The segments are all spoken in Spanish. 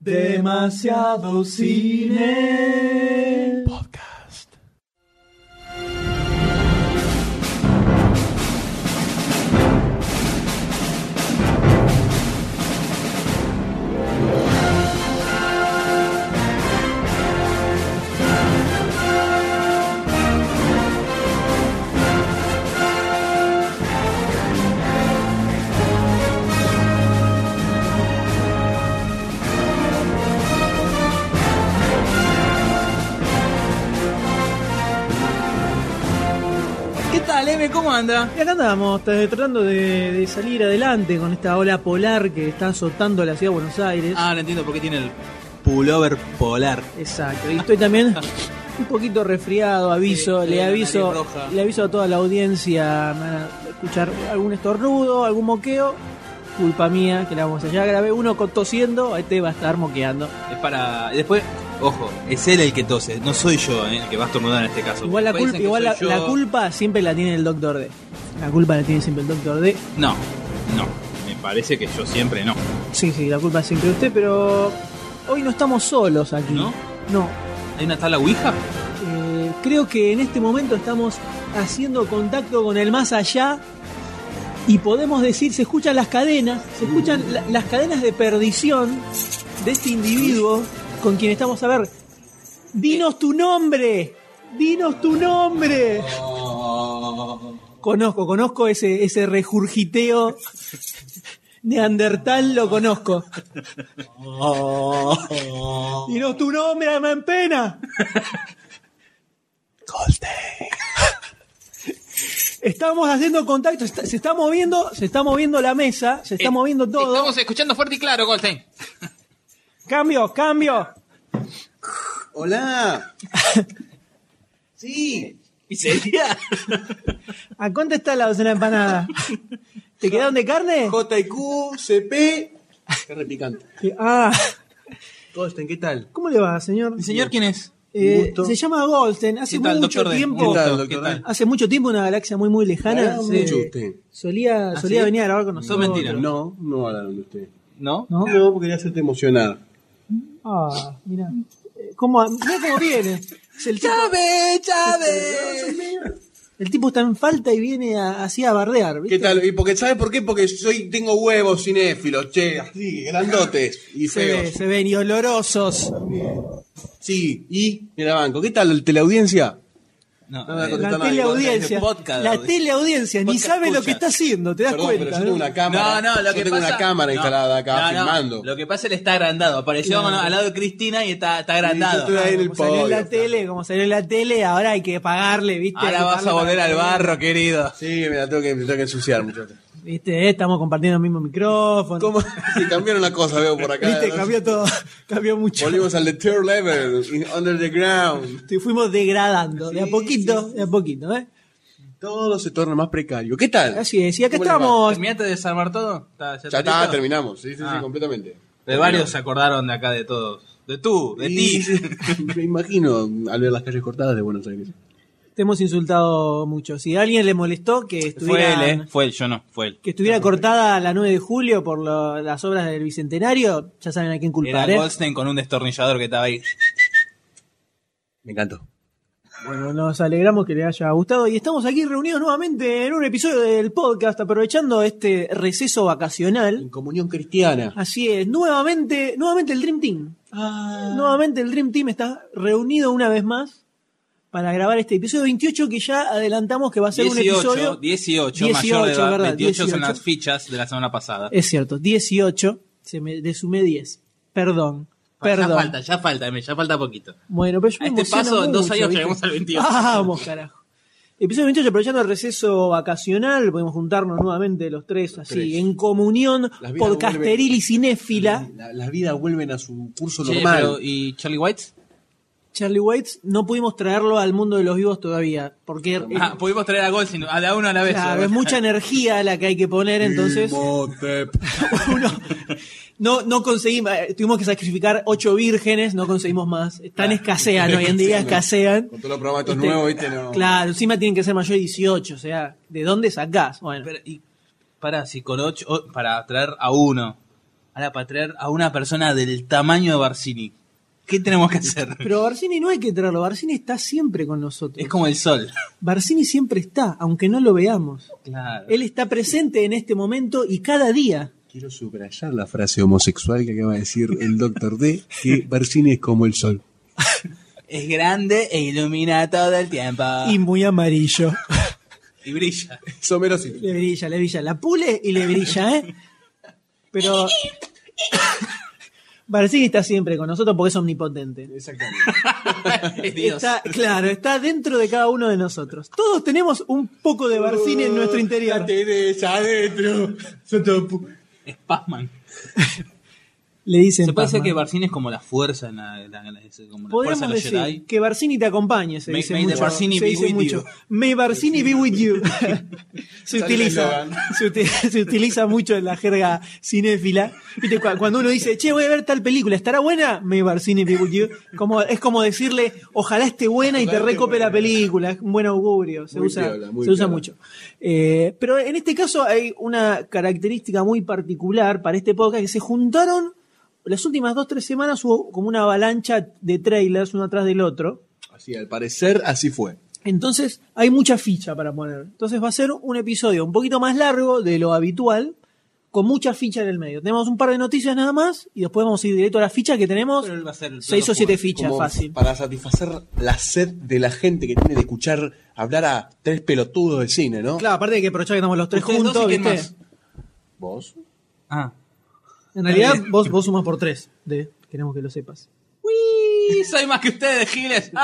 Demasiado cine. ¿Cómo anda? Y acá andamos, tratando de, de salir adelante con esta ola polar que está azotando la ciudad de Buenos Aires. Ah, no entiendo por qué tiene el pullover polar. Exacto. Y estoy también un poquito resfriado, aviso, Sí, le aviso, le aviso a toda la audiencia, van a escuchar algún estornudo, algún moqueo. Culpa mía, que la vamos allá. Grabé uno con tosiendo, este va a estar moqueando. Es para. Después, ojo, es él el que tose, no soy yo eh, el que va a estornudar en este caso. Igual la culpa, igual la, culpa siempre la tiene el doctor D. La culpa la tiene siempre el doctor D. No, no. Me parece que yo siempre no. Sí, sí, la culpa es siempre de usted, pero hoy no estamos solos aquí. ¿No? No. ¿Hay una tabla Ouija? Eh, creo que en este momento estamos haciendo contacto con el más allá y podemos decir, se escuchan las cadenas, se escuchan la- las cadenas de perdición de este individuo con quien estamos a ver. Dinos tu nombre, dinos tu nombre. Conozco, conozco ese, ese regurgiteo neandertal, lo conozco. Dinos tu nombre, alma en pena. Estamos haciendo contacto, está- se está moviendo, se está moviendo la mesa, se está Eh, moviendo todo. Estamos escuchando fuerte y claro, Goldstein. Cambio, cambio. Hola. Sí. ¿Y sería? ¿A cuánto está la docena de empanada? ¿Te quedaron de carne? JQ, CP. Qué repicante. Ah, Goldstein, ¿qué tal? ¿cómo le va, señor? ¿El señor quién es? Eh, Gusto. se llama Goldstein. Hace ¿Qué tal, mucho tiempo. ¿Qué tal, tal? Hace mucho tiempo, una galaxia muy, muy lejana. Se- mucho usted. Solía, ¿Ah, solía sí? venir a grabar con Son nosotros. mentiras. No, no hablaron de usted. ¿No? ¿No? No, porque quería hacerte emocionar. Ah, mira. ¿Cómo, mira cómo viene. Es el tipo, ¡Chave, Chave! el tipo está en falta y viene a- así a bardear. ¿viste? ¿Qué tal? ¿Y porque, ¿Sabes por qué? Porque soy, tengo huevos cinéfilos, che, así, grandotes y Se ve, feos. se ven y olorosos. Sí, y, mira, banco, ¿qué tal el teleaudiencia? No, No me eh, La teleaudiencia. podcast, La teleaudiencia ni sabe lo que está haciendo, te das Perdón, cuenta. pero yo una cámara. No, no, lo yo que tengo pasa, una cámara no, instalada acá, no, no, filmando. Lo que pasa es que él está agrandado. Apareció Claro. al lado de Cristina y está, está agrandado. yo estoy ahí en el Como salió en la tele, como salió en la tele, ahora hay que pagarle, ¿viste? Ahora vas a volver al barro, querido. Sí, me la tengo que, me tengo que ensuciar, muchachos. ¿Viste? Eh, Estamos compartiendo el mismo micrófono. ¿Cómo? Sí, cambiaron la cosa, veo por acá. ¿Viste? ¿no? Cambió todo. Cambió mucho. Volvimos al de third level, under the ground. Te fuimos degradando, de a Sí, poquito, de a poquito, ¿eh? Todo se torna más precario. ¿Qué tal? Así es, y acá estamos. ¿Terminaste de desarmar todo? ¿Está- Ya está, terminamos. Sí, sí, sí, Ah. completamente. De varios se acordaron de acá de todos. De tú, de Y- ti. Me imagino al ver las calles cortadas de Buenos Aires. Te hemos insultado mucho. Si a alguien le molestó que Fue estuviera, él, ¿eh? Fue él, yo no, fue él. que estuviera cortada la 9 de julio por lo- las obras del Bicentenario, ya saben a quién Era culpar, ¿eh? Goldstein con un destornillador que estaba ahí. Me encantó. Bueno, nos alegramos que le haya gustado y estamos aquí reunidos nuevamente en un episodio del podcast aprovechando este receso En vacacional. comunión cristiana. Así es, nuevamente, nuevamente el Dream Team. Ah. Nuevamente el Dream Team está reunido una vez más para grabar este episodio 28 que ya adelantamos que va a ser un 18, episodio 18, 18, mayor de edad. ¿verdad? 28 son 18. las fichas de la semana pasada. Es cierto, 18, se me de sumé 10. Perdón. Perdón. Ya falta, ya falta, ya falta poquito. Bueno, pero yo A me este emociono paso, en dos años llegamos al 28. Vamos, carajo. Episodio 28, aprovechando el receso vacacional, podemos juntarnos nuevamente los tres, así, tres. en comunión podcasteril y cinéfila. La- Las vidas vuelven a su curso Che, normal. pero, ¿y Charlie White? Charlie Waits no pudimos traerlo al mundo de los vivos todavía, porque eh, Ah, pudimos traer a Goldstein, a de a uno a la vez. claro, es mucha energía la que hay que poner, entonces uno, no, no conseguimos, eh, tuvimos que sacrificar ocho vírgenes, no conseguimos más. Están escasean, hoy en día escasean. Con todos los programas estos Este, nuevos, ¿viste? No. Claro, encima tienen que ser mayor de 18, o sea, ¿de dónde sacás? Bueno, Pero, y, para, si con ocho, para traer a uno, Ahora, para traer a una persona del tamaño de Barcini, ¿qué tenemos que hacer? Pero Barcini no hay que traerlo, Barcini está siempre con nosotros. Es como el sol. Barcini siempre está, aunque no lo veamos. Claro. Él está presente en este momento y cada día. Quiero subrayar la frase homosexual que acaba de decir el doctor D, que Barcini es como el sol. Es grande e ilumina todo el tiempo. Y muy amarillo. Y brilla. Somero sí. Le brilla, le brilla. La pule y le brilla, ¿eh? Pero. Barcini está siempre con nosotros porque es omnipotente. Exactamente. Es Dios. Está, claro, está dentro de cada uno de nosotros. Todos tenemos un poco de Barcini en nuestro interior. La tenés adentro. Es Pazman. Le dicen. Se puede decir que Barcini es como la fuerza, en la, en la- en la- como la Podríamos fuerza de los decir Jedi. que Barcini te acompañe, se May- dice may mucho. Barcini se be dice with mucho. you. May Barcini be with you. se, utiliza, se, uti- se utiliza mucho en la jerga cinéfila. Viste, cuando uno dice, che, voy a ver tal película, ¿estará buena? May Barcini be with you. Como, es como decirle, ojalá esté buena y te recope la película. Es un buen augurio. Se Muy usa, piola, se usa mucho. Eh, pero en este caso hay una característica muy particular para este podcast que se juntaron las últimas dos tres semanas hubo como una avalancha de trailers uno atrás del otro. Así, al parecer, así fue. Entonces hay mucha ficha para poner. Entonces va a ser un episodio un poquito más largo de lo habitual, con mucha ficha en el medio. Tenemos un par de noticias nada más y después vamos a ir directo a la ficha que tenemos. Pero él va a ser el Seis o siete fichas, fácil. Para satisfacer la sed de la gente que tiene de escuchar hablar a tres pelotudos del cine, ¿no? Claro, aparte de que aprovechar que estamos los tres juntos, y quién ¿viste? más. ¿Vos? Ah. En realidad vos, vos sumás por tres, de, queremos que lo sepas. ¡Uy! Soy más que ustedes, Giles.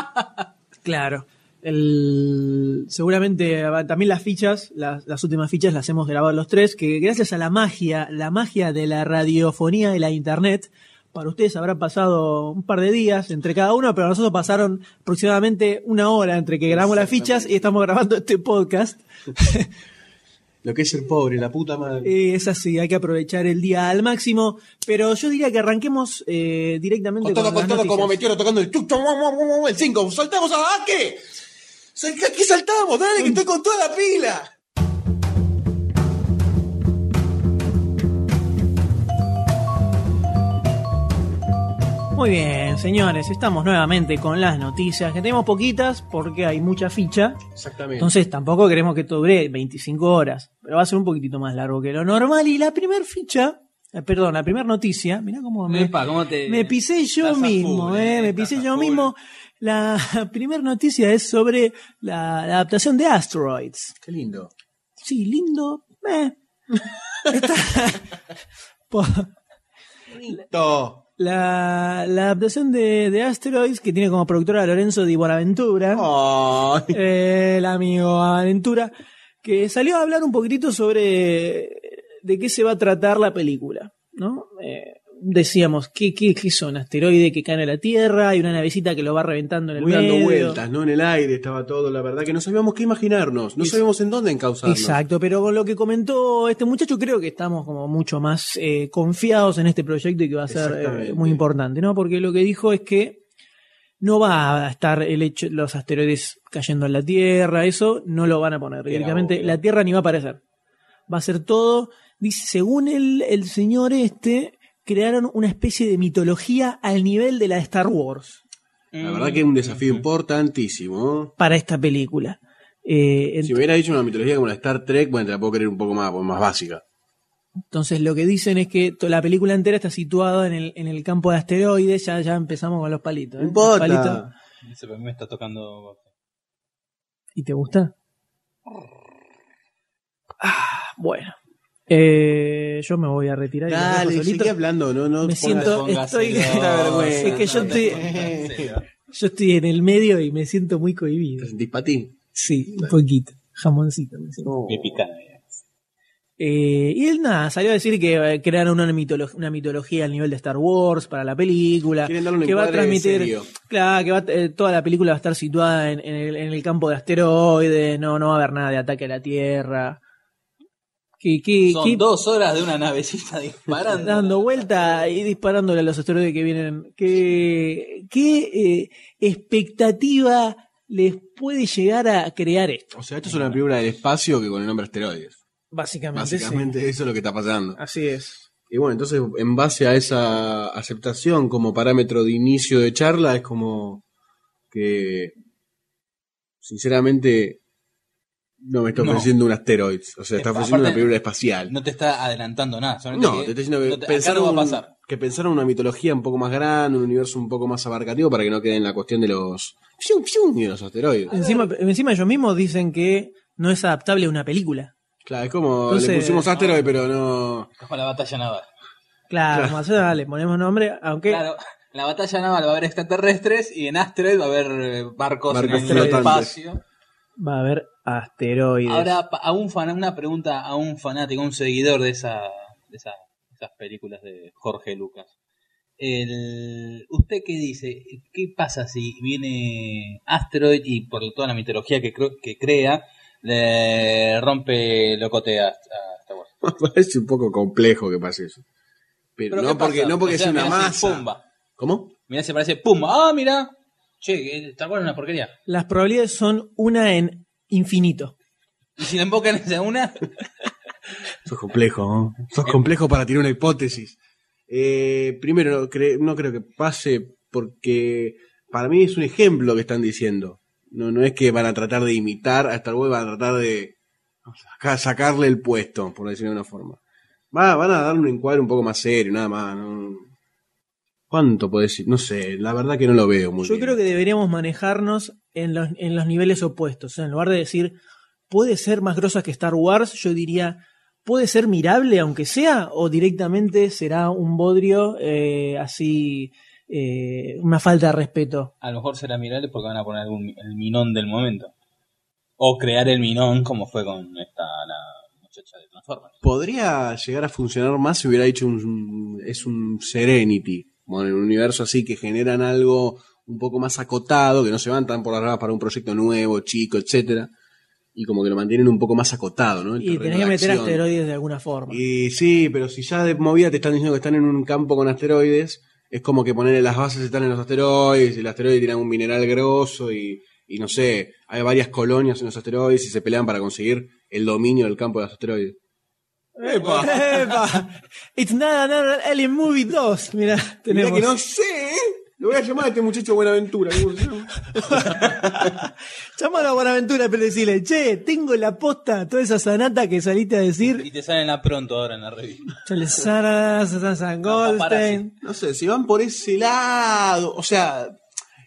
Claro. El, seguramente va- también las fichas, las, las últimas fichas las hemos grabado los tres, que gracias a la magia, la magia de la radiofonía y la internet, para ustedes habrá pasado un par de días entre cada uno, pero nosotros pasaron aproximadamente una hora entre que grabamos las fichas y estamos grabando este podcast. Lo que es ser pobre, la puta madre. Eh, es así, hay que aprovechar el día al máximo, pero yo diría que arranquemos eh, directamente con todo, con con las todo, como noticias. Meteoro tocando el chucho, el 5. ¡Saltamos a ¿a qué? Aquí saltamos, dale, que estoy con toda la pila. Muy bien, señores, estamos nuevamente con las noticias, que tenemos poquitas porque hay mucha ficha, Exactamente. entonces tampoco queremos que esto dure 25 horas, pero va a ser un poquitito más largo que lo normal. Y la primera ficha, eh, perdón, la primera noticia, mirá cómo me, Epa, ¿cómo te- me pisé yo mismo, full, eh, eh, me pisé yo full. mismo. La primera noticia es sobre la, la adaptación de Asteroids. Qué lindo. Sí, lindo. eh. Está- To. La, la adaptación de, de Asteroids, que tiene como productora a Lorenzo Di Buenaventura, Ay. eh, el amigo Aventura, que salió a hablar un poquitito sobre de qué se va a tratar la película, ¿no? Eh, decíamos, ¿qué, qué, qué son? Asteroides que caen a la Tierra, hay una navecita que lo va reventando en el Muy medio. dando vueltas, ¿no? En el aire estaba todo, la verdad que no sabíamos qué imaginarnos, no Es- sabíamos en dónde encauzarnos. Exacto, pero con lo que comentó este muchacho creo que estamos como mucho más eh, confiados en este proyecto y que va a ser eh, muy importante, ¿no? Porque lo que dijo es que no va a estar el hecho los asteroides cayendo en la Tierra, eso no lo van a poner directamente, obvio. la Tierra ni va a aparecer. Va a ser todo, dice, según el, el señor este, crearon una especie de mitología al nivel de la de Star Wars La verdad que es un desafío importantísimo. ¿no? para esta película. Eh, Si me hubiera dicho una mitología como la Star Trek, bueno, te la puedo creer un poco más, más básica. Entonces lo que dicen es que la película entera está situada en el, en el campo de asteroides, ya, ya empezamos con los palitos. ¿eh? Los palitos. Dice, "Pero a mí me está tocando. ¿Y te gusta? Ah, bueno. Eh, yo me voy a retirar. y Dale, seguí hablando, no, no. Me siento- estoy- vergüenza. Es que yo estoy, yo estoy en el medio y me siento muy cohibido. ¿Te sentís patín? Sí, un poquito. Jamoncito. me siento. Me pican. Eh, y él nada, salió a decir que eh, crearon una, mitolo- una mitología al nivel de Star Wars para la película. Que va a transmitir. serio. Claro, que va, eh, toda la película va a estar situada en, en el, en el campo de asteroides, no, no va a haber nada de ataque a la Tierra. Son dos horas de una navecita disparando. dando vuelta y disparándole a los asteroides que vienen. ¿Qué, qué eh, expectativa les puede llegar a crear esto? O sea, esto es una película del espacio que con el nombre asteroides. Básicamente. sí. Básicamente eso es lo que está pasando. Así es. Y bueno, entonces en base a esa aceptación como parámetro de inicio de charla es como que sinceramente no me está No. ofreciendo un asteroide, o sea, está Eh, ofreciendo una película espacial. No te está adelantando nada. No, que te estoy diciendo que no te- acá pensaron, no va a pasar. que pensaron una mitología un poco más grande, un universo un poco más abarcativo para que no quede en la cuestión de los y de los asteroides. Encima, encima ellos mismos dicen que no es adaptable a una película. Claro, es como Entonces, le pusimos asteroide, pero no. Es como la batalla naval. Claro, como hacer, le ponemos nombre, aunque Claro, en la batalla naval va a haber extraterrestres y en Asteroid va a haber barcos, Barcos en el espacio. va a haber asteroides. Ahora, a un fan, una pregunta a un fanático, a un seguidor de, esa, de esa- esas películas de Jorge Lucas. El, ¿Usted qué dice? ¿Qué pasa si viene Asteroid y por toda la mitología que, que crea, le rompe locotea a a Star Wars? Parece un poco complejo que pase eso. Pero, ¿Pero no porque, pasa? no porque O sea, sea una masa. Pumba. ¿Cómo? Mirá si parece Pumba. Ah, mira. Che, Star Wars es una porquería. Las probabilidades son una en infinito. Y si le embocan esa una, Sos complejo, ¿no? Sos complejo para tirar una hipótesis. Eh, primero, no, cre- no creo que pase porque para mí es un ejemplo que están diciendo. No, no es que van a tratar de imitar a Star Wars, van a tratar de saca- sacarle el puesto, por decirlo de una forma. Va, van a darle un encuadre un poco más serio, nada más. ¿no? ¿Cuánto puede decir? No sé, la verdad que no lo veo muy Yo bien. creo que deberíamos manejarnos en los, en los niveles opuestos. O sea, en lugar de decir, puede ser más grosa que Star Wars, yo diría, puede ser mirable aunque sea, o directamente será un bodrio eh, así, eh, una falta de respeto. a lo mejor será mirable porque van a poner algún, el minón del momento. O crear el minón como fue con esta la muchacha de Transformers. podría llegar a funcionar más si hubiera dicho un, es un Serenity, bueno, en un universo así que generan algo un poco más acotado, que no se van tan por las ramas para un proyecto nuevo, chico, etcétera, y como que lo mantienen un poco más acotado, ¿no? El Y tenés que meter acción. asteroides de alguna forma. Y sí, pero si ya de movida te están diciendo que están en un campo con asteroides, es como que ponerle las bases están en los asteroides, y el asteroide tiene un mineral grosso y, y no sé, hay varias colonias en los asteroides y se pelean para conseguir el dominio del campo de los asteroides. ¡Epa! ¡Epa! It's not another Alien Movie 2. Mirá, Mirá tenemos. que no sé, ¿eh? Lo voy a llamar a este muchacho Buenaventura. Llámalo a Buenaventura pero decirle, che, tengo la posta, toda esa sanata que saliste a decir. Y te salen a pronto ahora en la revista. Chale, Sara, Sara, Sara, Goldstein. No sé, si van por ese lado, o sea,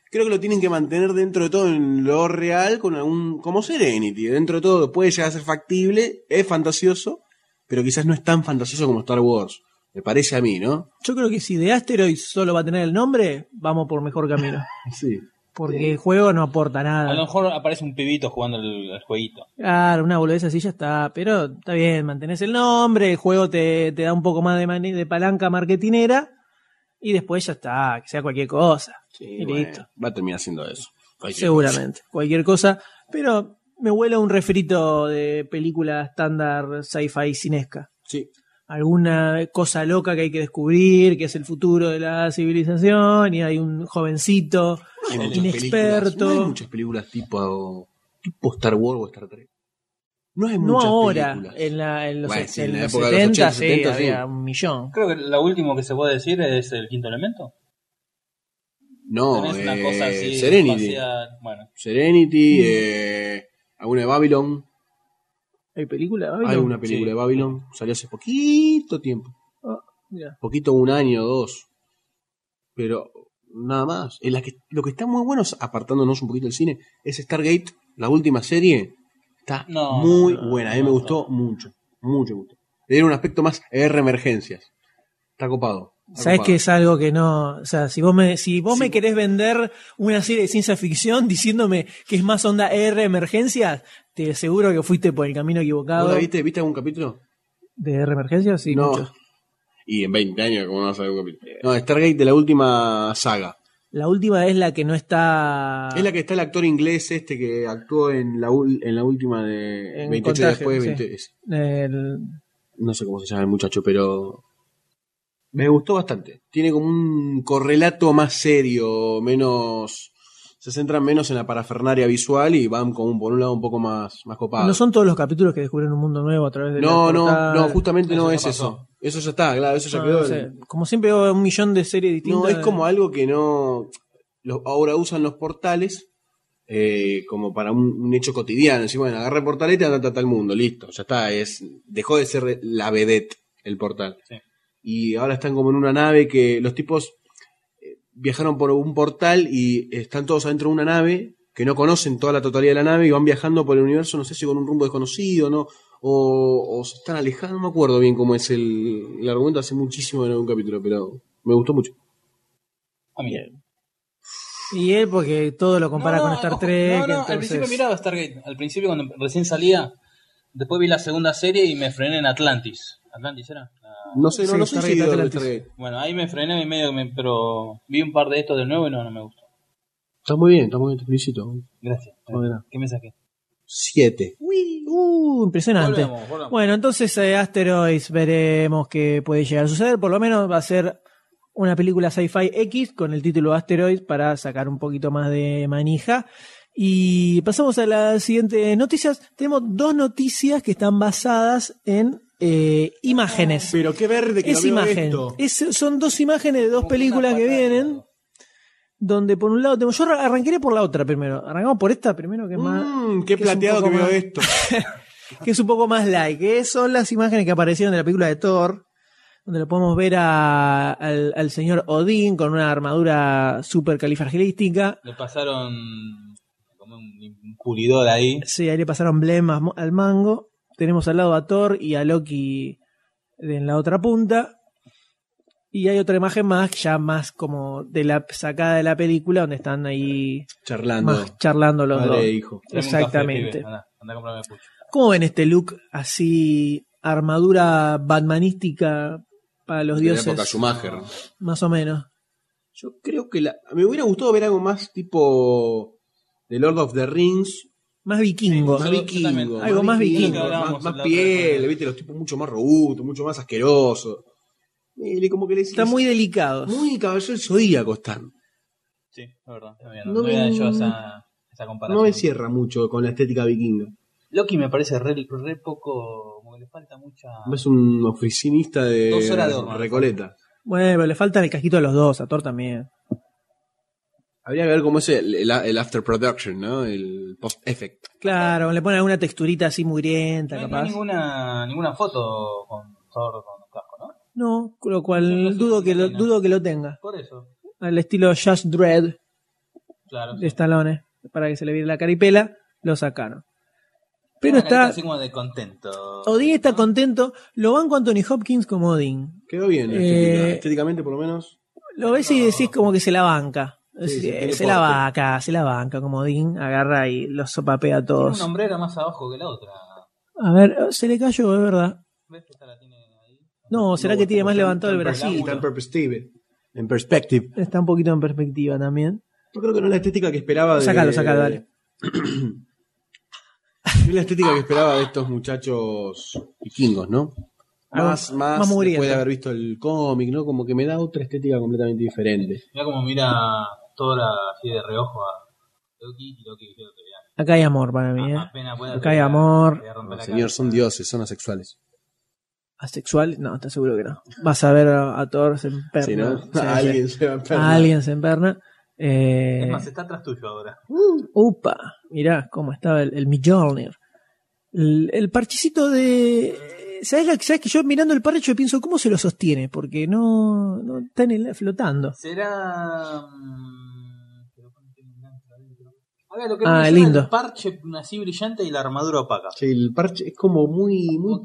creo que lo tienen que mantener dentro de todo en lo real con algún como Serenity, dentro de todo puede llegar a ser factible, es fantasioso, pero quizás no es tan fantasioso como Star Wars. Me parece a mí, ¿no? Yo creo que si de Asteroid solo va a tener el nombre, vamos por mejor camino. Sí. Porque el juego no aporta A lo nada. mejor aparece un pibito jugando el, el jueguito. Claro, una boludez así ya está. Pero está bien, mantenés el nombre, el juego te, te da un poco más de, mani- de palanca marketinera. Y después ya está, que sea cualquier cosa. Sí, y bueno, listo. va a terminar siendo eso. Cualquier Seguramente, cualquier cosa. Pero me huele a un refrito de película estándar sci-fi cinesca. Sí. Alguna cosa loca que hay que descubrir, que es el futuro de la civilización, y hay un jovencito No hay muchas inexperto. películas, no hay muchas películas tipo, tipo Star Wars o Star Trek. No hay No muchas ahora, películas. en, la, en los, Bueno, sí, en en la los época de los 70, 80, sí, 70, sí. había un millón. Creo que lo último que se puede decir es el quinto elemento. No, una eh, cosa así. Serenity. espacial, Bueno, Serenity, eh, alguna de Babylon. ¿Hay película? Hay Babylon? una película Sí. de Babylon. Salió hace poquito tiempo. Ah. Poquito, un año o dos. Pero nada más. En la que, lo que está muy bueno, apartándonos un poquito del cine, es Stargate, la última serie. Está No, muy no, buena. A mí no, me no. gustó mucho. Mucho me gustó. Le dieron un aspecto más R emergencias. Está copado. Sabes que es algo que no, o sea, si vos me, si vos Sí. me querés vender una serie de ciencia ficción diciéndome que es más onda R emergencias, te aseguro que fuiste por el camino ¿Vos equivocado. viste? ¿Viste algún capítulo? ¿De R emergencias? Sí, no. Y en 20 años, como no vas a ver un capítulo? No, Stargate de la última saga. La última es la que no está. Es la que está el actor inglés este que actuó en la, ul- en la última de En 28 Contagio, después. sí. 20 es- el- no sé cómo se llama el muchacho, pero me gustó bastante. Tiene como un correlato más serio, menos se centran menos en la parafernaria visual y van con un, por un lado un poco más, más copado. No son todos los capítulos que descubren un mundo nuevo a través de no, la no, no, justamente no es eso. Eso ya está, claro, eso ya No, quedó. no sé. Como siempre veo un millón de series distintas. No, es como algo que no. lo- ahora usan los portales eh, como para un, un hecho cotidiano. Decir, bueno, agarra el portal y te anda a tal mundo, listo, ya está. es Dejó de ser la vedette el portal. Sí. Y ahora están como en una nave que los tipos eh, viajaron por un portal y están todos adentro de una nave que no conocen toda la totalidad de la nave y van viajando por el universo, no sé si con un rumbo desconocido, ¿no? O, o se están alejando, no me acuerdo bien cómo es el, el argumento, hace muchísimo en algún capítulo, pero me gustó mucho. A mí. Y él porque todo lo compara No, no, con Star Trek. No, no, entonces- al principio miraba Stargate. Al principio cuando recién salía, después vi la segunda serie y me frené en Atlantis. ¿Atlantis era? No sé, no, Sí, no soy Stargate seguidor de Atlantis. Stargate. Bueno, ahí me frené y medio me... Pero vi un par de estos de nuevo y no, no me gustó. Está muy bien, está muy bien, te felicito. Gracias. Bueno. ¿Qué me saqué? Siete. Uy, uh, impresionante. Volvemos, volvemos. Bueno, entonces eh, Asteroids veremos qué puede llegar a suceder. Por lo menos va a ser una película sci-fi X con el título Asteroids para sacar un poquito más de manija. Y pasamos a las siguientes noticias. Tenemos dos noticias que están basadas en eh, imágenes. Pero qué verde que es lo veo imagen. esto. Es- son dos imágenes de dos Como películas que vienen. Donde por un lado tenemos. Yo arran- arranqué por la otra primero. Arrancamos por esta primero, que es más. Mmm, qué que plateado que veo más- esto. que es un poco más like, que son las imágenes que aparecieron de la película de Thor, donde lo podemos ver a- al, al señor Odín con una armadura super califragilística. Le pasaron como un, un pulidor ahí. Sí, ahí le pasaron blem a- al mango. Tenemos al lado a Thor y a Loki en la otra punta. Y hay otra imagen más, ya más como de la sacada de la película, donde están ahí Charlando. más charlando los Padre dos. e hijo. Café, Exactamente. Anda, anda. ¿Cómo ven este look así, armadura batmanística para los De la dioses? época Schumacher. Más o menos. Yo creo que la... me hubiera gustado ver algo más tipo The Lord of the Rings. Más vikingo. Más Yo- yo vikingo. Algo más vikingo. Más, piel, vez. viste, los tipos mucho más robustos, mucho más asquerosos. Y como que les, Está muy delicados. muy caballero zodíaco están. Sí, es verdad. está bien, No No, me- hecho esa, esa comparación. No me cierra mucho con la estética vikinga. Loki me parece re, re poco, como que le falta mucha... Es un oficinista de Dos horas de horno. Recoleta. Bueno, pero le faltan el casquito a los dos, a Thor también. Habría que ver cómo es el, el- el after production, ¿no? El post effect. Claro, le ponen alguna texturita así mugrienta, No hay, no capaz. hay ninguna, ninguna foto con Thor con casco, ¿no? No, con lo cual dudo que, lo, dudo que lo tenga. Por eso. Al estilo Just Dread Claro. de Stallone, para que se le viera la caripela, lo sacaron. Pero está. Así como de contento. Odín está contento. Lo banco Anthony Hopkins como Odín. Quedó bien, Eh, estética. estéticamente por lo menos. Lo ves y decís como que se la banca. Sí, sí, Sí, tiene se la banca, se la banca como Odín. Agarra y los sopapea a Tiene todos. una hombrera más abajo que la otra. A ver, se le cayó, es verdad. ¿Ves que esta la tiene ahí? No, será que tiene más levantado el Está en bracito. perspective. En perspective. Está un poquito en perspectiva también. Yo creo que no es la estética que esperaba de. Sácalo, sácalo, dale. No es la estética que esperaba de estos muchachos vikingos, ¿no? Más, más más después de haber visto el cómic, ¿no? Como que me da otra estética completamente diferente. Mira como mira toda así de reojo a Loki y Loki diciendo que ya. Acá hay amor para mí, ¿eh? Apenas Acá hay amor. la Señor, son dioses, son asexuales. ¿Asexual? No, te seguro que no. Vas a ver a, a Thor se emperna. Sí, ¿no? Sí, sí. A alguien se va a alguien se emperna. Eh, Es más, está atrás tuyo ahora. Upa, mirá cómo estaba el, el Mjolnir. El, el parchecito de. ¿Sabes, la- ¿Sabes que yo mirando el parche yo pienso cómo se lo sostiene? Porque no, no está en el, flotando. Será. Lo que Ah, me lindo. el parche así brillante y la armadura opaca. Sí, el parche es como muy, muy,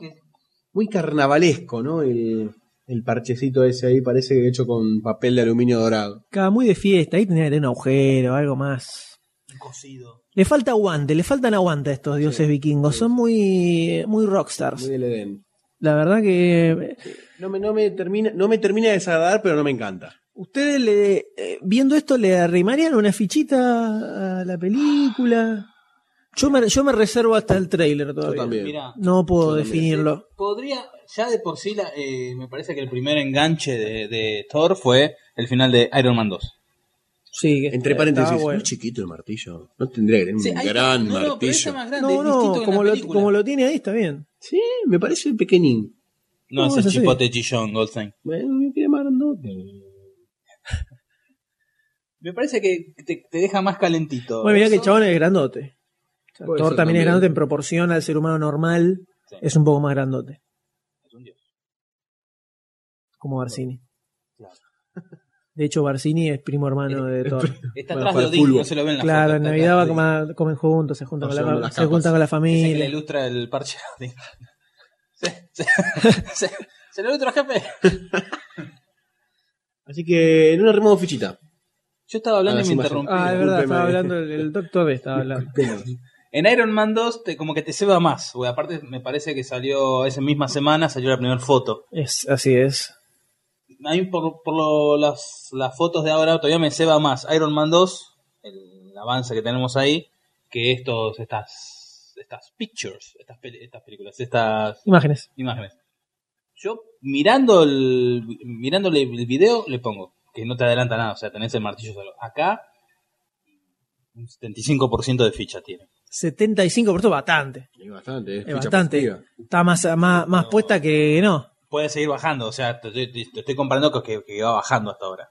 muy carnavalesco, ¿no? El, el parchecito ese ahí parece hecho con papel de aluminio dorado. Cada muy de fiesta, ahí tendría que tener un agujero, algo más. un cosido. Le falta aguante, le faltan aguante a estos dioses vikingos. Son muy, muy rockstars. Muy del Edén. La verdad que No me, no me termina, no me termina de desagradar, pero no me encanta. Ustedes le, eh, viendo esto le arrimarían una fichita a la película. Yo me, yo me reservo hasta el trailer todavía. también. No puedo Yo también. definirlo. podría. Ya de por sí, la- eh, me parece que el primer enganche de, de Thor fue el final de Iron Man 2. Sí, Entre paréntesis, bueno. muy chiquito el martillo. No tendría que tener Sí, un gran No, martillo. grande, No, no, como lo, como lo tiene ahí está bien. Sí, me parece pequeñín. No, No, es el chipote chillón, Goldstein. Bueno, me queda más grandote. Me parece que te, te deja más calentito. Bueno, mirá que el chabón es grandote. O sea, Puede Thor también es grandote en proporción al ser humano normal. Sí. Es un poco más grandote, Es un dios. como Barcini. Claro. De hecho, Barcini es primo hermano de Thor. Está Bueno, atrás de Odín, no se lo ven en la Claro, foto, en Navidad va comer- comen juntos, se juntan, con la, las se capas. juntan con la Ese que le familia. ilustra el parche de Odín. Se, se, se, se lo ilustra, jefe. Así que no le arrimamos fichita. Yo estaba hablando Ah, y me interrumpí. Ah, es verdad, estaba hablando, el, doctor D estaba hablando. En Iron Man 2 te, como que te ceba más, porque aparte me parece que salió esa misma semana, salió la primera foto. Es, así es. A mí por, por lo- las, las fotos de ahora todavía me ceba más Iron Man 2, el avance que tenemos ahí, que estos, estas, estas pictures, estas, peli- estas películas, estas Imágenes. imágenes. Yo mirando el, mirándole el video le pongo que no te adelanta nada, o sea, tenés el martillo solo. Acá un 75% de ficha tiene. 75%, bastante. Es bastante, es bastante. positiva. Está más, más, más puesta que no. Puede seguir bajando, o sea, te, te- te estoy comparando con que, que va bajando hasta ahora.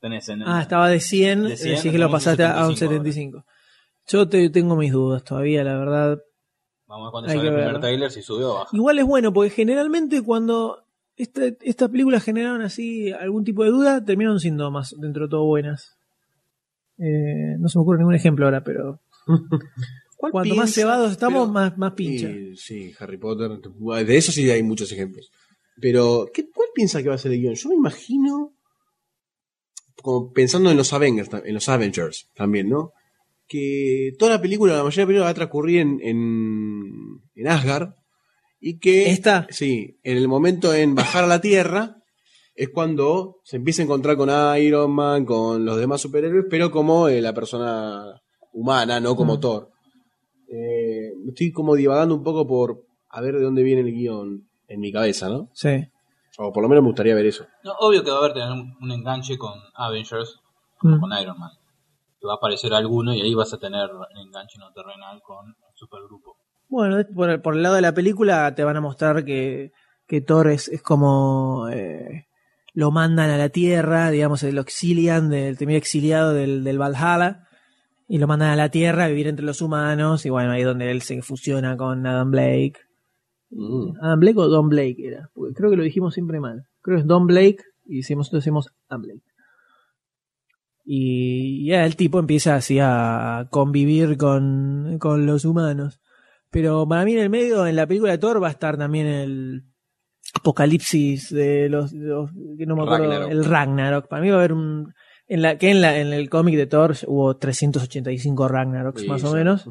Tenés en, Ah, estaba de 100, De 100, decís que lo pasaste a un 75 75. Yo te, tengo mis dudas todavía, la verdad. Vamos a ver cuando sale el primer trailer si sube o baja. Igual es bueno, porque generalmente cuando esta- estas películas generaron así algún tipo de duda, terminaron siendo más dentro de todo buenas. Eh, no se me ocurre ningún ejemplo ahora, pero ¿Cuál cuanto más cebados estamos, Pero- más, más pincha. Sí, Harry Potter. De eso sí hay muchos ejemplos. Pero, ¿qué, ¿cuál piensa que va a ser el guion? Yo me imagino, como pensando en los Avengers, en los Avengers también, ¿no? Que toda la película, la mayoría de la película va a transcurrir en, en, en Asgard. Y que, ¿Esta? sí, en el momento en bajar a la Tierra es cuando se empieza a encontrar con Iron Man, con los demás superhéroes, pero como eh, la persona humana, no como Mm. Thor. Eh, estoy como divagando un poco por a ver de dónde viene el guion en mi cabeza, ¿no? Sí. O por lo menos me gustaría ver eso. No, obvio que va a haber tener un, un enganche con Avengers, Mm. con Iron Man. Que va a aparecer alguno y ahí vas a tener el enganche no terrenal con el supergrupo. Bueno, por el, por el lado de la película te van a mostrar que, que Thor es, es como eh, lo mandan a la Tierra, digamos, lo exilian, del, termina exiliado del, del Valhalla, y lo mandan a la Tierra a vivir entre los humanos, y bueno, ahí es donde él se fusiona con Adam Blake. Mm. ¿Adam Blake o Don Blake era? Porque creo que lo dijimos siempre mal. Creo que es Don Blake y decimos, decimos Adam Blake. Y ya el tipo empieza así a convivir con, con los humanos. Pero para mí en el medio, en la película de Thor, va a estar también el apocalipsis de los, de los- que no me acuerdo, Ragnarok. el Ragnarok. Para mí va a haber un, en la, que en la, en el cómic de Thor hubo 385 Ragnaroks Sí, más o sí. menos.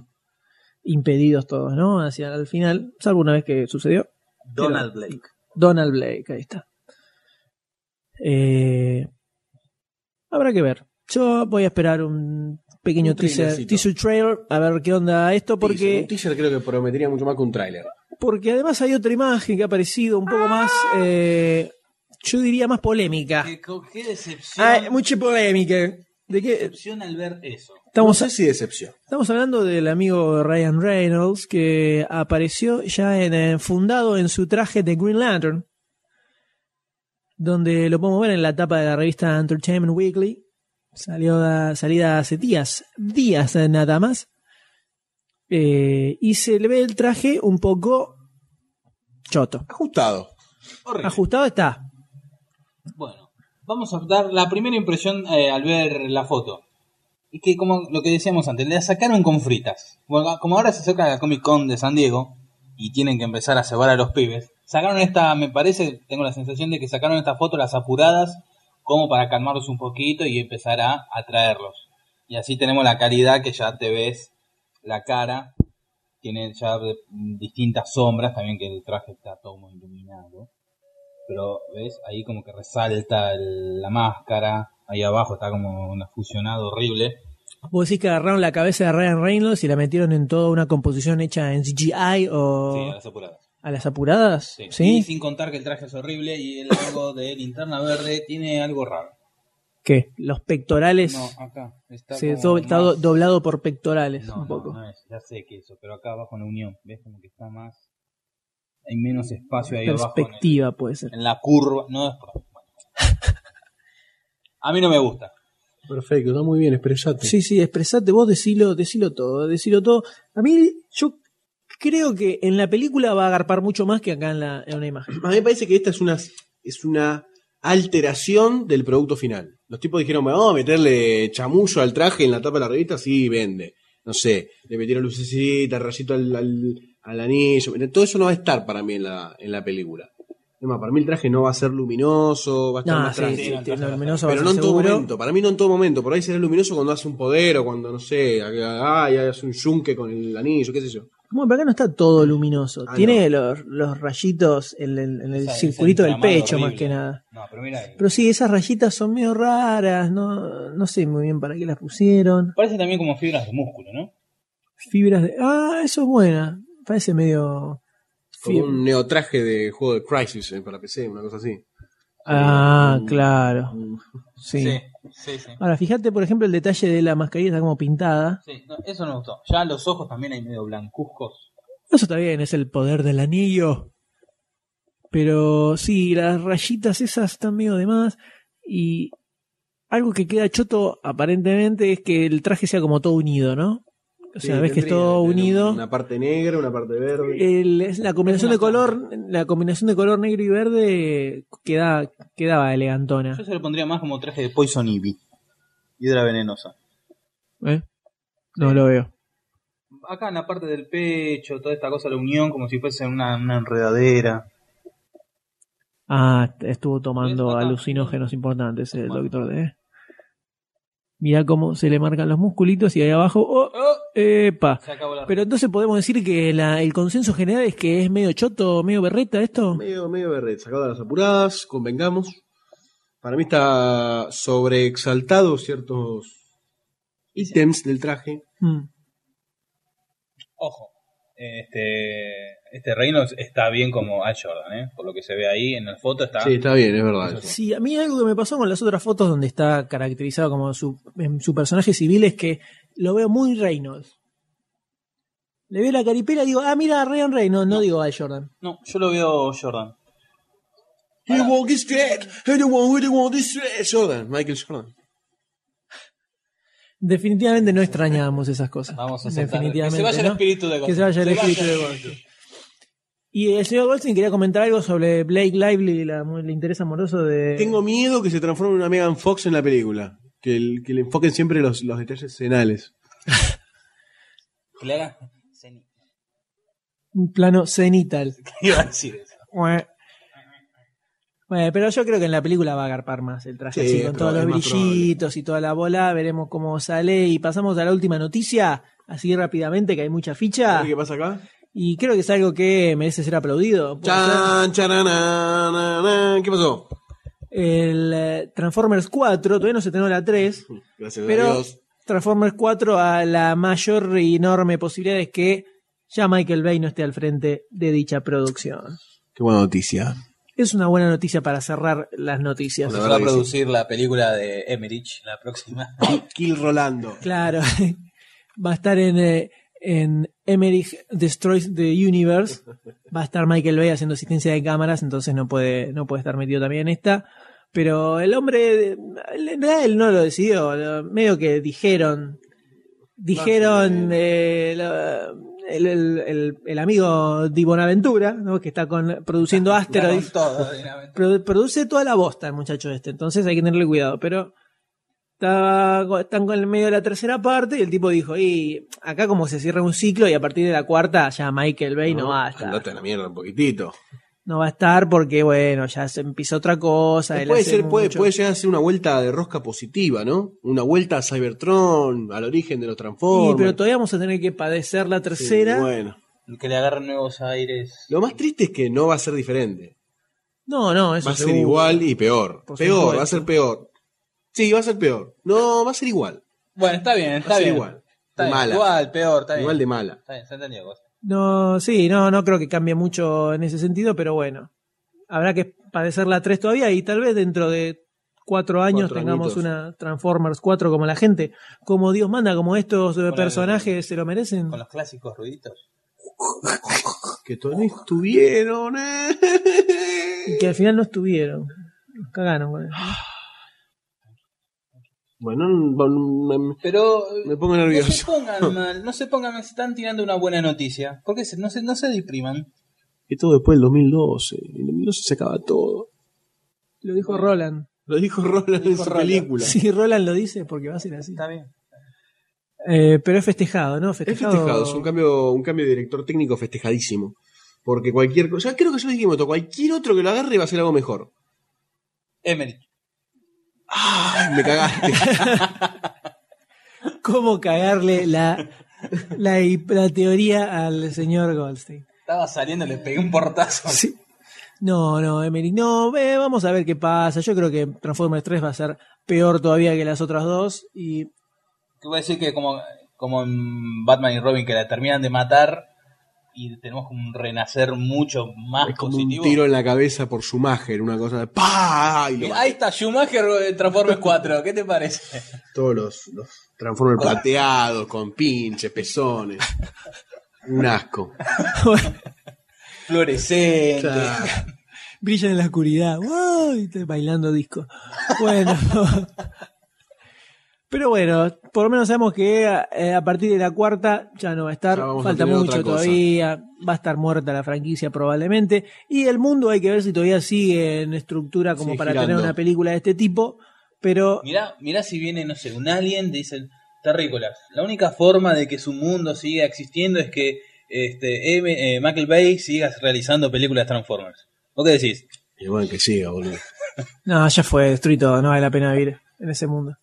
Impedidos todos, ¿no? Hacia el final, salvo una vez que sucedió. Donald Blake. Donald Blake, ahí está. Eh, habrá que ver. Yo voy a esperar un pequeño Un teaser, teaser trailer a ver qué onda esto, Teaser. porque, Un teaser creo que prometería mucho más que un tráiler. porque además hay otra imagen que ha aparecido un poco más, eh, yo diría más polémica. ¿Qué, qué decepción, Hay mucha polémica. ¿De qué? decepción al ver eso. No Estamos, sé si decepción. estamos hablando del amigo Ryan Reynolds que apareció ya en, eh, fundado en su traje de Green Lantern, donde lo podemos ver en la tapa de la revista Entertainment Weekly. Salió salida hace días, días nada más. Eh, y se le ve el traje un poco choto. Ajustado. Horrible. Ajustado está. Bueno, vamos a dar la primera impresión eh, al ver la foto. Y que como lo que decíamos antes, la sacaron con fritas. Bueno, como ahora se acerca la Comic Con de San Diego y tienen que empezar a cebar a los pibes, sacaron esta, me parece, tengo la sensación de que sacaron esta foto las apuradas como para calmarlos un poquito y empezar a atraerlos. Y así tenemos la calidad que ya te ves la cara, tiene ya de- distintas sombras, también que el traje está todo muy iluminado pero ves ahí como que resalta el- la máscara, ahí abajo está como una fusionado horrible. Vos decís que agarraron la cabeza de Ryan Reynolds y la metieron en toda una composición hecha en CGI o Sí, a las apuradas. A las apuradas. Sí. ¿Sí? Y sin contar que el traje es horrible y el logo de linterna verde tiene algo raro. ¿Qué? Los pectorales. No, acá. Está, do- está más- doblado por pectorales No, un no, poco. no es, ya sé que eso, pero acá abajo en la unión, ¿ves? Como que está más. Hay menos espacio ahí abajo. en el- Perspectiva puede ser. En, la curva. No es. bueno. A mí no me gusta. Perfecto, está muy bien, expresate. Sí, sí, expresate vos, decilo, decilo todo, decilo todo. A mí, yo creo que en la película va a agarpar mucho más que acá en, la, en una imagen. A mí me parece que esta es una, es una alteración del producto final. Los tipos dijeron, vamos a meterle chamullo al traje en la tapa de la revista, sí, vende. No sé, le metieron lucecita, rayito al, al, al anillo. Todo eso no va a estar para mí en la, en la película. Es más, para mí el traje no va a ser luminoso, va a estar No, más sí, sí, sí, luminoso Pero no en todo momento, para mí no en todo momento. Por ahí será luminoso cuando hace un poder o cuando, no sé, ay, hace un yunque con el anillo, qué sé yo. Bueno, pero acá no está todo luminoso. Ah, Tiene los, los rayitos en el, en el Esa- ese circulito del pecho, más que nada. No, pero mira ahí. Pero sí, esas rayitas son medio raras, no, no sé muy bien para qué las pusieron. Parece también como fibras de músculo, ¿no? Fibras de... Ah, eso es buena. Parece medio... Como un neotraje de juego de Crisis eh, para PC, una cosa así. Ah, Mm, claro. mm. Sí. sí, sí. sí. Ahora, fíjate, por ejemplo, el detalle de la mascarilla está como pintada. Sí, no, eso no me gustó. Ya los ojos también hay medio blancuzcos. Eso está bien, es el poder del anillo. Pero sí, las rayitas esas están medio de más. Y algo que queda choto aparentemente es que el traje sea como todo unido, ¿no? O sea, Sí, ves que es todo unido. Una parte negra, una parte verde. El- es la combinación Es de color, la combinación de color negro y verde queda, quedaba elegantona. Yo se lo pondría más como traje de Poison Ivy. Hidra venenosa. ¿Eh? No lo veo. Acá en la parte del pecho, toda esta cosa, la unión, como si fuese una, una enredadera. Ah, estuvo tomando. Acá. alucinógenos importantes el Bueno. doctor D. Mira cómo se le marcan los musculitos y ahí abajo. ¡Oh! ¡Oh! ¡Epa! Se acabó la Pero entonces podemos decir que la- el consenso general es que es medio choto, medio berreta esto. Medio, medio verde, sacado de las apuradas, convengamos. Para mí está sobreexaltado ciertos ítems del traje. Mm. Ojo, este, este reino está bien como Al Jordan, ¿eh? Por lo que se ve ahí en la foto está. Sí, está bien, es verdad. Sí, a mí algo que me pasó con las otras fotos donde está caracterizado como su, en su personaje civil es que lo veo muy Reynolds. Le veo la caripela y digo, ah, mira, Ryan Reynolds, no digo Al Jordan. No, yo lo veo Jordan. You. Jordan, Michael Jordan. Definitivamente no extrañábamos esas cosas. Vamos a aceptar. Que Definitivamente. se vaya el ¿no? espíritu de Que se vaya el espíritu de Goldstein. Y el señor Goldstein quería comentar algo sobre Blake Lively, la, el interés amoroso de. Tengo miedo que se transforme en una Megan Fox en la película. Que, el- que le enfoquen siempre los, los detalles escenales. Ceni- un plano cenital. Iba a decir eso. Bueno, pero yo creo que en la película va a agarpar más el traje Sí, así, con todos los brillitos y toda la bola. Veremos cómo sale. Y pasamos a la última noticia, así rápidamente, que hay mucha ficha. ¿Qué pasa acá? Y creo que es algo que merece ser aplaudido. Chan, charanana, ¿Qué pasó? El eh, Transformers 4, todavía no se tenó la 3, Gracias a pero Dios. Transformers 4 a la mayor y enorme posibilidad es que ya Michael Bay no esté al frente de dicha producción. Qué buena noticia. Es una buena noticia para cerrar las noticias. Se va a producir la película de Emmerich, la próxima. Kill Rolando. Claro, va a estar en, eh, en Emmerich Destroys the Universe. Va a estar Michael Bay haciendo asistencia de cámaras, entonces no puede, no puede estar metido también en esta. Pero el hombre, en realidad él no lo decidió, medio que dijeron, dijeron eh, el, el- el- el amigo Di Bonaventura, ¿no? que está con, produciendo Asteroid. Todo, dinamente. Produ- produce toda la bosta el muchacho este, entonces hay que tenerle cuidado, pero estaba- están con el medio de la tercera parte y el tipo dijo, y acá como se cierra un ciclo y a partir de la cuarta ya Michael Bay no, va a estar. Andate a la mierda un poquitito. No va a estar porque bueno, ya se empieza otra cosa. él Puede, hace ser, puede, mucho- puede llegar a ser una vuelta de rosca positiva, ¿no? Una vuelta a Cybertron, al origen de los Sí, Transformers. pero todavía vamos a tener que padecer la Sí, tercera. bueno. Que le agarren nuevos aires. Lo más triste es que no va a ser diferente. No, no, eso Va a ser igual y peor. Por peor, supuesto. va a ser peor. Sí, va a ser peor. No, va a ser igual. Bueno, está bien, Va a está ser bien. igual. Está De bien. mala. Igual, peor, está bien. Igual de mala. Está bien, se entendió. No, sí, no, no creo que cambie mucho en ese sentido, pero bueno, habrá que padecer la 3 todavía y tal vez dentro de cuatro años Cuatro tengamos añitos. una Transformers 4 como la gente, como Dios manda, como estos la- personajes se lo merecen. Con los clásicos ruiditos. Que todavía no estuvieron. eh. Y que al final no estuvieron. Nos cagaron con eso. Bueno, me, Pero me pongo no se nervioso. pongan mal, no se pongan mal, se están tirando una buena noticia. ¿Por qué se- no se, no se depriman? Y todo después del 2012. En el 2012 se acaba todo. Lo dijo Roland. Lo dijo Roland en Dijo su Roland. película. Si Roland lo dice, porque va a ser así. Está bien. Eh, pero es festejado, ¿no? Es Festejado. festejado, es un cambio, un cambio de director técnico festejadísimo. Porque cualquier cosa, creo que ya lo dijimos, esto, cualquier otro que lo agarre va a hacer algo mejor. Emily. ¡Ay, me cagaste! ¿Cómo cagarle la, la, la teoría al señor Goldstein? Estaba saliendo, le pegué un portazo. Sí. No, no, Emily, no, eh, vamos a ver qué pasa. Yo creo que Transformers 3 va a ser peor todavía que las otras dos. Y Que voy a decir que como, como en Batman y Robin que la terminan de matar y tenemos como un renacer mucho más es como positivo. un tiro en la cabeza por Schumacher, una cosa de ¡pah! Y lo mata. Ahí está Schumacher eh, Transformers 4, ¿qué te parece? Todos los, los Transformers plateados, con pinches, pezones. Un asco. Fluorescente. brillan en la oscuridad. ¡Wow! Y bailando disco. Bueno. Pero bueno, por lo menos sabemos que eh, a partir de la cuarta ya no va a estar. A Falta mucho todavía. Va a estar muerta la franquicia probablemente. Y el mundo hay que ver si todavía sigue en estructura como para girando. tener una película de este tipo. Pero Mirá, mirá si viene, no sé, un alien, te dicen, terrícolas. La única forma de que su mundo siga existiendo es que este, M- eh, Michael Bay siga realizando películas Transformers. ¿Vos qué decís? Y bueno, que siga, boludo. no, ya fue, destruí todo. No vale la pena vivir en ese mundo.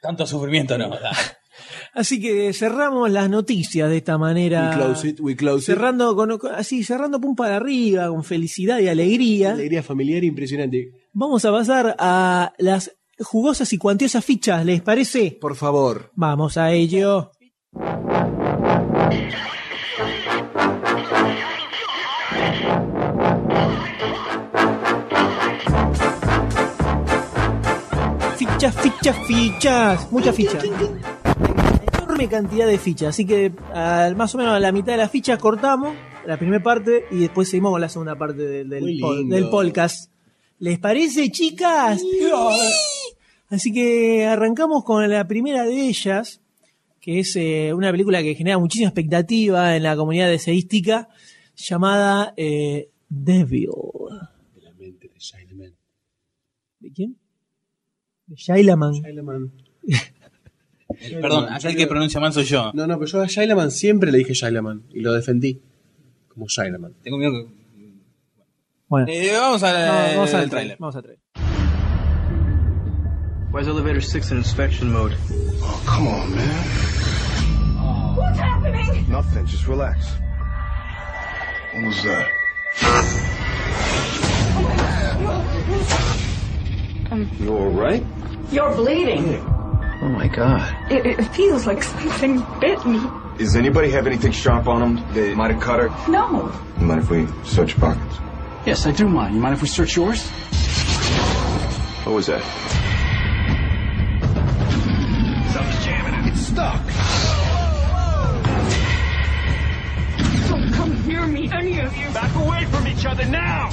Tanto sufrimiento no. da. Así que cerramos las noticias de esta manera. We close it, we close it. Cerrando con, con- así, cerrando pum para arriba, con felicidad y alegría. Alegría familiar impresionante. Vamos a pasar a las jugosas y cuantiosas fichas, ¿les parece? Por favor. Vamos a ello. Fichas, fichas, fichas. Muchas fichas. Enorme cantidad de fichas. Así que al- más o menos a la mitad de las fichas cortamos la primera parte y después seguimos con la segunda parte del, podcast. ¿Les parece, chicas? Así que arrancamos con la primera de ellas, que es eh, una película que genera muchísima expectativa en la comunidad eseística, llamada eh, Devil. De la mente de Shailaman. ¿De quién? De Shailaman. Shailaman. Perdón, aquel que pronuncia mal soy yo. No, no, pero yo a Shailaman siempre le dije Shailaman y lo defendí como Shailaman. Tengo miedo que... Bueno, Eh, vamos al, no, vamos al al trailer. Vamos al trailer. Why is elevator six in inspection mode? Oh, come on, man. What's happening? Nothing. Just relax. What was that? You all right? You're bleeding. Oh my god. It, it feels like something bit me. Does anybody have anything sharp on them? They might have cut her. No. You mind if we search your pockets? Yes, I do mind. You mind if we search yours? What was that? Something's jamming. It's stuck. Don't come near me, any of you. Back away from each other now.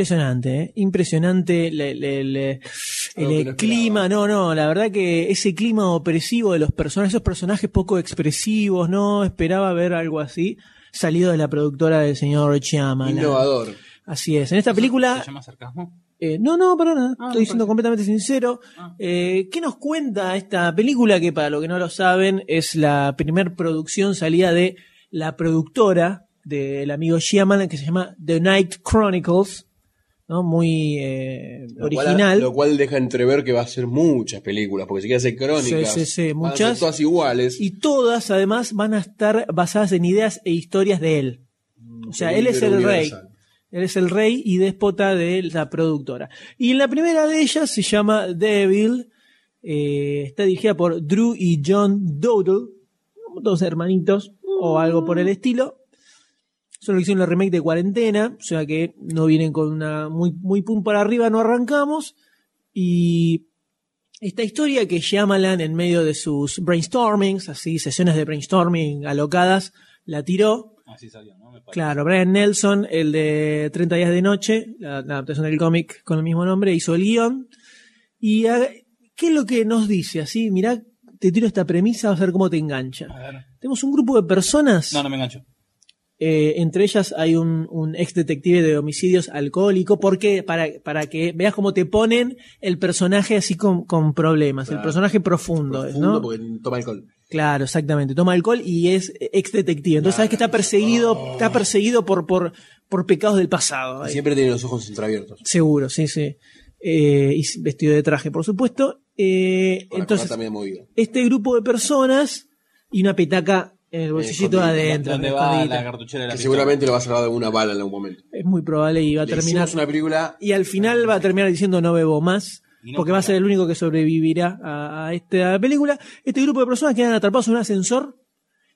Impresionante, ¿eh? impresionante le- le- le- Algo el clima, no, no, la verdad que ese clima opresivo de los personajes, esos personajes poco expresivos, no esperaba ver algo así salido de la productora del señor Shyamalan. Innovador. Así es, en esta película ¿Se llama sarcasmo? Eh, no, no, perdona, Ah, estoy siendo completamente sincero. Ah. Eh, ¿Qué nos cuenta esta película? Que para los que no lo saben, es la primer producción salida de la productora del amigo Shyamalan que se llama The Night Chronicles, ¿no? Muy eh, Lo cual- original. lo cual deja entrever que va a ser muchas películas, porque si quiere hacer crónicas, Sí, sí, sí, van a ser muchas. todas iguales. Y todas, además, van a estar basadas en ideas e historias de él. O sea, él es el rey. Él es el rey y déspota de la productora. Y la primera de ellas se llama Devil. eh, está dirigida por Drew y John Dowdle, dos hermanitos o algo por el estilo. Son lo que hicieron la remake de Cuarentena, o sea que no vienen con una muy, muy pum para arriba, no arrancamos. Y esta historia que Shyamalan en medio de sus brainstormings, así, sesiones de brainstorming alocadas, la tiró. Así salió, ¿no? Me. Claro, Brian Nelson, el de 30 días de noche, la, la adaptación del cómic con el mismo nombre, hizo el guion. ¿Y qué es lo que nos dice? Así, mirá, te tiro esta premisa, a ver cómo te engancha. A ver. Tenemos un grupo de personas, No, no me engancho. Eh, entre ellas hay un, un ex detective de homicidios alcohólico, porque para, para que veas cómo te ponen el personaje así con, con problemas, el personaje profundo, es, Profundo ¿no? porque toma alcohol. Claro, exactamente. Toma alcohol y es ex detective. Entonces sabes que está perseguido, está perseguido por, por, por pecados del pasado. Siempre tiene los ojos entreabiertos. Seguro, sí, sí. Eh, y vestido de traje, por supuesto. Eh, entonces, este grupo de personas y una petaca en el bolsillito de adentro. ¿Dónde va la cartuchera de la Que pistola? seguramente lo va a salvar de alguna bala en algún momento. Es muy probable y va a Le terminar. una película Y al final va a terminar diciendo no bebo más. No porque va a ser el único que sobrevivirá a, a esta película. Este grupo de personas quedan atrapados en un ascensor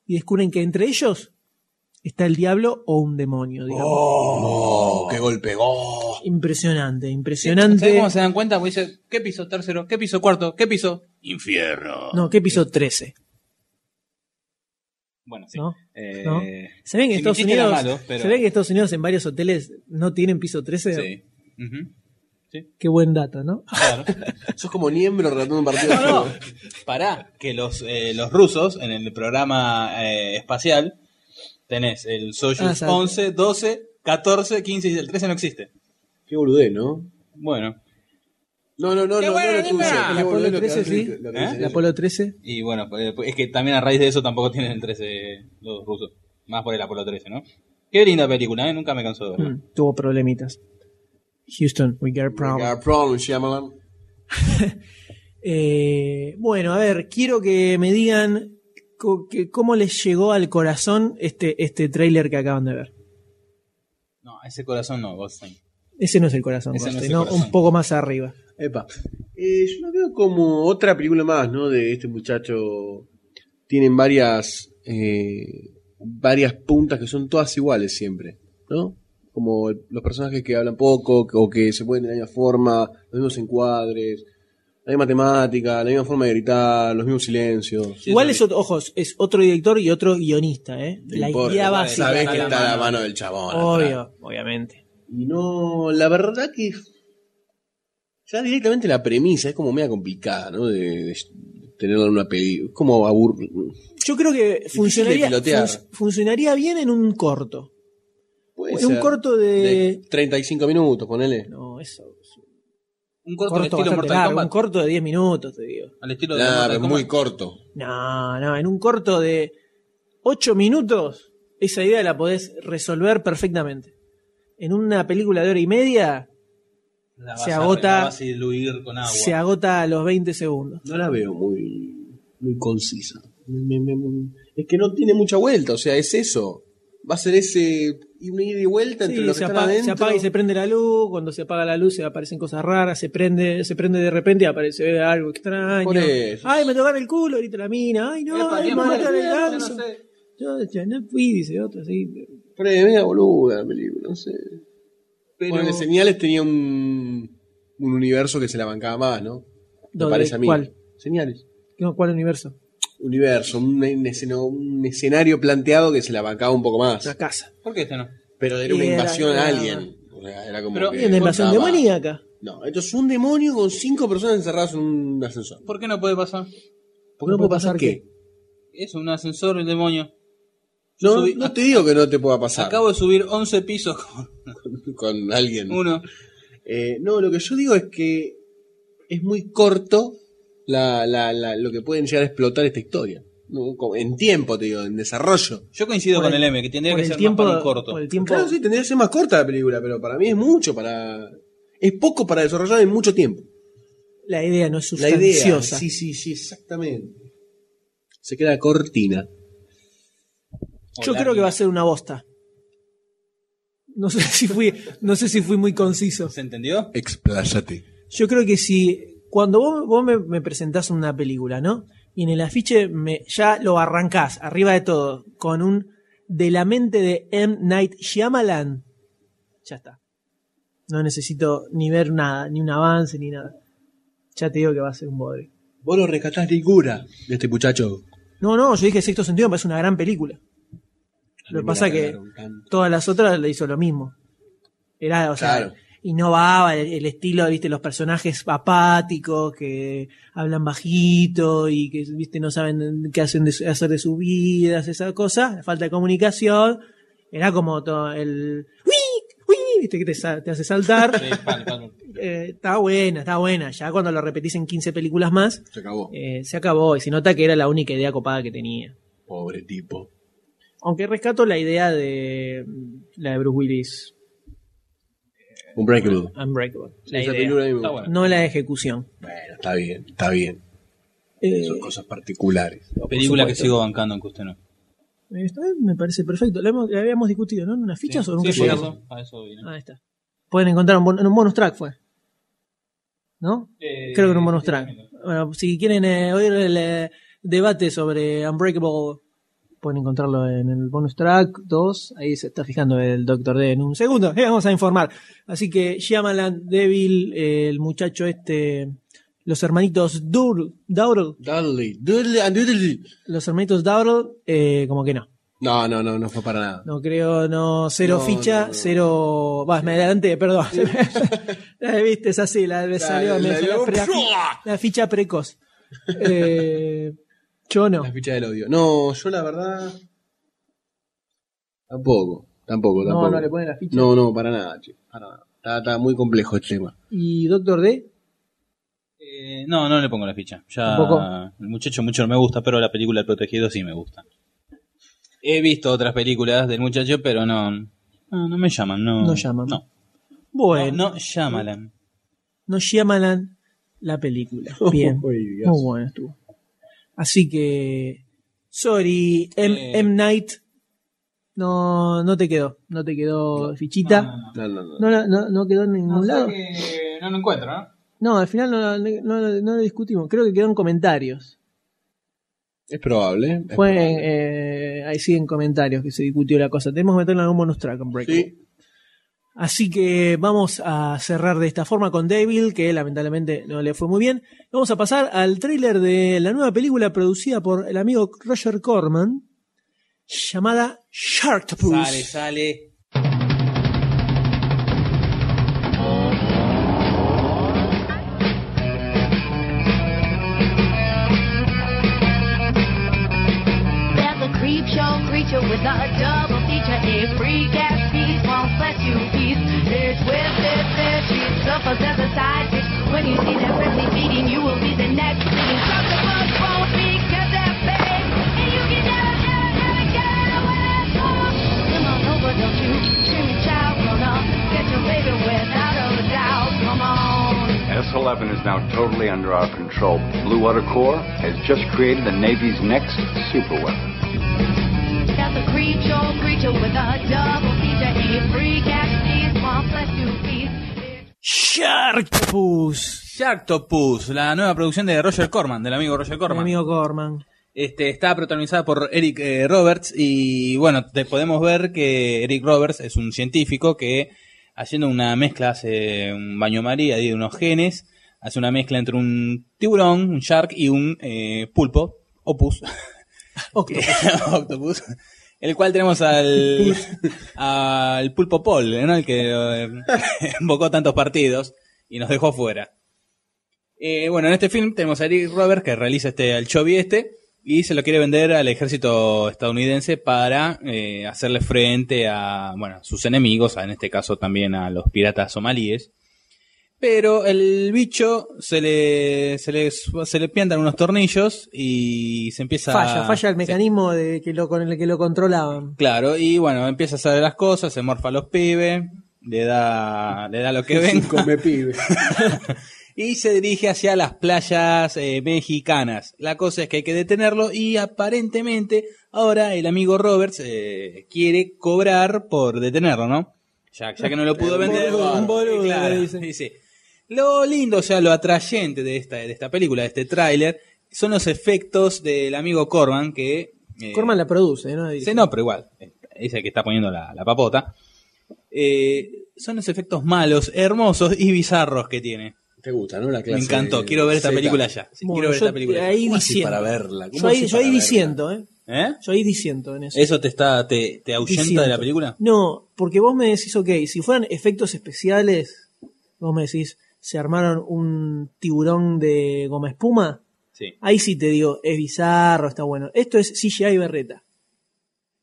y descubren que entre ellos está el diablo o un demonio, digamos. ¡Oh! ¡Qué golpe! ¡Oh! Impresionante, ¿Sabes impresionante. cómo se dan cuenta? Porque dice, ¿qué piso tercero? ¿Qué piso cuarto? ¿Qué piso? Infierno. No, ¿qué piso 13? Bueno, sí. ¿No? Eh, ¿No? Se ven que Estados Unidos, malo, pero- se ve que Estados Unidos en varios hoteles no tienen piso 13. Sí. Ujú. Qué buen dato, ¿no? Claro. Sos como Niembro relatando un partido de No. Pará, que los, eh, los rusos en el programa eh, espacial tenés el Ah, Soyuz exacto. 11, 12, 14, 15 y el 13 no existe. Qué boludez, ¿no? Bueno, No, no, no, ¡Qué no, bueno, no El Apolo boludez lo que 13, hace- sí. ¿Eh? eso. Apolo 13. y bueno, pues, es que también a raíz de eso tampoco tienen el 13 los rusos. Más por el Apolo 13, ¿no? Qué linda película, ¿eh? Nunca me cansó de verla. Mm, tuvo problemitas. Houston, we got a We problem. got a problem, Shyamalan. Eh, bueno, a ver, quiero que me digan que- cómo les llegó al corazón este, este tráiler que acaban de ver. No, ese corazón no, Goldstein. Ese no es el corazón, Ese no es Goldstein, el ¿no? corazón. un poco más arriba. Epa. Eh, yo lo veo como otra película más, ¿no? De este muchacho. Tienen varias. eh, varias puntas que son todas iguales siempre, ¿no? Como el- los personajes que hablan poco o que se mueven de la misma forma, los mismos encuadres, la misma temática, la misma forma de gritar, los mismos silencios. Igual es, otro- ojos, es otro director y otro guionista, ¿eh? No La importa, idea básica. Sabés que la está a la mano. mano del chabón. atrás. Obvio, obviamente. Y no, la verdad que ya directamente la premisa es como media complicada, ¿no? De, de tenerla en una película. Como abur... Yo creo que funcionaría, fun- funcionaría bien en un corto. puede En un corto de... de 35 minutos, ponele. No, eso. Un corto, corto al estilo bastante Mortal largo, Kombat. un corto de 10 minutos, te digo. Al estilo de Nah, Mortal Kombat. muy corto. No, no, en un corto de 8 minutos, esa idea la podés resolver perfectamente. En una película de hora y media, La vas se a- agota- la vas a diluir con agua. se agota a los 20 segundos. No la veo muy, muy concisa. Me- me- me- es que no tiene mucha vuelta, o sea, es eso. Va a ser ese un ida y vuelta entre Sí, los que se, están apaga, se apaga y se prende la luz, cuando se apaga la luz se aparecen cosas raras, se prende, se prende de repente y aparece algo extraño. Por eso. Ay, me tocaron el culo, ahorita la mina, ay no, ay, me mataron el ganso. no sé. Yo ya no fui, dice otro, así. Pero es media boluda la película, no sé. Pero- Bueno, en Señales tenía un, un universo que se la bancaba más, ¿no? Me parece a mí. ¿Cuál? Señales. No, ¿Cuál universo? Universo, un, un esceno- un escenario planteado que se la bancaba un poco más. Una casa. ¿Por qué este no? Pero era una Era- invasión era-. O sea, era como Pero- que Es una invasión contaba- demoníaca. No, esto es un demonio con cinco personas encerradas en un ascensor. ¿Por qué no puede pasar? ¿Por qué no puede pasar qué? qué? Es un ascensor, el demonio. No, Subí- no te digo que no te pueda pasar Acabo de subir 11 pisos con con alguien. uno. Eh, no, lo que yo digo es que es muy corto la, la, la- lo que pueden llegar a explotar esta historia. No, En tiempo, te digo, en desarrollo. Yo coincido Por con el- el M, que tendría que el ser tiempo, más para un corto. por el tiempo Claro, sí, tendría que ser más corta la película, pero para mí es mucho para. Es poco para desarrollar en mucho tiempo. la idea no es La idea. sustanciosa. Sí, sí, sí, exactamente. Se queda cortina. Yo creo que va a ser una bosta. No sé si fui, no sé si fui muy conciso. ¿Se entendió? Expláyate. Yo creo que si cuando vos, vos me, me presentás una película, ¿no? Y en el afiche me, ya lo arrancás, arriba de todo, con un de la mente de M. Night Shyamalan, ya está. No necesito ni ver nada, ni un avance, ni nada. Ya te digo que va a ser un bodre. Vos lo rescatás ninguna de este muchacho. No, no, yo dije Sexto Sentido, me parece una gran película. Lo que pasa que todas las otras le hizo lo mismo. Era, o sea, Claro. innovaba el, el estilo, viste, los personajes apáticos que hablan bajito y que, viste, no saben qué hacen de hacer de sus vidas, esa cosa, la falta de comunicación. Era como todo el viste, que te, te hace saltar. Sí. Eh, está buena, está buena. Ya cuando lo repetís en 15 películas más, Se acabó. eh, se acabó y se nota que era la única idea copada que tenía. Pobre tipo. Aunque rescato la idea de la de Bruce Willis, Unbreakable. Unbreakable. La Esa idea. película a mí me Está gusta. bueno. No la ejecución. Bueno, está bien, está bien. Eh, Son cosas particulares. Película que supuesto. sigo bancando, aunque usted no. esta vez me parece perfecto. La, hemos- la habíamos discutido, ¿no? ¿En unas fichas Sí, o nunca sí, por llegamos? eso, a eso vine. Ahí está. Pueden encontrar un, bon- en un bonus track, fue. ¿No? Eh, Creo que en un bonus track. Bueno, si quieren eh, oír el eh, debate sobre Unbreakable, pueden encontrarlo en el bonus track 2. Ahí se está fijando el Doctor D en un segundo. Eh, vamos a informar. Así que Shyamalan, Devil, eh, el muchacho este, los hermanitos Doodle, Dowdle, Dudley, Dudley, and Dudley. los hermanitos Dowdle, eh, como que no. No, no, no, no fue para nada. No creo, no, cero No, ficha, no, no. cero. Va, me adelanté, perdón. la viste, es así, la, me salió, me la- salió la- la ficha precoz. Eh, yo no. La ficha del odio. No, yo la verdad. Tampoco, tampoco, No, tampoco. no le pone la ficha. No, no, para nada, che, para nada. Está, está muy complejo este tema. ¿Y Doctor D? Eh, no, no le pongo la ficha. Ya ¿Tampoco? el muchacho mucho no me gusta, pero la película El Protegido sí me gusta. He visto otras películas del muchacho, pero no, no, no me llaman. No, No llaman. No, Bueno, no, no llaman. no Shyamalan la película. Bien. Muy bueno estuvo. Así que. Sorry, M, Eh. M. Night. No, no te quedó. No te quedó fichita. No, No, no, no. No, la- no, no quedó en ningún lado. no lo encuentro, ¿no? No, al final no, no, no- no lo discutimos. Creo que quedó en comentarios. Es probable. es Fue, probable. eh, ahí sí en comentarios que se discutió la cosa. Tenemos que meterlo en algún bonus track en Breakable. Sí. Así que vamos a cerrar de esta forma con Devil, que lamentablemente no le fue muy bien. Vamos a pasar al tráiler de la nueva película producida por el amigo Roger Corman, llamada Sharktopus. Sale, sale. S-11 is now totally under our control. Blue Water Corps has just created the Navy's next super weapon. Sharktopus. Sharktopus, la nueva producción de Roger Corman, del amigo Roger Mi Corman. amigo Corman. Este, está protagonizada por Eric eh, Roberts y bueno, te podemos ver que Eric Roberts es un científico que haciendo una mezcla, hace un baño maría de unos genes, hace una mezcla entre un tiburón, un shark y un eh, pulpo, opus, Octopus. octopus, el cual tenemos al, al pulpo Paul, ¿no? el que eh, invocó tantos partidos y nos dejó fuera. Eh, bueno, en este film tenemos a Eric Roberts que realiza este el Chovy este y se lo quiere vender al ejército estadounidense para eh, hacerle frente a bueno, sus enemigos, en este caso también a los piratas somalíes. Pero el bicho se le, se le, se le piantan unos tornillos y se empieza Falla, falla el sí. mecanismo de que lo, con el que lo controlaban. Claro, y bueno, empieza a hacer las cosas, se morfa a los pibes, le da, le da lo que ven. Come pibe. y se dirige hacia las playas eh, mexicanas. La cosa es que hay que detenerlo y aparentemente ahora el amigo Roberts eh, quiere cobrar por detenerlo, ¿no? Ya, ya que no lo pudo Un vender, boludo, un boludo, claro, le dice. dice. Lo lindo, o sea, lo atrayente de esta, de esta película, de este tráiler, son los efectos del amigo Corman que... eh, Corman la produce, ¿no? Sí, no, pero igual. Es el que está poniendo la, la papota. Eh, son los efectos malos, hermosos y bizarros que tiene. Te gusta, ¿no? La clase Me encantó. Quiero ver esta Zeta. película ya. Sí, Bueno, quiero ver yo esta película. ahí ¿Cómo así diciendo. para verla? ¿Cómo Yo ahí, yo ahí diciendo, ¿eh? ¿Eh? Yo ahí diciendo en eso. ¿Eso te está te, te ahuyenta de la película? No, porque vos me decís, ok, si fueran efectos especiales, vos me decís, se armaron un tiburón de goma espuma, Sí. ahí sí te digo, es bizarro, está bueno. Esto es CGI berreta.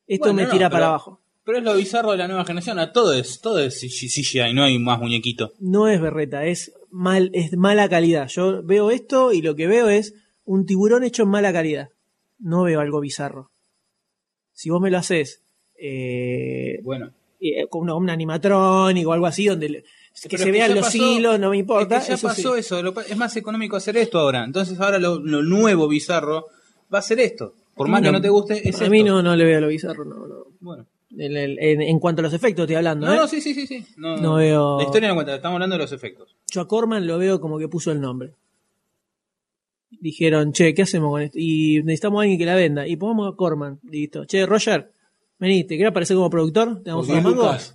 Esto Bueno, me no, tira pero- para abajo. Pero es lo bizarro de la nueva generación. A todo es, todo es CGI, no hay más muñequito. No es berreta, es mal, es mala calidad. Yo veo esto y lo que veo es un tiburón hecho en mala calidad. No veo algo bizarro. Si vos me lo haces eh, Bueno. eh, con una, un animatrónico o algo así donde le- que Pero se es vean los pasó- hilos, no me importa. Es que ya eso sí. pasó eso. lo es más económico hacer esto ahora. Entonces ahora lo, lo nuevo bizarro va a ser esto. Por más No, que no te guste, es a mí esto. no, no le veo lo bizarro, no, no. Bueno. En, el- en- en cuanto a los efectos estoy hablando, No, ¿eh? no, sí, sí, sí. sí. No, No veo- La historia no cuenta, estamos hablando de los efectos. Yo a Corman lo veo como que puso el nombre. Dijeron, che, ¿qué hacemos con esto? Y necesitamos a alguien que la venda. Y pongamos a Corman. Listo. Che, Roger, vení, ¿te querés aparecer como productor? ¿Te damos Porque unos mangos?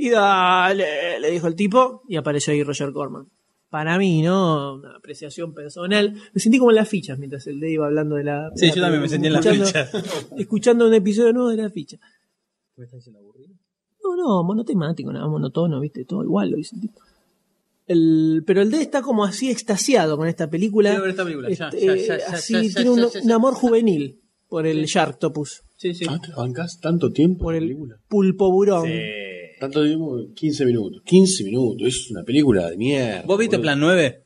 Y dale, le dijo el tipo. Y apareció ahí Roger Corman. Para mí, ¿no? Una apreciación personal. Me sentí como en las fichas mientras el D iba hablando de la. Sí, de yo también me sentí en las fichas. Escuchando un episodio nuevo de la ficha. No, no, monotemático, nada, monotono, viste, todo igual lo dice el tipo. El, pero el D está como así extasiado con esta película. Quiero ver esta película, ya, Este, ya, ya, ya, así ya, ya, tiene un, ya, ya, un amor juvenil por el Sharktopus, Sí, sí. ¿ah, te bancás tanto tiempo por la el película? pulpo burón. Tanto tiempo, 15 minutos. 15 minutos, es una película de mierda. ¿Vos viste boludo. Plan 9?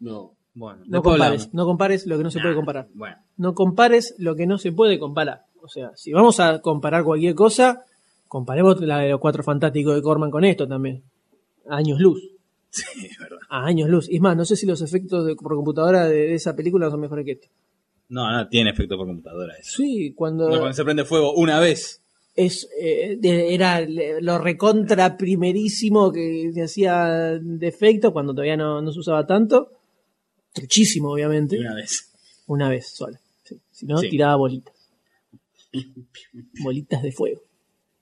No. Bueno, No compares, hablamos. no compares lo que no se puede comparar. Bueno. No compares lo que no se puede comparar. O sea, si vamos a comparar cualquier cosa, comparemos la de los cuatro fantásticos de Corman con esto también. A años luz. Sí, es verdad. A años luz. Y es más, no sé si los efectos de, por computadora de, de esa película son mejores que esto. No, no, tiene efecto por computadora eso. Sí, cuando No, cuando se prende fuego una vez. Es eh, era lo recontra primerísimo que se hacía defecto cuando todavía no, no se usaba tanto. Truchísimo, obviamente. Una vez. Una vez sola. Sí. Si no, Sí. tiraba bolitas. Bolitas de fuego.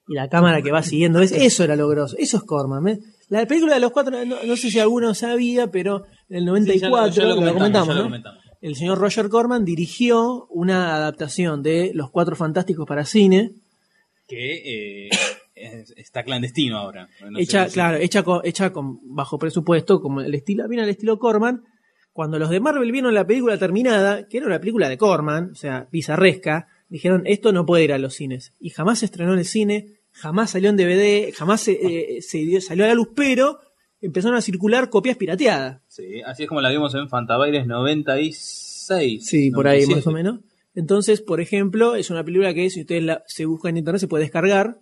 Y la cámara que va siguiendo, ¿ves? eso era lo grosso. Eso es Corman. ¿ves? La película de los cuatro, no, no sé si alguno sabía, pero en el 94, Sí, ya lo- ya lo lo comentamos, ya lo ¿no? comentamos. el señor Roger Corman dirigió una adaptación de Los Cuatro Fantásticos para cine, Que eh, es- está clandestino ahora. No hecha, claro, hecha con, hecha con bajo presupuesto, como el estilo, bien al estilo Corman. Cuando los de Marvel vieron la película terminada, que era una película de Corman, o sea, bizarresca, dijeron, esto no puede ir a los cines. Y jamás se estrenó en el cine, jamás salió en DVD, jamás se, eh, se dio- salió a la luz, pero empezaron a circular copias pirateadas. Sí, así es como la vimos en Fantabaires 96. Sí, por ahí 97. más o menos. Entonces, por ejemplo, es una película que si ustedes la, se buscan en internet se puede descargar,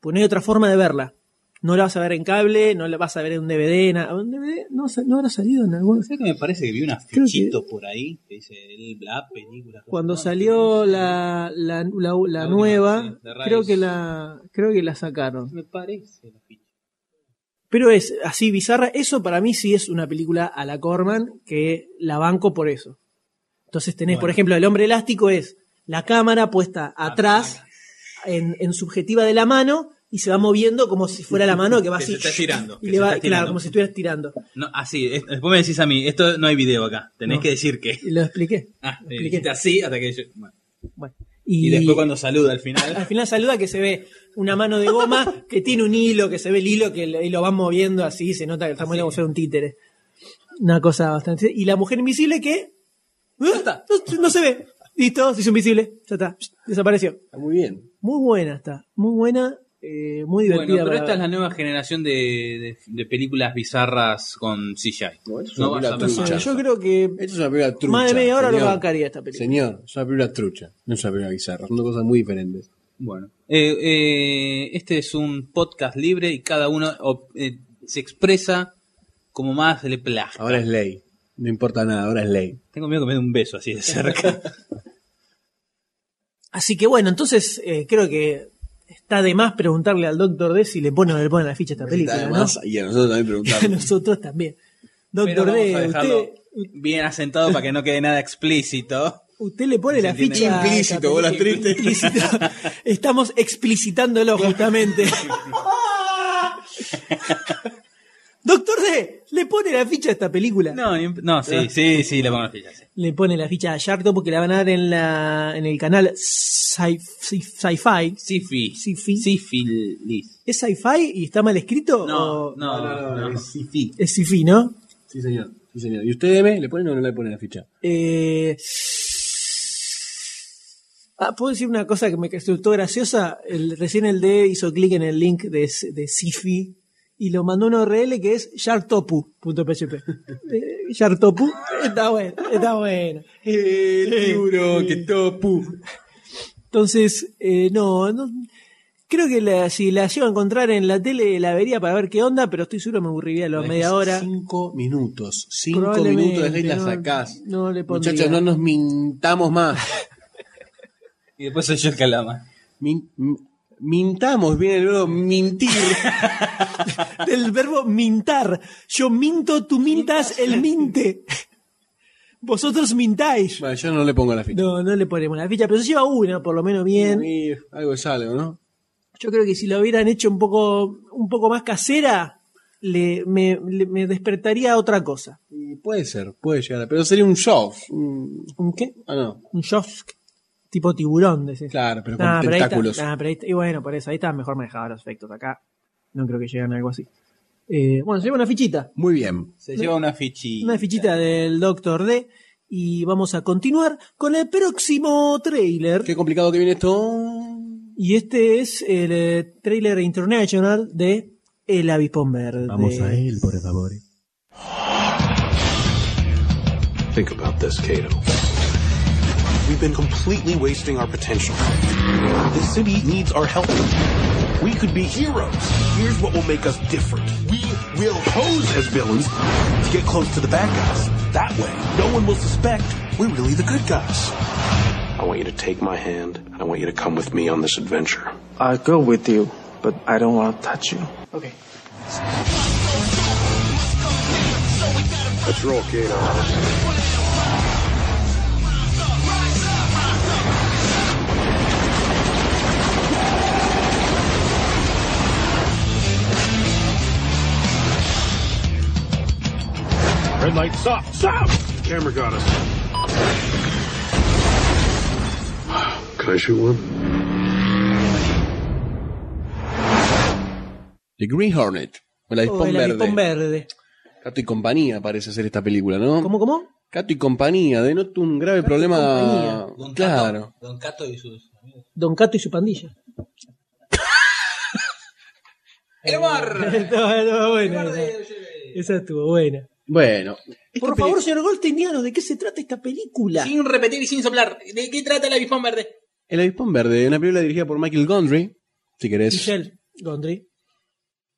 pues no hay otra forma de verla. No la vas a ver en cable, no la vas a ver en un DVD. na- ¿Un DVD? No, no habrá salido en algún... ¿Sabes que me parece que vi un Creo que- por ahí que dice el, la película? Cuando No, salió no la, la, la- la nueva, sí, creo que la creo que la sacaron. Me parece el afiche. Pero es así bizarra. Eso para mí sí es una película a la Corman que la banco por eso. Entonces tenés, por ejemplo, el hombre elástico es la cámara puesta atrás en, en subjetiva de la mano y se va moviendo como si fuera la mano que va Que así. se está estirando, Y le va, claro, como si estuvieras tirando. No, así, es- después me decís a mí, esto no hay video acá, tenés No. que decir que. Lo expliqué. Ah, Lo expliqué. así hasta que yo. bueno. Bueno. Y, después cuando saluda al final. Al final saluda que se ve una mano de goma que tiene un hilo, que se ve el hilo que lo, y lo van moviendo así, se nota que está muy un títere. Una cosa bastante. Y la mujer invisible que. ¿Eh? está. No, no se ve. Listo, se hizo invisible. Ya está. Desapareció. Está muy bien. Muy buena está. Muy buena. eh, muy Bueno, divertida. pero para esta es ver. la nueva generación de, de- de películas bizarras con CGI. No, esto es No una vas a trucha. yo creo que Esto es una película trucha. más de media hora lo señor. bancaría esta película. Señor, es una película trucha. No es una película bizarra. Son dos cosas muy diferentes. Bueno, eh, eh, este es un podcast libre y cada uno op- eh, se expresa como más le plazca. Ahora es ley. No importa nada, ahora es ley. Tengo miedo que me dé un beso así de cerca. Así que bueno, entonces eh, creo que está de más preguntarle al Doctor D si le pone o no le pone la ficha a esta película, ¿no? Y a nosotros también A preguntamos. nosotros también. Pero Doctor vamos a D, usted, bien asentado para que no quede nada explícito. usted le pone la entiende. ficha. a Implícito, bolas tristes. Implícito. Estamos explicitándolo justamente. Doctor D, ¿le pone la ficha a esta película? No, ni- no, sí, sí, sí, le pongo la ficha, sí. Le pone la ficha a Sharkto porque la van a dar en, la, en el canal Sci- Sci- Sci-Fi. Sifi. Sifi. Sífilis. ¿Es Sci-Fi y está mal escrito? No, o- no, no, no, no. es Sci-Fi. Es Sci-Fi, ¿no? Sí, señor. Sí, señor. ¿Y usted, M, le pone o no le pone la ficha? Eh, ah, ¿Puedo decir una cosa que me resultó graciosa? El, recién el D hizo clic en el link de, de Sifi y lo mandó a un URL que es sharktopu.php. Eh, Sharktopu, está bueno, está bueno. El tiburón que topu. Entonces, eh, no, no, creo que la- si la llego a encontrar en la tele la vería para ver qué onda, pero estoy seguro me aburriría a la media hora. Cinco minutos. Cinco minutos de la no- sacás. no le pondría. Muchachos, no nos mintamos más. Y después soy yo el calama. Mintamos, viene el verbo mintir. del verbo mintar. Yo minto, tú mintas, él minte. Vosotros mintáis. Bueno, yo no le pongo la ficha. No, no le ponemos la ficha, pero se lleva una, por lo menos bien. Y algo es algo, ¿no? Yo creo que si lo hubieran hecho un poco, un poco más casera, le, me, le- me despertaría otra cosa. Y puede ser, puede llegar. Pero sería un show. Un- ¿Un qué? Ah, no. Un shosk tipo tiburón, decís. Claro, pero con Nah, pero ahí está- tentáculos. nah, pero ahí está- y bueno, por eso, ahí está mejor manejado los efectos. Acá no creo que lleguen a algo así. Eh, bueno, se lleva una fichita. Muy bien. Se lleva una fichita. Una fichita del Doctor D. Y vamos a continuar con el próximo trailer. Qué complicado que viene esto. Y este es el eh, trailer international de El Avispón Verde. él, por favor. Think about this, Kato. We've been completely wasting our potential. This city needs our help. We could be heroes. Here's what will make us different. We will pose as villains to get close to the bad guys. That way, no one will suspect we're really the good guys. I want you to take my hand, I want you to come with me on this adventure. I'll go with you, but I don't want to touch you. Ok. Let's roll, Kato. Red light, stop! Stop! Camera got us. Can I shoot one? The Green Hornet. O el O avispón el verde. Verde. Cato y compañía parece ser esta película, ¿no? ¿Cómo, cómo? Cato y compañía. Denoto un grave problema. compañía. Don Claro. Cato, Don Cato y sus amigos. Don Cato y su pandilla. ¡El humor! Estuvo estuvo buena. Esa, esa estuvo buena. Bueno. Por favor, señor Goldstein, díganos de qué se trata esta película. Sin repetir y sin soplar. ¿De qué trata el avispón verde? El avispón verde, una película dirigida por Michael Gondry. Si querés. Michelle Gondry.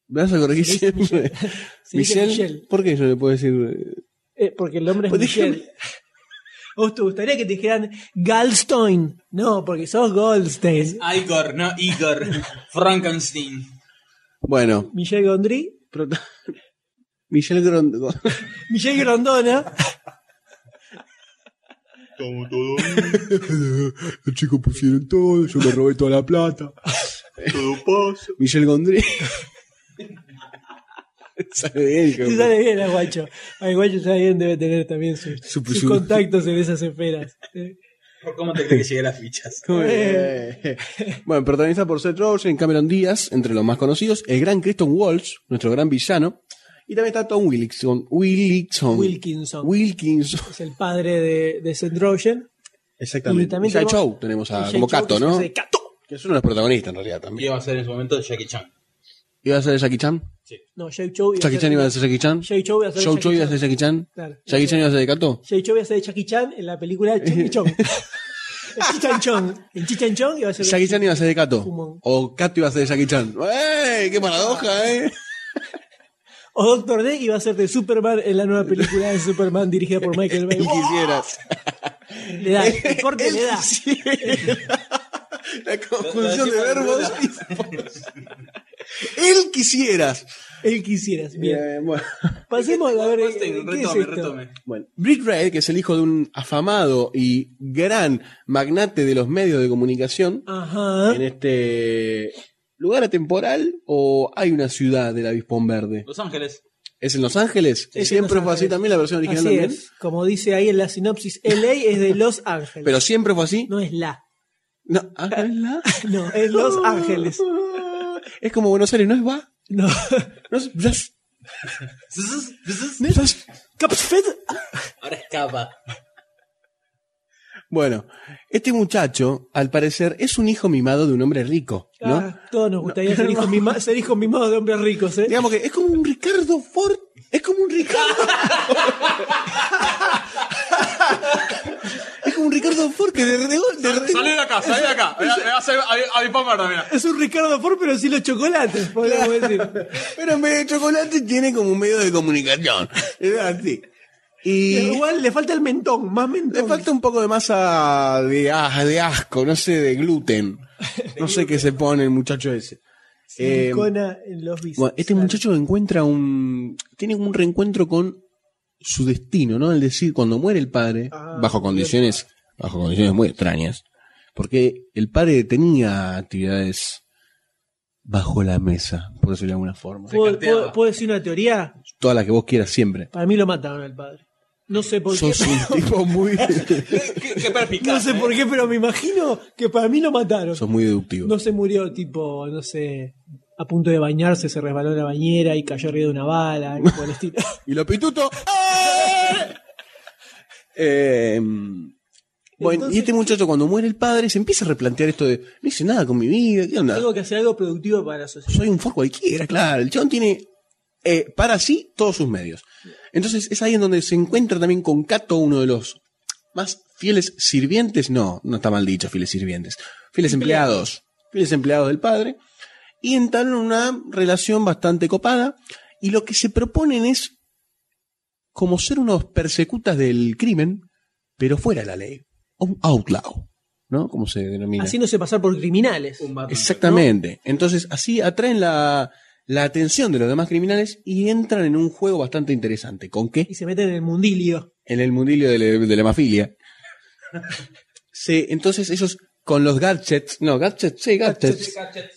¿Me vas a corregir siempre? Michelle. ¿Por qué yo le puedo decir? eh, Eh, porque el nombre es Pues Michelle. déjame- ¿A vos te gustaría que te dijeran Galstein? No, porque sos Goldstein. Igor, no Igor. Frankenstein. Bueno, Michelle Gondry. prota- Michelle Gondry. Michelle Grondona. Los chicos pusieron todo, yo me robé toda la plata. Todo pasa. Michelle Gondry. Sabe bien, Se sale bien el guacho. El guacho ya bien debe tener también sus, Su- sus su- contactos en esas esferas. Eh, ¿Por cómo te crees que llegué a las fichas? Bien. Bueno, protagonizada por Seth Rogen, Cameron Díaz, entre los más conocidos, el gran Kristen Walsh, nuestro gran villano, y también está Tom Wilkinson. Wilkinson. Wilkinson. Wilkinson. Es el padre de, de Seth Rogen. Exactamente. Y también tenemos- Chow tenemos a, como Chow, Cato, ¿no? de Cato. Que es uno de los protagonistas en realidad también. Iba a ser en su momento Jackie Chan. ¿Iba a ser Jackie Chan? No, Jay Chow iba a ¿Jackie ser- Chan iba a ser Jackie Chan? Jay Chow iba a ser Chow Jackie Chow iba a Chan. ser Jackie Chan? Claro. ¿Jackie Chan iba a ser de Cato? Jay Chow iba a ser de Jackie Chan en la película Chucky Chong. Chichan Chong. En Chichan Chong iba a ser de Jackie Chan iba a ser de Cato. Fumón. O Cato iba a ser de Jackie Chan. ¡Ey! ¡Qué paradoja, eh! O Doctor D iba a ser de Superman en la nueva película de Superman dirigida por Michael Bay. Quisieras. Le da, el corte le da. La conjunción de verbos. Él quisieras. Él quisieras. Bien. Eh, bueno. Pasemos a ver. Eh, ¿qué es retome, esto? retome. Bueno, Britt Ray, que es el hijo de un afamado y gran magnate de los medios de comunicación, Ajá. en este lugar atemporal o hay una ciudad del avispón verde. Los Ángeles. ¿Es en Los Ángeles? Es en siempre Los fue así también la versión original Así también. es. Como dice ahí en la sinopsis, LA es de Los Ángeles. Pero siempre fue así. No es la. No, ah, ¿es la? No, es Los Ángeles. Es como Buenos Aires, ¿no es va? No. No es Blas- Capsfed. Bueno, este muchacho, al parecer, es un hijo mimado de un hombre rico, ¿no? Ah, todos nos gustaría ser, hijos mima- ser hijos mimados de hombres ricos, ¿eh? Digamos que es como un Ricardo Ford. Es como un Ricardo. es como un Ricardo Ford que de, de, de- Salí de acá, salí de acá. Me va a hacer a mi papá mira. Es un Ricardo Ford, pero sin los chocolates, podríamos decir. Pero en vez de chocolate tiene como un medio de comunicación. Es así. Y Igual le falta el mentón, más le mentón. falta un poco de masa de, ah, de asco, no sé, de gluten. No sé qué se pone el muchacho ese. Eh, en los bíceps. Bueno, este muchacho encuentra un. Tiene un reencuentro con su destino, ¿no? El decir, cuando muere el padre, Ah, bajo condiciones, bajo condiciones muy extrañas, porque el padre tenía actividades bajo la mesa, por decirlo de alguna forma. ¿Puedo, carteaba. puedo- puedo decir una teoría? Toda la que vos quieras siempre. Para mí lo mataron al padre. No sé por Sos qué. un tipo muy. Qué, qué perspicaz. No sé por qué, pero me imagino que para mí lo mataron. Sos muy deductivo. No se murió tipo, no sé, a punto de bañarse, se resbaló en la bañera y cayó arriba de una bala, algo por el estilo. Y lo pituto. ¡eh! Eh, bueno, Entonces- y este muchacho cuando muere el padre se empieza a replantear esto de, no hice nada con mi vida, ¿qué onda? Tengo que hacer algo productivo para la sociedad. soy un Ford cualquiera, claro. El chabón tiene eh, para sí todos sus medios. Entonces es ahí en donde se encuentra también con Cato, uno de los más fieles sirvientes. No, no está mal dicho, fieles sirvientes. Fieles empleados. Fieles empleados del padre. Y entablan una relación bastante copada. Y lo que se proponen es como ser unos persecutas del crimen, pero fuera de la ley. Un outlaw, ¿no? Como se denomina. Haciéndose pasar por criminales. Batman. Exactamente. Entonces, así atraen la, la atención de los demás criminales y entran en un juego bastante interesante. ¿Con qué? Y se meten en el mundilio. En el mundilio de, la- de la mafilia. Sí, entonces ellos con los gadgets, no, gadgets, sí, gadgets,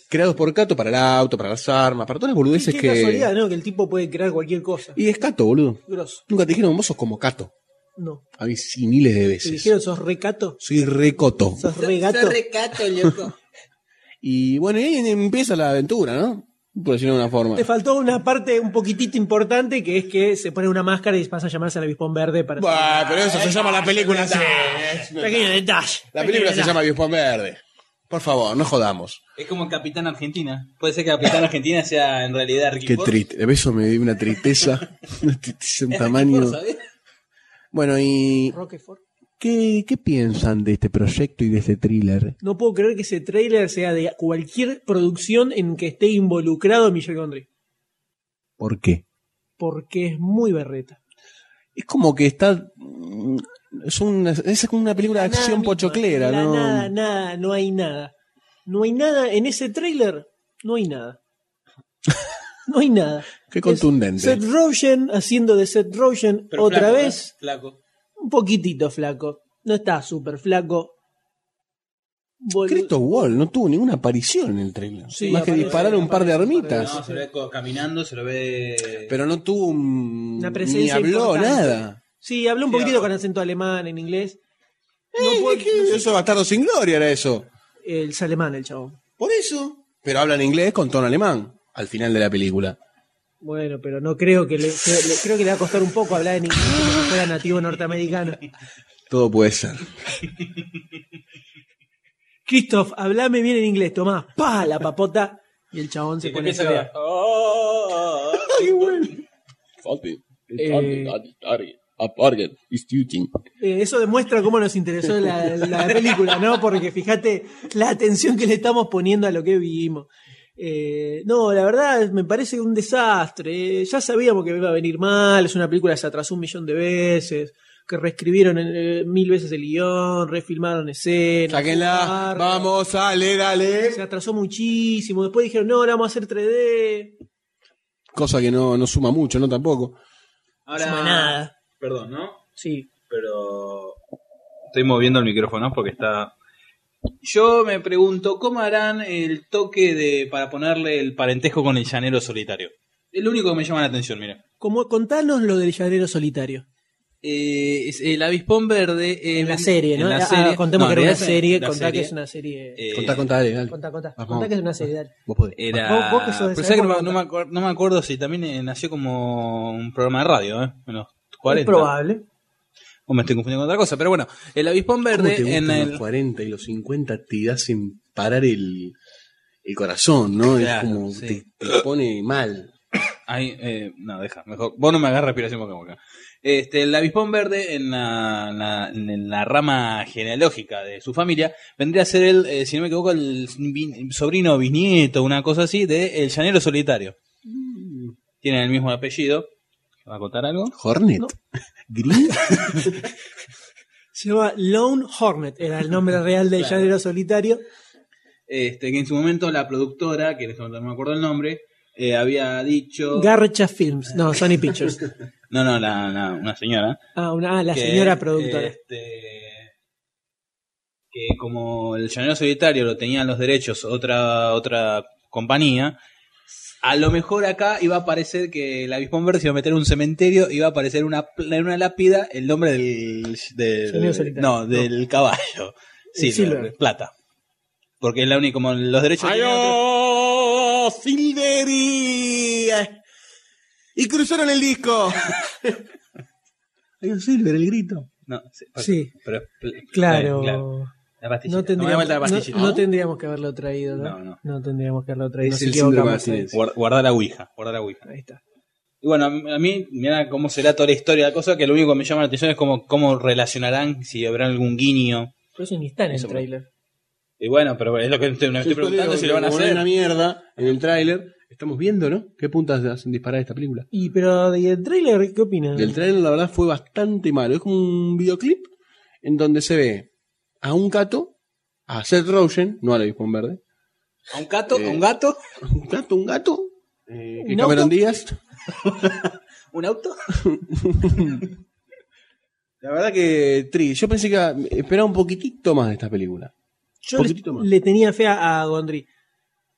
creados por Cato para el auto, para las armas, para todas las Qué, boludeces qué que... casualidad, ¿no? Que el tipo puede crear cualquier cosa. Y es Cato, boludo. Grosso. Nunca te dijeron, vos sos como Cato. No. A mí sí, miles de Te veces. dijeron, sos recato. Soy recoto. Sos regato. recato, loco. Y bueno, y ahí empieza la aventura, ¿no? Por decirlo de una forma. Te faltó una parte un poquitito importante que es que se pone una máscara y pasa a llamarse al avispón verde para. Bah, pero eso se llama la película así. Pequeño detalle. La Pequeño película se llama Avispón Verde. Por favor, no jodamos. Es como Capitán Argentina. Puede ser que Capitán Argentina sea en realidad Ricky Qué Ford. triste. Eso me dio una tristeza. Una tristeza, un tamaño. Bueno, ¿y Roquefort. Qué, qué piensan de este proyecto y de este thriller? No puedo creer que ese tráiler sea de cualquier producción en que esté involucrado Michel Gondry. ¿Por qué? Porque es muy berreta. Es como que está. mm, Es una, es como una película de acción nada pochoclera, la ¿no? Nada, nada, no hay nada. No hay nada en ese tráiler. No hay nada. No hay nada. Qué contundente. Es Seth Rogen haciendo de Seth Rogen Pero otra flaco, vez. Flaco. Un poquitito flaco. No está súper flaco. Bolu- Christoph Wall no tuvo ninguna aparición en el trailer. Sí, Más que disparar un par de armitas. No, se lo ve caminando, se lo ve. Pero no tuvo un. Una Ni presencia habló importante. nada. Sí, habló un Sí, poquitito con acento alemán en inglés. Eh, No puedo- ¿qué? Eso es bastardo sin gloria era eso. El es alemán el chabón. Por eso. Pero hablan inglés con tono alemán. Al final de la película. Bueno, pero no creo que le, le- creo que le va a costar un poco hablar en inglés como si fuera nativo norteamericano. Todo puede ser. Christoph, hablame bien en inglés, tomá, pa, la papota. Y el chabón se pone a empieza pelear. a- Oh, Eh, eso demuestra cómo nos interesó la, la película, ¿no? Porque fíjate la atención que le estamos poniendo a lo que vimos. Eh, no, la verdad me parece un desastre. Eh, Ya sabíamos que iba a venir mal, es una película que se atrasó un millón de veces. que reescribieron eh, mil veces el guion, refilmaron escenas. Sáquenla, vamos, dale, dale. Se atrasó muchísimo. Después dijeron, no, ahora vamos a hacer 3D. Cosa que no, no suma mucho, ¿no? Tampoco. Ahora, suma nada. Perdón, ¿no? Sí. Pero estoy moviendo el micrófono porque está. Yo me pregunto cómo harán el toque de para ponerle el parentesco con el llanero solitario. Es lo único que me llama la atención, mira. Como, contanos lo del llanero solitario. Eh, es el avispón verde En la serie, ¿no? En la Ah, serie. contemos No, que era en una serie, la contá que es una serie. eh, Contá, contá, dale, dale. Contá, contá. Vamos. Contá que es una serie, dale. Vos podés. Era. Vos- vos que sos de esa Pero sabés que no, me- época, no me acuer- no me acuerdo si también eh, nació como un programa de radio, ¿eh? Menos 40. Es probable. O me estoy confundiendo con otra cosa, pero bueno, el avispón ¿Cómo verde te gustan en los el. 40 y los 50 te hacen parar el, el corazón, ¿no? Claro, es como sí. te, te pone mal. Ay, eh, no, deja, mejor. Vos no me hagas respiración boca a boca. Este, el avispón verde en la, la- en la rama genealógica de su familia vendría a ser el, eh, si no me equivoco, el sobrino bisnieto, una cosa así, de El Llanero Solitario. Tienen el mismo apellido. ¿Va a contar algo? Hornet. No. Green. Se llama Lone Hornet, era el nombre real del Claro. llanero solitario. Este, que en su momento la productora, que en este momento no me acuerdo el nombre, eh, había dicho. Garcha Films, no, Sony Pictures. no, no, la, la- una señora. Ah, una, ah, la que, señora productora. este, que como el llanero solitario lo tenían los derechos otra otra compañía, a lo mejor acá iba a aparecer que el avispón verde se iba a meter en un cementerio, iba a aparecer una, en una lápida el nombre del, del- no, del caballo. Sí, Silver. plata. Porque es la única, como los derechos ¡Ay, tienen otro- oh, Silveri! Y cruzaron el disco. Hay un Silver, el grito. No, sí, Sí. pero Claro. claro. La pastillita. No tendríamos, vuelta la no- pastillita. no tendríamos que haberlo traído, ¿no? No, no. tendríamos que haberlo traído. Es el síndrome de abstinencia. Guarda, guarda la ouija, guarda la ouija. Ahí está. Y bueno, a mí, mira cómo será toda la historia de la cosa, que lo único que me llama la atención es cómo, cómo relacionarán, si habrá algún guiño. Pero eso ni está en el Eso, trailer. Y bueno, pero es lo que estoy- me estoy preguntando si lo van a hacer. una mierda en el tráiler. Estamos viendo, ¿no? ¿Qué puntas hacen disparar esta película? Y pero del trailer, ¿qué opinas? Del tráiler la verdad fue bastante malo. Es como un videoclip en donde se ve a un gato, a Seth Rogen, no al avispón verde, ¿A un gato? Eh, ¿A un gato? un gato, un gato, eh, ¿Un Cameron auto? Díaz. ¿Un auto? La verdad que tri, yo pensé que iba- esperaba un poquitito más de esta película. Yo le, le tenía fe a a Gondry.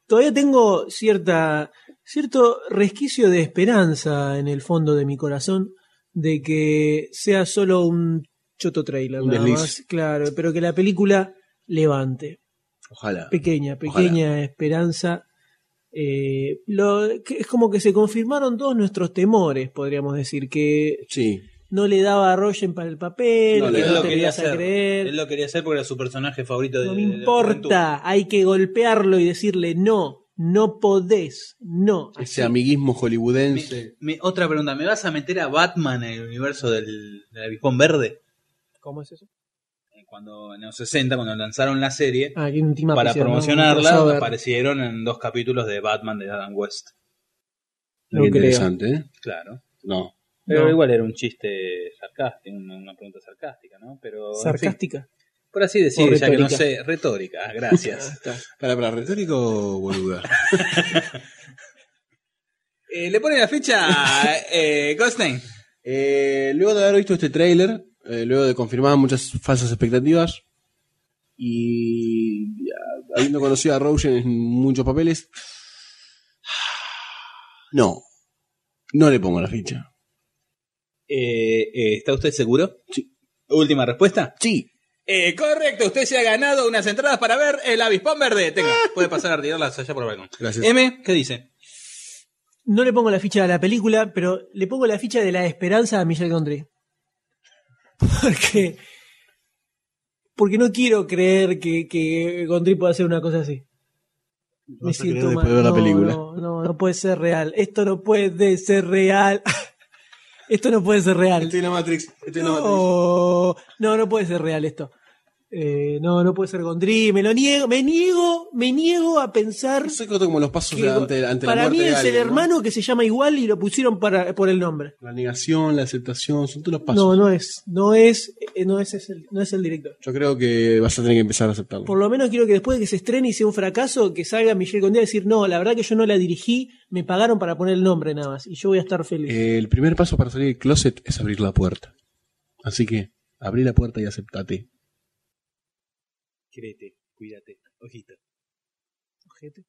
Todavía tengo cierta cierto resquicio de esperanza en el fondo de mi corazón de que sea solo un choto trailer, Un nada desliz. más, claro, pero que la película levante. Ojalá. Pequeña, pequeña esperanza. Eh, lo, que es como que se confirmaron todos nuestros temores, podríamos decir, que Sí. no le daba a Rogen para el papel, No, que él no lo te quería a creer. Él lo quería hacer porque era su personaje favorito de No me de importa, hay que golpearlo y decirle no, no podés, no. Ese Así. amiguismo hollywoodense. Me- me- otra pregunta, ¿me vas a meter a Batman en el universo del, del avispón verde? ¿Cómo es eso? Eh, Cuando en los 60, cuando lanzaron la serie, Ah, para promocionarla, aparecieron en dos capítulos de Batman de Adam West. No Qué creo. interesante, ¿eh? Claro. No. Pero No. igual era un chiste sarcástico, una, pregunta sarcástica, ¿no? Pero, en fin, Sarcástica. por así decir, ya que no sé, retórica, ah, gracias. Para, para, retórico o boluda. Eh, ¿Le pone la ficha eh, Goldstein? Eh, luego de haber visto este tráiler, eh, luego de confirmar muchas falsas expectativas y habiendo conocido a Rogen en muchos papeles, no, no le pongo la ficha. Eh, eh, ¿Está usted seguro? Sí. Última respuesta. Sí, Eh, correcto, usted se ha ganado unas entradas para ver el avispón verde. Tenga, puede pasar a retirarlas allá por el balcón. gracias. M, ¿qué dice? No le pongo la ficha a la película, pero le pongo la ficha de la esperanza a Michel Gondry. Porque. Porque no quiero creer que, que Gondry pueda hacer una cosa así. Me siento mal. de ver la No, película. No, no, no puede ser real. Esto no puede ser real. Esto no puede ser real. Estoy en la Matrix. Estoy en la Matrix. No, no puede ser real esto. Eh, no, no puede ser Gondry, me lo niego, me niego, me niego a pensar. Eso es como los pasos que- ante, ante la para muerte mí de es el ¿no? hermano que se llama igual y lo pusieron para, por el nombre. La negación, la aceptación, son todos los pasos. No, no es, no es, eh, no es, es el, no es el director. Yo creo que vas a tener que empezar a aceptarlo. Por lo menos quiero que después de que se estrene y sea un fracaso, que salga Michelle Gondry a decir, no, la verdad que yo no la dirigí, me pagaron para poner el nombre nada más, y yo voy a estar feliz. Eh, el primer paso para salir del closet es abrir la puerta. Así que, abrí la puerta y aceptate. Créete, cuídate, ojito. Ojete.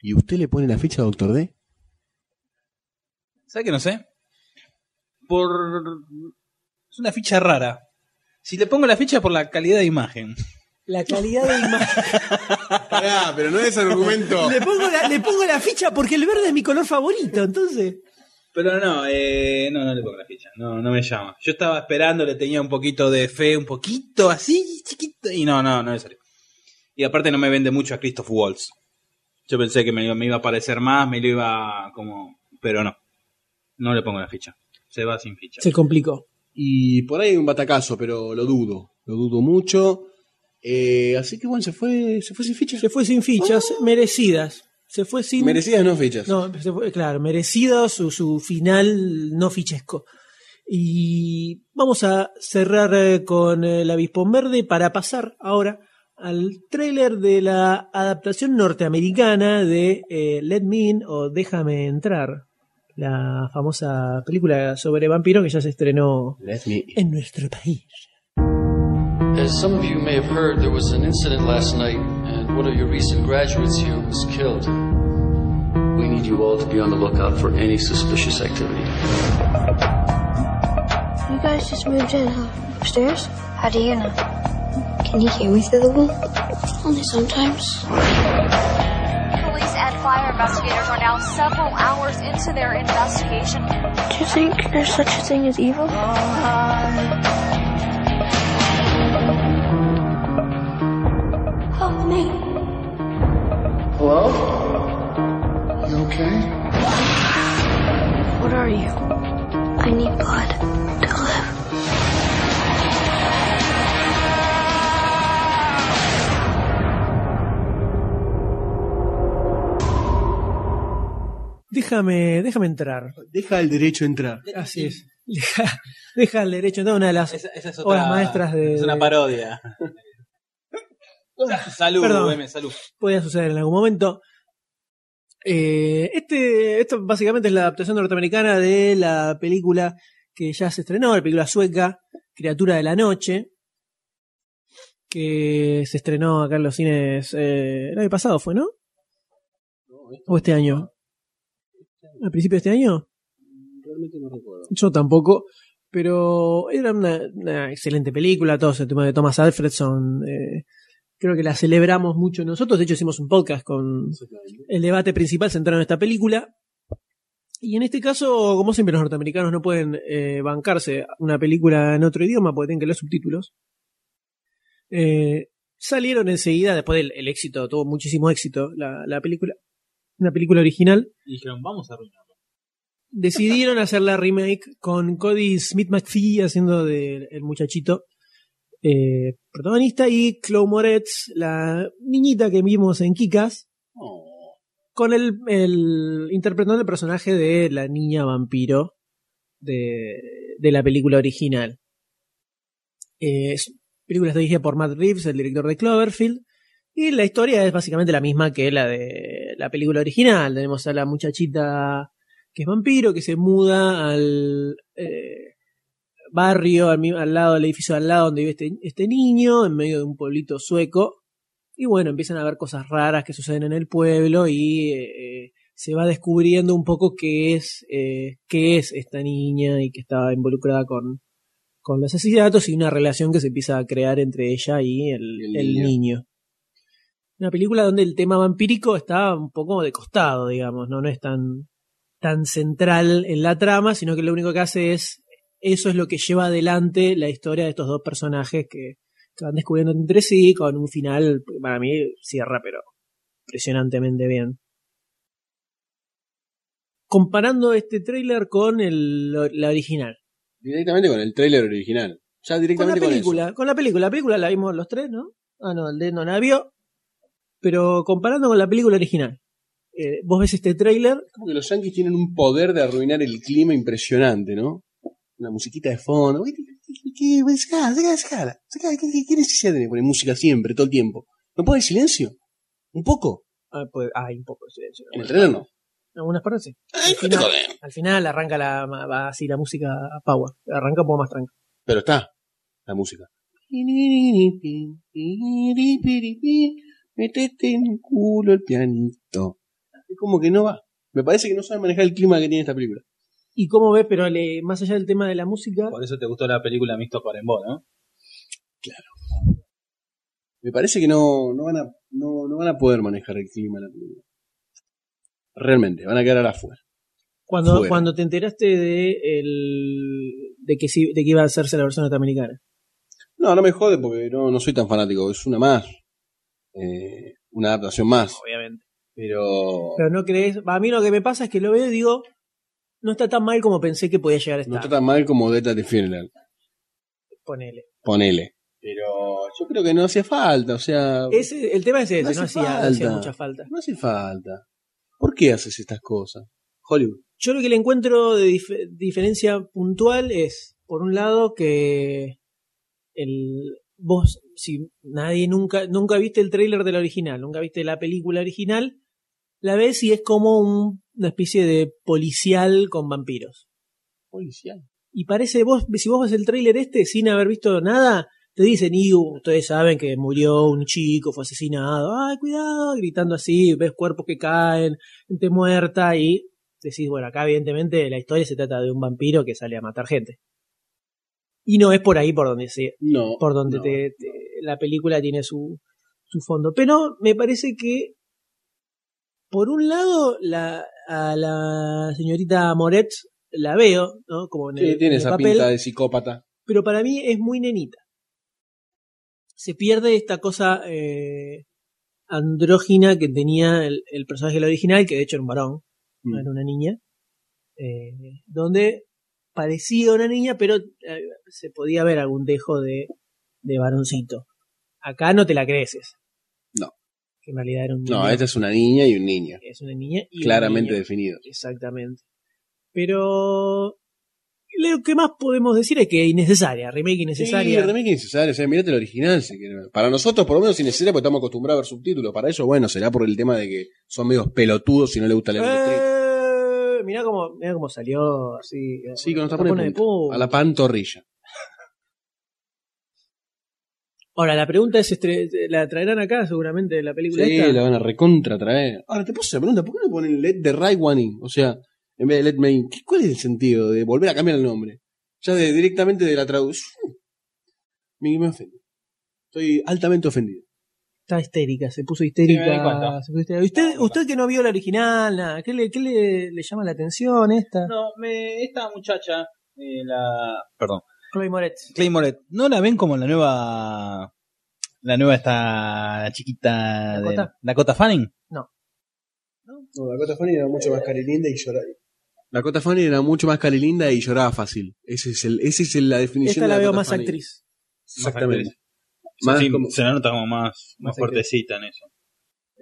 ¿Y usted le pone la ficha a Doctor D? ¿Sabes que no sé? Por. Es una ficha rara. Si le pongo la ficha por la calidad de imagen. La calidad de imagen. Pará, pero no es argumento. le, pongo la, le pongo la ficha porque el verde es mi color favorito, entonces. Pero no, eh, no, no le pongo la ficha. No, no me llama. Yo estaba esperando, le tenía un poquito de fe, un poquito así, chiquito. Y no, no, no le salió. Y aparte no me vende mucho a Christoph Waltz. Yo pensé que me, me iba a parecer más, me lo iba como. Pero no. No le pongo la ficha. Se va sin ficha. Se complicó. Y por ahí hay un batacazo, pero lo dudo. Lo dudo mucho. Eh, así que bueno, se fue, se fue sin ficha. Se fue sin fichas, merecidas. Se fue sin. Merecidas no fichas. No, se fue- claro, merecido su, su final no fichesco. Y vamos a cerrar eh, con el avispón verde para pasar ahora al tráiler de la adaptación norteamericana de eh, Let Me In o Déjame Entrar, la famosa película sobre vampiro que ya se estrenó Let me- en nuestro país. As some of you may have heard, there was an incident last night, one of your recent graduates here was killed. We need you all to be on the lookout for any suspicious activity. You guys just moved in, huh? Upstairs? How do you know? Can you hear me through the wall? Only sometimes. Police and fire investigators are now several hours into their investigation. Do you think there's such a thing as evil? Help me. Hello? You okay? What are you? I need blood to live. Déjame, déjame entrar. Deja el derecho a entrar. Así es. Deja, deja el derecho a entrar, una de las Esa, esa es otra, obras maestras de. Es una parodia. Salud, Perdón. Salud. podía suceder en algún momento. Eh, este, esto básicamente es la adaptación norteamericana de la película que ya se estrenó, la película sueca, Criatura de la Noche, que se estrenó acá en los cines eh, el año pasado, ¿fue, no? ¿O este año? ¿Al principio de este año? Realmente no recuerdo. Yo tampoco, pero era una, una excelente película, todo ese tema de Thomas Alfredson. eh, creo que la celebramos mucho nosotros, de hecho hicimos un podcast con el debate principal centrado en esta película. Y en este caso, como siempre, los norteamericanos no pueden eh, bancarse una película en otro idioma porque tienen que leer subtítulos. Eh, salieron enseguida, después del el éxito, tuvo muchísimo éxito la, la película, una película original Y dijeron, vamos a arruinarlo. decidieron hacer la remake con Cody Smith McPhee haciendo de el muchachito eh, protagonista y Chloe Moretz, la niñita que vimos en Kikas, con el, el interpretando el personaje de la niña vampiro de, de la película original. Eh, es, la película está dirigida por Matt Reeves, el director de Cloverfield, y la historia es básicamente la misma que la de la película original. Tenemos a la muchachita que es vampiro, que se muda al eh, barrio, al, al lado del edificio al lado donde vive este, este niño, en medio de un pueblito sueco. Y bueno, empiezan a ver cosas raras que suceden en el pueblo y eh, se va descubriendo un poco qué es, eh, qué es esta niña y que está involucrada con, con los asesinatos y una relación que se empieza a crear entre ella y el, El el niño. niño. Una película donde el tema vampírico está un poco de costado, digamos, no, no es tan, tan central en la trama, sino que lo único que hace es, eso es lo que lleva adelante la historia de estos dos personajes que, que van descubriendo entre sí, con un final, para mí cierra, pero impresionantemente bien. Comparando este tráiler con el, la original. Directamente con el tráiler original. Ya Con la directamente con, película, con la película, la película la vimos los tres, ¿no? Ah, no, el de no la vio. Pero comparando con la película original, eh, vos ves este tráiler, Como que los yankees tienen un poder de arruinar el clima impresionante, ¿no? Una musiquita de fondo. ¿Qué, qué, qué, qué, sacala, sacala, sacala, sacala, ¿Qué, qué, qué necesidad tiene poner música siempre, todo el tiempo? ¿No puede haber silencio? ¿Un poco? ah, pues, hay un poco de silencio. En el trailer no. En algunas partes sí. Ay, Al final, al final arranca la, va así la música a power. Arranca un poco más tranquila. Pero está la música. Metete en el culo el pianito. Es como que no va. Me parece que no sabe manejar el clima que tiene esta película. Y cómo ves, pero le- más allá del tema de la música, Por eso te gustó la película Mixto Parembó, ¿no? Me parece que no, no, van a, no, no van a poder manejar el clima en la película. Realmente, van a quedar afuera. cuando, Fuera. cuando te enteraste de el, de que de que iba a hacerse la versión norteamericana. No, no me jode porque no, no soy tan fanático. Es una más. Eh, una adaptación más. Obviamente. Pero Pero no crees, a mí lo que me pasa es que lo veo y digo, no está tan mal como pensé que podía llegar a no estar. está tan mal como Data de Funeral. Ponele. Ponele. Pero yo creo que no hacía falta. O sea, Ese, el tema es ese, no, hace hacía, no hacía falta. mucha falta. No hace falta. ¿Por qué haces estas cosas? Hollywood. Yo lo que le encuentro de dif- diferencia puntual es, por un lado, que el vos, si nadie nunca, nunca viste el tráiler de la original, nunca viste la película original, la ves y es como un- una especie de policial con vampiros. Policial. Y parece, vos, si vos ves el tráiler este sin haber visto nada, te dicen, y uh, ustedes saben que murió un chico, fue asesinado, ay, cuidado, gritando así, ves cuerpos que caen, gente muerta, y decís, bueno, acá evidentemente la historia se trata de un vampiro que sale a matar gente. Y no es por ahí por donde se, No. por donde no. te- te- la película tiene su, su fondo. Pero me parece que, por un lado, la, a la señorita Moret la veo, ¿no? Como en Sí, el, tiene en el esa papel, pinta de psicópata. pero para mí es muy nenita. Se pierde esta cosa eh, andrógina que tenía el, el personaje del original, que de hecho era un varón, no Mm. era una niña, eh, donde parecía una niña, pero eh, se podía ver algún dejo de, de varoncito. Acá no te la creces. No. Que en realidad era un No, niño. esta es una niña y un niño. Es una niña y un Claramente niño. definido. Exactamente. Pero lo que más podemos decir es que innecesaria, remake innecesaria. Sí, remake innecesario. O sea, mirate el original. si. Para nosotros, por lo menos, innecesaria porque estamos acostumbrados a ver subtítulos. Para ellos, bueno, será por el tema de que son medios pelotudos y no les gusta leer. Eh, mirá cómo, mirá cómo salió así. Sí, con tapones pone de punta. A la pantorrilla. Ahora, la pregunta es, estre- ¿la traerán acá seguramente la película Sí, esta? la van a recontra traer. Ahora te puedo hacer la pregunta, ¿por qué no ponen Let the Right One in? O sea, en vez de Let Me in, ¿qué- ¿cuál es el sentido de volver a cambiar el nombre? Ya de, directamente de la traducción. Me, me ofende. Estoy altamente ofendido. Está histérica, puso se puso histérica. ¿Usted, usted que no vio la original, nada, ¿qué, le, qué le, le llama la atención esta? No, me, esta muchacha, eh, la. Perdón. Chloe Moretz. Clay Moret, ¿no la ven como la nueva. La nueva esta chiquita ¿Dakota? de Dakota Fanning? No, Dakota Fanning era mucho más carilinda y lloraba. Dakota Fanning era mucho más carilinda y lloraba fácil. Ese es el, ese es el- la definición Esta de la veo Dakota más Fanning. actriz. Exactamente. Más Más como- se la nota como más, más Más fuertecita en eso.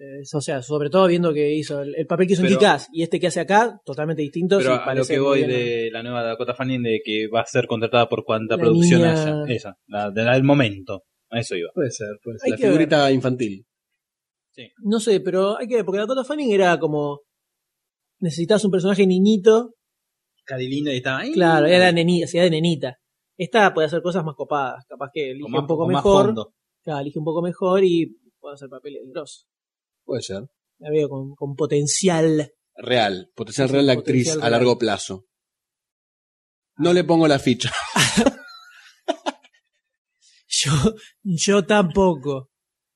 Eh, o sea, sobre todo viendo que hizo el, el papel que hizo en Pero- Kick-Ass y este que hace acá, totalmente distinto. Pero sí, a lo que voy bien. de la nueva Dakota Fanning de que va a ser contratada por cuanta La producción niña- haya. Esa, la, de la del momento. A eso iba. Puede ser, puede ser. Hay La ver. figurita infantil. No sé, pero hay que ver, porque Dakota Fanning era como. Necesitabas un personaje niñito. Carilinda y estaba ahí. Claro, era la nenita, hacía de nenita. Esta puede hacer cosas más copadas, capaz que elige más- un poco mejor. fondo. Claro, elige un poco mejor y puede hacer papeles grosos. Puede ser. La veo con, con potencial. Real. Potencial real de actriz a largo plazo. No le pongo la ficha. Yo, yo tampoco.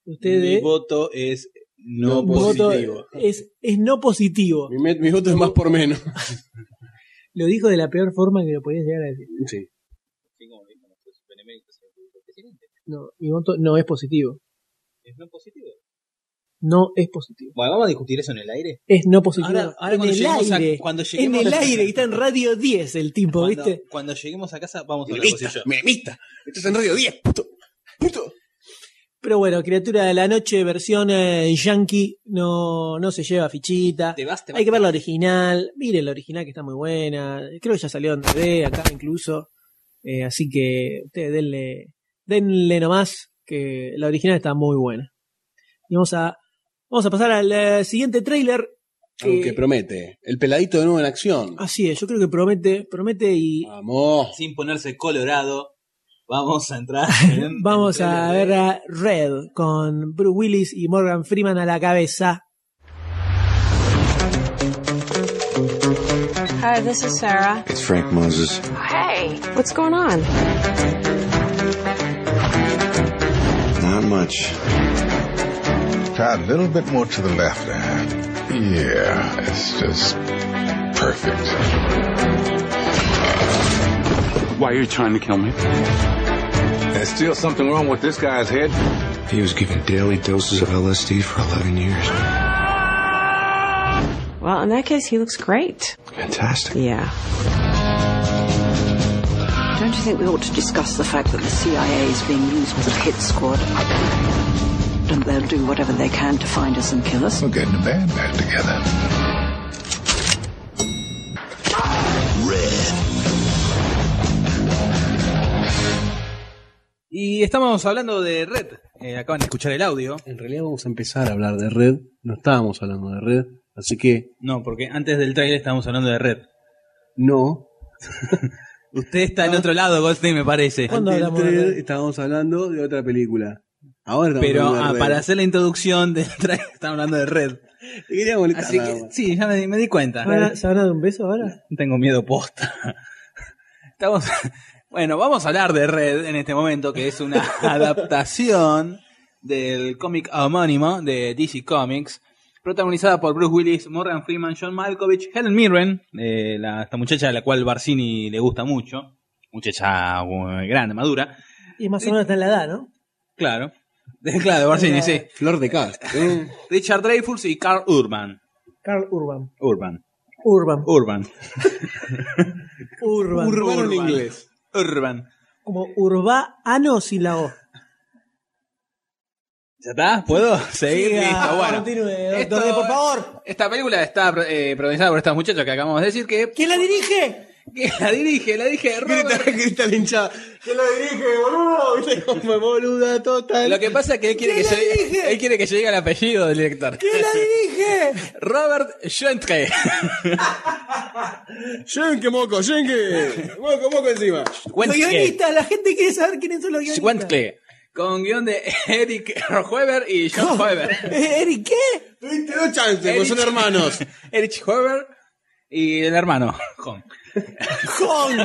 Mi Ustedes. voto es no Mi voto positivo. Es, es no positivo. Mi, mi voto es más por menos. Lo dijo de la peor forma que lo podías llegar a decir. Sí. No, mi voto no es positivo. ¿Es no positivo? No es positivo. Bueno, vamos a discutir eso en el aire. Es no positivo. Ahora- ahora en cuando el lleguemos a- aire. cuando en lleguemos el a- aire, y está en Radio 10 el tipo, Cuando, ¿viste? cuando lleguemos a casa, vamos a hablar vos y yo. memista. Esto es en Radio 10, puto. Puto. Pero bueno, Criatura de la Noche, versión eh, yankee, no, no se lleva fichita. Te vas, te vas. Hay que ver la original. Miren la original que está muy buena. Creo que ya salió en DVD acá incluso. Eh, así que ustedes denle, denle nomás que la original está muy buena. Y vamos a, vamos a pasar al eh, siguiente tráiler. que- Aunque promete. El peladito de nuevo en acción. Así es, yo creo que promete, promete y Vamos. Sin ponerse colorado, vamos a entrar en vamos a ver a Red con Bruce Willis y Morgan Freeman a la cabeza. Hi, this is Sarah. It's Frank Moses. Hey, what's going on? Not much. Try a little bit more to the left there. Yeah, it's just perfect. Why are you trying to kill me? There's still something wrong with this guy's head. He was given daily doses of LSD for 11 years. Well, in that case, he looks great. Fantastic. Yeah. Don't you think we ought to discuss the fact that the CIA is being used as a hit squad? And they'll do whatever they can to find us and kill us? We're getting the band back together. Y estamos hablando de Red. Eh, acaban de escuchar el audio. En realidad vamos a empezar a hablar de Red. No estábamos hablando de Red. Así que No, porque antes del trailer estábamos hablando de Red. no. Usted está en otro lado, Goldstein, me parece. ¿Cuándo Antes del hablamos de trailer Red? estábamos hablando de otra película. Ahora Pero ah, para hacer la introducción del trailer estamos hablando de Red. Te quería molestar Así nada que más. sí, ya me, me di cuenta. ¿Se van a- ¿Se van a dar un beso ahora? Tengo miedo posta. Estamos, bueno, vamos a hablar de Red en este momento, que es una adaptación del cómic homónimo de DC Comics, protagonizada por Bruce Willis, Morgan Freeman, John Malkovich, Helen Mirren, eh, la, esta muchacha a la cual Barcini le gusta mucho, muchacha uh, grande, madura, Y más o menos está en la edad, ¿no? claro, claro, de Barcini, sí. Flor de cast. ¿eh? Richard Dreyfuss y Carl Urban. Carl Urban. Urban. Urban. Urban. Urban. Urbano en Urban. inglés. Urban. Como urbano sin la O. ¿Ya está? ¿Puedo seguir? Siga, Listo, bueno. continúe, doctor Esto- por favor. Esta película está eh, protagonizada por estos muchachos que acabamos de decir que, ¿Quién la dirige? Que la dirige, la dirige Grita, Robert. grita la hinchada. ¿Qué lo dirige, boludo? ¿Viste cómo boluda total? Lo que pasa es que él quiere que, ¿Quién la yo, dirige? él quiere que yo diga el apellido del director. ¿Quién la dirige? Robert Schwenke. Yenke, moco, yenke. Moco, moco encima. Los Schwenke. guionistas, la gente quiere saber quiénes son los guionistas. Schwenke. Con guion de Eric Weber y John Weber. Eh, ¿Eric qué? Tuviste dos chances, porque son hermanos. Eric Weber y el hermano. Jon. Jon.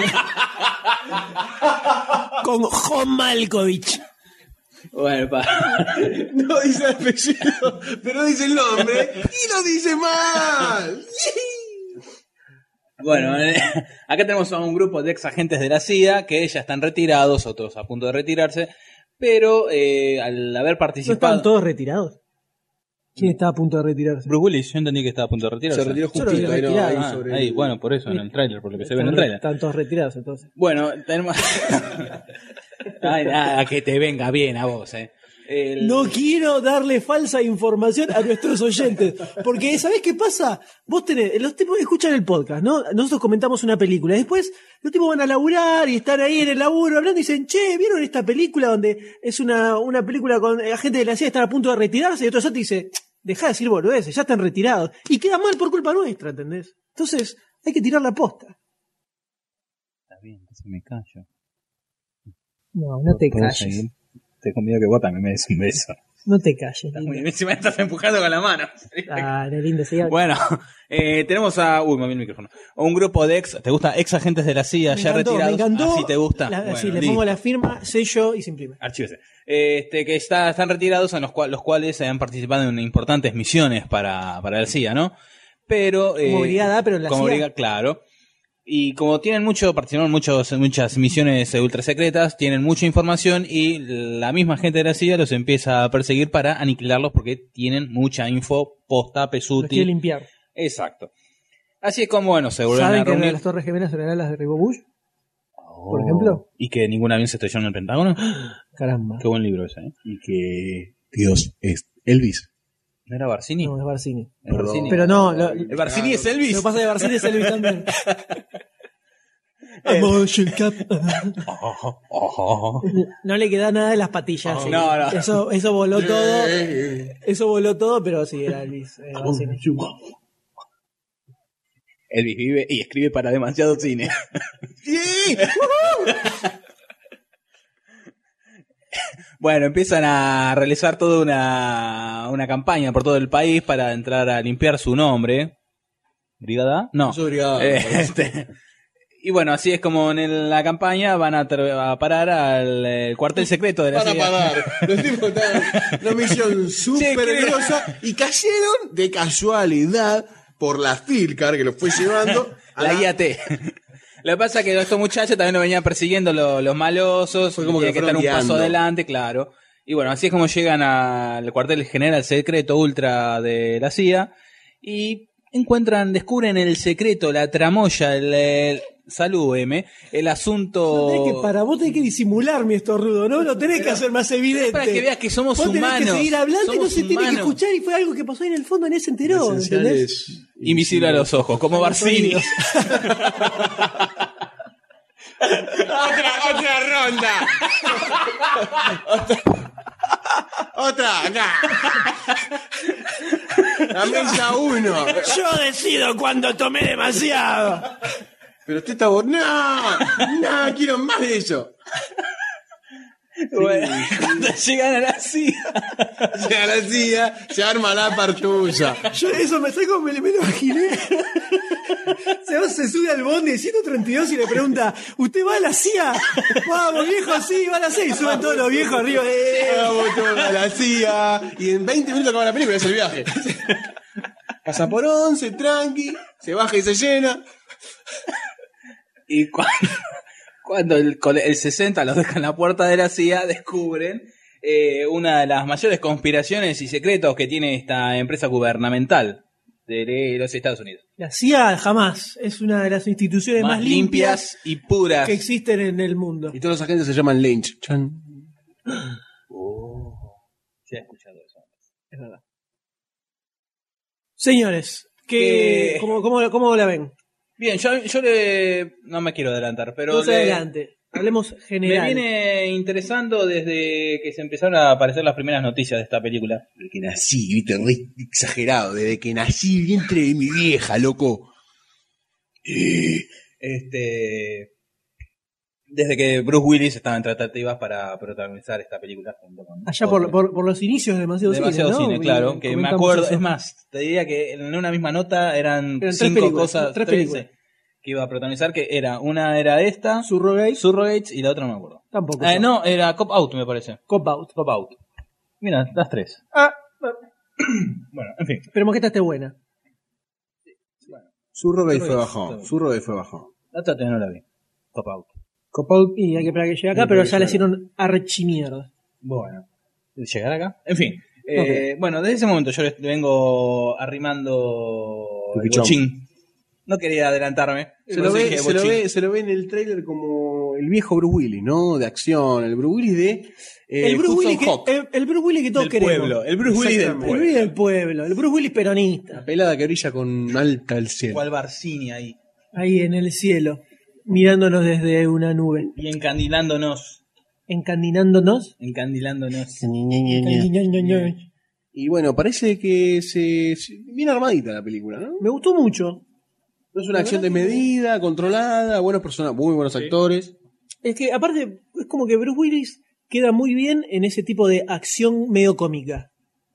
Con Jon Malkovich. Bueno, pa. No dice el apellido, pero dice el nombre y lo dice mal. Bueno, eh, acá tenemos a un grupo de ex agentes de la CIA que ya están retirados, otros a punto de retirarse, pero eh, al haber ¿No participado... están todos retirados? ¿Quién está a punto de retirarse? Bruce Willis, yo entendí que estaba a punto de retirarse. Se retiró justito, ahí, no, ahí Ah, sobre ahí, el- bueno, por eso, en el tráiler, por lo que se ve en el Están- tráiler. Están todos retirados entonces. Bueno, tenemos... Ay, nada, que te venga bien a vos, eh. El- No quiero darle falsa información a nuestros oyentes. Porque, ¿sabés qué pasa? Vos tenés, los tipos escuchan el podcast, ¿no? Nosotros comentamos una película. Después, los tipos van a laburar y están ahí en el laburo hablando y dicen, che, ¿vieron esta película donde es una, una película con eh, agentes de la CIA que están a punto de retirarse? Y otro ya te dice, deja de decir boludeces, ya están retirados. Y queda mal por culpa nuestra, ¿entendés? Entonces, hay que tirar la posta. Está bien, entonces me callo. No, no te ¿Puedo calles. seguir? Te convido que vos también me des un beso. No te calles. Muy- Encima estás empujando con la mano. Dale, lindo, siga. Bueno, eh, tenemos a. Uy, me vi el micrófono. Un grupo de ex. ¿Te gusta? Ex agentes de la CIA Me ya encantó, retirados. me encantó. Así te gusta. La- Bueno, sí, le pongo la firma, sello y se imprime. Archívese. Este, que está, están retirados, en los, cual, los cuales han participado en importantes misiones para, para la CIA, ¿no? Pero. eh, Como brigada, pero en la como CIA. brigada, claro. Y como tienen mucho, participaron muchos, muchas misiones ultra secretas, tienen mucha información y la misma gente de la CIA los empieza a perseguir para aniquilarlos porque tienen mucha info posta, Los quiere pesuti. limpiar. Exacto. Así es como, bueno, se vuelven ¿Saben a que reunir. las Torres Gemelas eran las de Ribo Bush? Oh. Por ejemplo. Y que ningún avión se estrelló en el Pentágono. Caramba. Qué buen libro ese, ¿eh? Y que Dios es Elvis. ¿No era Barcini? No, es Barcini. ¿Es Barcini? Pero no, lo- ¿El Barcini es Elvis? Lo que pasa es que Barcini es Elvis también. A motion cap. No le queda nada de las patillas. sí. No, no. Eso, eso voló todo. Eso voló todo, pero sí, era Elvis. Barcini. Elvis vive y escribe para demasiado cine. ¡Sí! Bueno, empiezan a realizar toda una, una campaña por todo el país para entrar a limpiar su nombre. ¿Brigada? No. Es brigada, Eh, este, y bueno, así es como en la campaña van a, parar al eh, cuartel secreto de la Van a parar. Los tipos en una misión súper peligrosa y cayeron de casualidad por la Filcar que los fue llevando a la guía T. Lo que pasa es que estos muchachos también nos venían persiguiendo lo- los malosos, Fue como que que estar un paso adelante, claro. Y bueno, así es como llegan al cuartel general secreto ultra de la CIA y encuentran, descubren el secreto, la tramoya, el, el- salud, M, el asunto... Tenés que, para vos tenés que disimular mi estornudo, ¿no? Lo tenés que hacer más evidente. Para que veas que somos vos tenés humanos. que seguir hablando y no se tiene que escuchar y fue algo que pasó ahí en el fondo, nadie se enteró. ¿entendés? Invisible a los ojos, como los Barcini. otra, otra ronda. otra, otra, acá. La mesa uno. Yo decido cuando tomé demasiado. Pero usted está bo- No, no, quiero más de eso. Bueno, cuando llegan a la CIA... Llega la CIA, se arma la partusa. Yo eso me saco, me, me lo imaginé. Se, va, se sube al bondi 132 y le pregunta, ¿usted va a la CIA? Vamos, viejo, sí, va a la CIA. Y suben todos los viejos arriba. eh. Vamos todos a la CIA. Y en 20 minutos acaba la película, es el viaje. Pasa por 11, tranqui, se baja y se llena. Y cuando, cuando el, cole- el 60 los dejan en la puerta de la CIA, descubren eh, una de las mayores conspiraciones y secretos que tiene esta empresa gubernamental de los Estados Unidos. La CIA jamás es una de las instituciones más, Más limpias y puras. que existen en el mundo. Y todos los agentes se llaman Lynch. Chan. Se ha escuchado eso. Es verdad. Señores, ¿qué, Que- cómo, cómo- cómo la ven? Bien, yo, yo le, no me quiero adelantar, pero Más le- adelante. Hablemos me general. viene interesando desde que se empezaron a aparecer las primeras noticias de esta película. Desde que nací, viste, re exagerado. Desde que nací, vientre de mi vieja, loco. Este, desde que Bruce Willis estaba en tratativas para protagonizar esta película junto con Allá por, otro. por, por los inicios de demasiado, demasiado cine, cine, ¿no? claro, Y que me acuerdo, eso. es más, te diría que en una misma nota eran, cinco cosas, tres 13, películas. que iba a protagonizar, que era, una era esta, Surrogates, Surrogates, y la otra no me acuerdo. tampoco. Eh, no, era Cop Out me parece. Cop Out. Cop Out. Mira, las tres. Ah, Bueno, en fin. esperemos que esta esté buena. Surrogate fue Surrogate, bajón. Surrogate. Surrogate fue bajón. La otra no la vi. Cop Out. Y hay que esperar que llegue acá, Hay que pero ya llegar. hicieron archimierda. Bueno, llegar acá. En fin, eh, bueno, desde ese momento yo le vengo arrimando el Pipichón. bochín. No quería adelantarme. Se lo, ve, dije se, lo bochín. ve, se lo ve en el trailer como el viejo Bruce Willis, ¿no? De acción. El Bruce Willis de. eh, el, Bruce Hudson Willis que, el, el Bruce Willis que todos Del queremos. pueblo. El Bruce Willis del El Exactamente. pueblo. Bruce Willis del pueblo. El Bruce Willis peronista. La pelada que brilla con alta el cielo. Cual Barcini ahí. Ahí en el cielo. Mirándonos desde una nube. Y encandilándonos. Encandinándonos. Encandilándonos. Y bueno, parece que se, se- bien armadita la película, ¿no? Me gustó mucho. No es una acción de medida, controlada, buenos personajes, muy buenos actores. Es que aparte es como que Bruce Willis queda muy bien en ese tipo de acción medio cómica.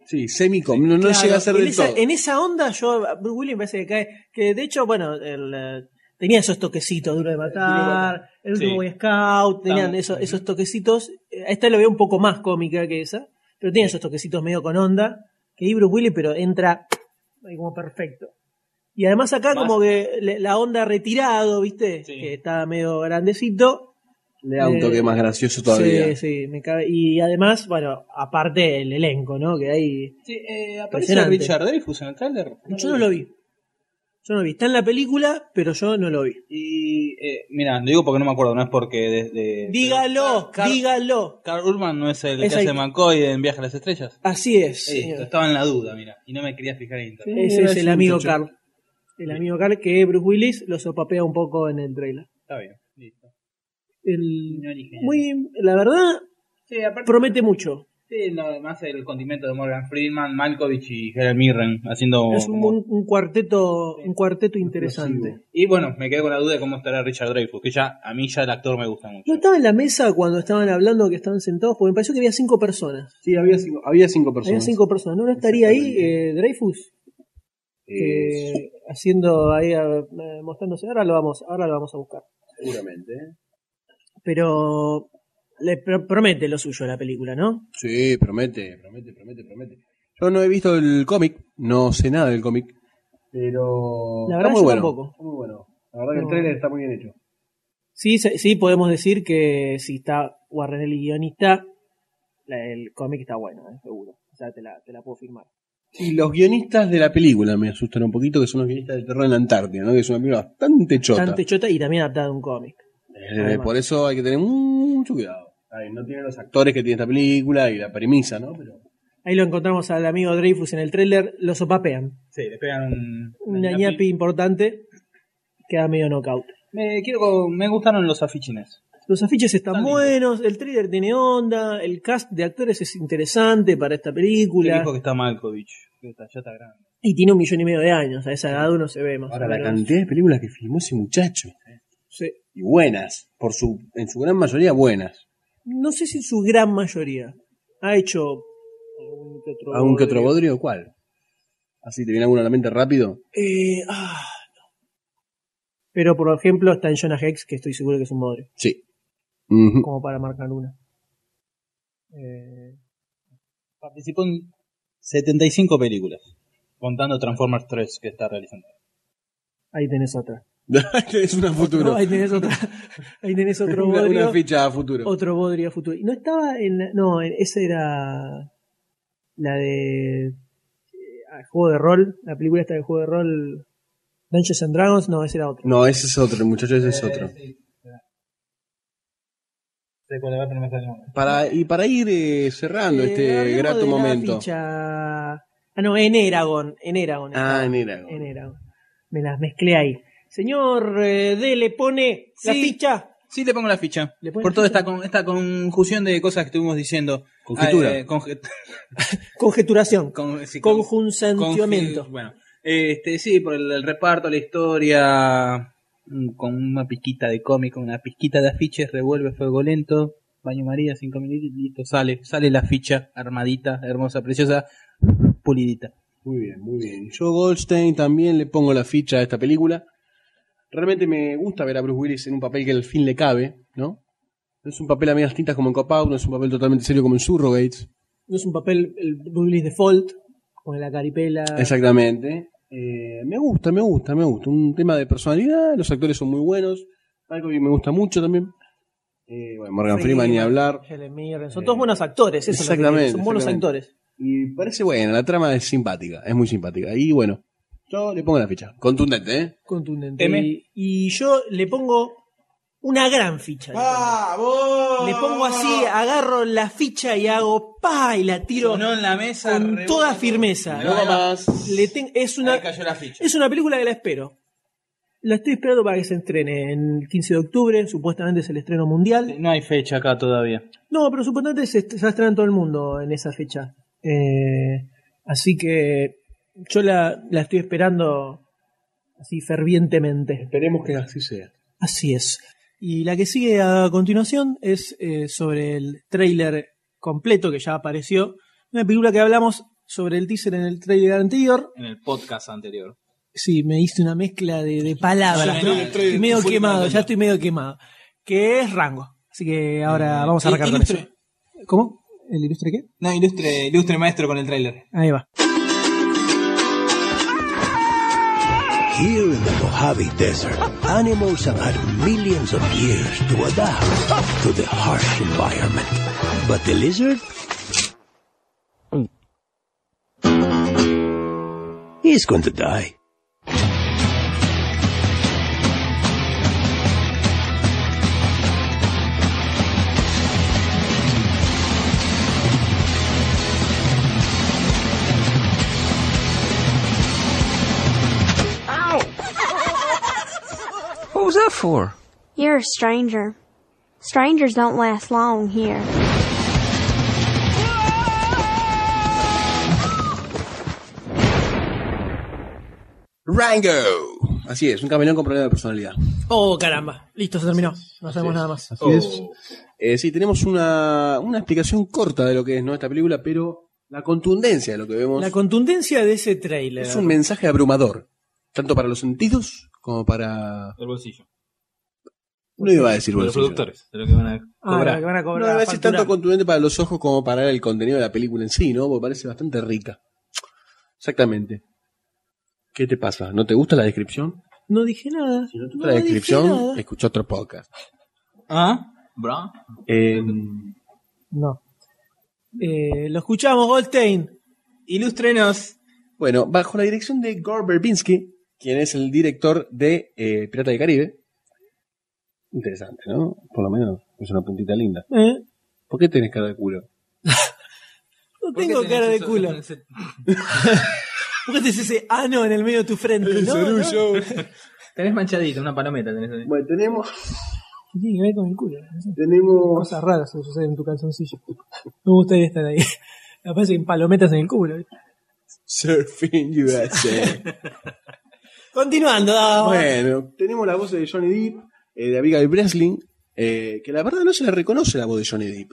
Sí, semicom, no, no Claro, llega a ser en del esa, todo. En esa onda yo, a Bruce Willis me parece que cae, que de hecho, bueno, el, eh, tenía esos toquecitos, Duro de Matar, el último Sí. Boy Scout, tenían esos, esos toquecitos. A esta lo veo un poco más cómica que esa, pero tiene esos toquecitos medio con onda, que Bruce Willis, pero entra ahí como perfecto. Y además acá como que la onda retirado, ¿viste? Que está medio grandecito. Le da un Eh, toque más gracioso todavía. Sí, sí, me cabe. Y además, bueno, aparte el elenco, ¿no? Que hay... Sí, eh, ¿Aparece. Richard Dreyfuss en el tráiler? Yo no lo vi. Yo no lo vi. Está en la película, pero yo no lo vi. Y, eh, mira, lo digo porque no me acuerdo, no es porque desde... Dígalo, dígalo. Carl Urban no es el Es que hace. McCoy en Viaje a las Estrellas. Así es. Eh, señor. estaba en la duda, mira, y no me quería fijar en internet. Ese es el amigo muchacho. Carl. El amigo Carl que Bruce Willis lo sopapea un poco en el trailer. Está bien, listo. El- muy, la verdad, Sí, aparte, promete mucho. Sí, no, además el condimento de Morgan Freeman, Malkovich y Helen Mirren haciendo... Es un, un- un cuarteto, un cuarteto interesante. Y bueno, me quedé con la duda de cómo estará Richard Dreyfuss, que ya a mí ya el actor me gusta mucho. No estaba en la mesa cuando estaban hablando que estaban sentados, porque me pareció que había cinco personas. Sí, había cinco, había cinco personas. Había cinco personas. ¿No, no estaría ahí eh, Dreyfus? Eh, Eh, haciendo ahí, eh, mostrándose. Ahora lo vamos, ahora lo vamos a buscar. seguramente. Pero le pro- promete lo suyo la película, ¿no? Sí, promete, promete, promete, promete. Yo no he visto el cómic, no sé nada del cómic, pero La verdad está muy yo bueno. tampoco. Está muy bueno. La verdad que el No. trailer está muy bien hecho. Sí, sí podemos decir que si está Warren el guionista, el cómic está bueno, eh, seguro. O sea, te la, te la puedo firmar. Y los guionistas de la película me asustan un poquito, que son los guionistas de terror en la Antártida, ¿no? Que es una película bastante chota. Bastante chota y también adaptada a un cómic. Eh, por eso hay que tener mucho cuidado. Ay, no tiene los actores que tiene esta película y la premisa, ¿no? Pero Ahí lo encontramos al amigo Dreyfus en el tráiler, lo sopapean. Sí, le pegan un... Un ñapi importante, queda medio knockout. Me, quiero, me gustaron los afichines. Los afiches están Están buenos, el tráiler tiene onda, el cast de actores es interesante para esta película. dijo que está Malkovich, que está, ya está grande. Y tiene un millón y medio de años, a esa edad uno se ve más ahora o la menos. cantidad de películas que filmó ese muchacho. Sí. Y buenas, por su, en su gran mayoría buenas. No sé si en su gran mayoría. Ha hecho algún que otro ¿Algún que otro bodrio. ¿Cuál? Así te viene alguno a la mente rápido. Eh, ah, no. Pero por ejemplo está en Jonah Hex, que estoy seguro que es un bodrio. Sí. Como para marcar una. Eh, Participó en 75 películas, contando Transformers 3 que está realizando. ahí tenés otra. es una futuro. No, ahí tenés otra. Ahí tenés otro Una- bodrio. una ficha a futuro. Otro bodrio a futuro. Y no estaba en. la- No, en- esa era. La de. eh, juego de rol. La película esta de juego de rol. Dungeons and Dragons. No, ese era otro. No, ese es otro, el muchacho ese es otro. El nombre. Para, y para ir eh, cerrando Eh, este grato momento. ficha- Ah, no, en Eragon. En Eragon. Ah, en Eragon. En Eragon. Me las mezclé ahí. Señor eh, D, le pone la Sí. ficha. Sí, le pongo la ficha. ¿Le pones Por toda ficha? esta, con, esta conjunción de cosas que estuvimos diciendo. Conjetura. Ah, eh, conje- Conjeturación. con- sí, con- Conjuncionamiento. conje- Bueno, este, sí, por el, el reparto, la historia, mm, con una pizquita de cómic, con una pizquita de afiches, revuelve fuego lento, baño María, cinco minutos, listo, sale, sale la ficha armadita, hermosa, preciosa, pulidita. Muy bien, muy bien. Yo Goldstein también le pongo la ficha a esta película. Realmente me gusta ver a Bruce Willis en un papel que al fin le cabe, ¿no? No es un papel a medias tintas como en Cop Out, no es un papel totalmente serio como en Surrogates. No es un papel, el Bruce Willis default, con la caripela. Exactamente. Eh, me gusta, me gusta, me gusta. Un tema de personalidad, los actores son muy buenos. Algo que me gusta mucho también. Eh, bueno, Morgan Freeman ni hablar. Helen Mirren, Son todos buenos actores, eso es lo que Exactamente, son buenos actores. Y parece buena, la trama es simpática, es muy simpática. Y bueno, yo le pongo la ficha. Contundente, ¿eh? Contundente. M. Y, y yo le pongo una gran ficha. le pongo. Le pongo así, agarro la ficha y hago pa y la tiro Sonó en la mesa, con toda firmeza. No más. Le ten- es una Ahí cayó la ficha. es una película que la espero. La estoy esperando para que se estrene en el 15 de octubre, supuestamente es el estreno mundial. No hay fecha acá todavía. No, pero supuestamente se, est- se va a estrenar en todo el mundo en esa fecha. Eh, así que yo la, la estoy esperando así fervientemente. Esperemos que así sea. Así es. Y la que sigue a continuación es eh, sobre el tráiler completo que ya apareció. Una película que hablamos sobre el teaser en el tráiler anterior. En el podcast anterior. Sí, me hice una mezcla de, de palabras. Estoy medio quemado, ya estoy medio quemado. Que es Rango. Así que ahora Eh, vamos a arrancar con eso. ¿Cómo? ¿El ilustre qué? No, ilustre, ilustre maestro con el tráiler. Ahí va. Here in the Mojave Desert, animals have had millions of years to adapt to the harsh environment. But the lizard? Hmm. He's going to die. Was that for? You're a stranger. Strangers don't last long here. Rango. Así es, un camaleón con problema de personalidad. Oh, caramba. Listo, se terminó. No sabemos nada más. Así es. Eh, sí, tenemos una, una explicación corta de lo que es ¿no? esta película, pero la contundencia de lo que vemos La contundencia de ese trailer. es un mensaje abrumador, tanto para los sentidos como para... El bolsillo. No iba a decir De los bolsillo. productores, de lo que van a Ah, cobrar. que van a No cobrar. iba a decir facturar. tanto contundente para los ojos como para el contenido de la película en sí, ¿no? Porque parece bastante rica. Exactamente. ¿Qué te pasa? ¿No te gusta la descripción? No dije nada. Si no te No gusta la descripción, escucha otro podcast. ¿Ah? ¿Bra? Eh, No. Eh, lo escuchamos, Goldstein. Ilústrenos. bueno, bajo la dirección de Gore Verbinski, quien es el director de eh, Pirata del Caribe. Interesante, ¿no? Por lo menos es una puntita linda. Eh, ¿Por qué tenés cara de culo? no tengo cara de culo. ¿Por qué tenés ese ano en el medio de tu frente? No, no. Tenés manchadita, una palometa tenés ahí. Bueno, tenemos... ¿Qué tiene que ver con el culo? No sé. Tenemos... Cosas raras que suceden en tu calzoncillo. Me gustaría estar ahí. Me parecen palometas en el culo. Surfing USA. Continuando. Bueno, tenemos la voz de Johnny Depp, eh, de Abigail Breslin, eh, que la verdad no se le reconoce la voz de Johnny Depp.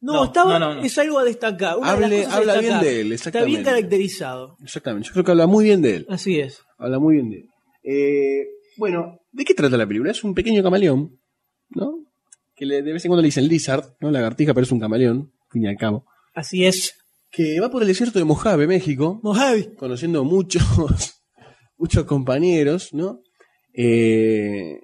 No, No, estaba, no, no, no. es algo a destacar. Una de las Hable- cosas a habla bien de él, Está exactamente. bien caracterizado. Exactamente, yo creo que habla muy bien de él. Así es. Habla muy bien de él. Eh, bueno, ¿de qué trata la película? Es un pequeño camaleón, ¿no? Que le- de vez en cuando le dicen lizard, ¿no? Lagartija, pero es un camaleón, al fin y al cabo. Así es. Que va por el desierto de Mojave, México, Mojave. conociendo muchos, muchos compañeros, ¿no? Eh,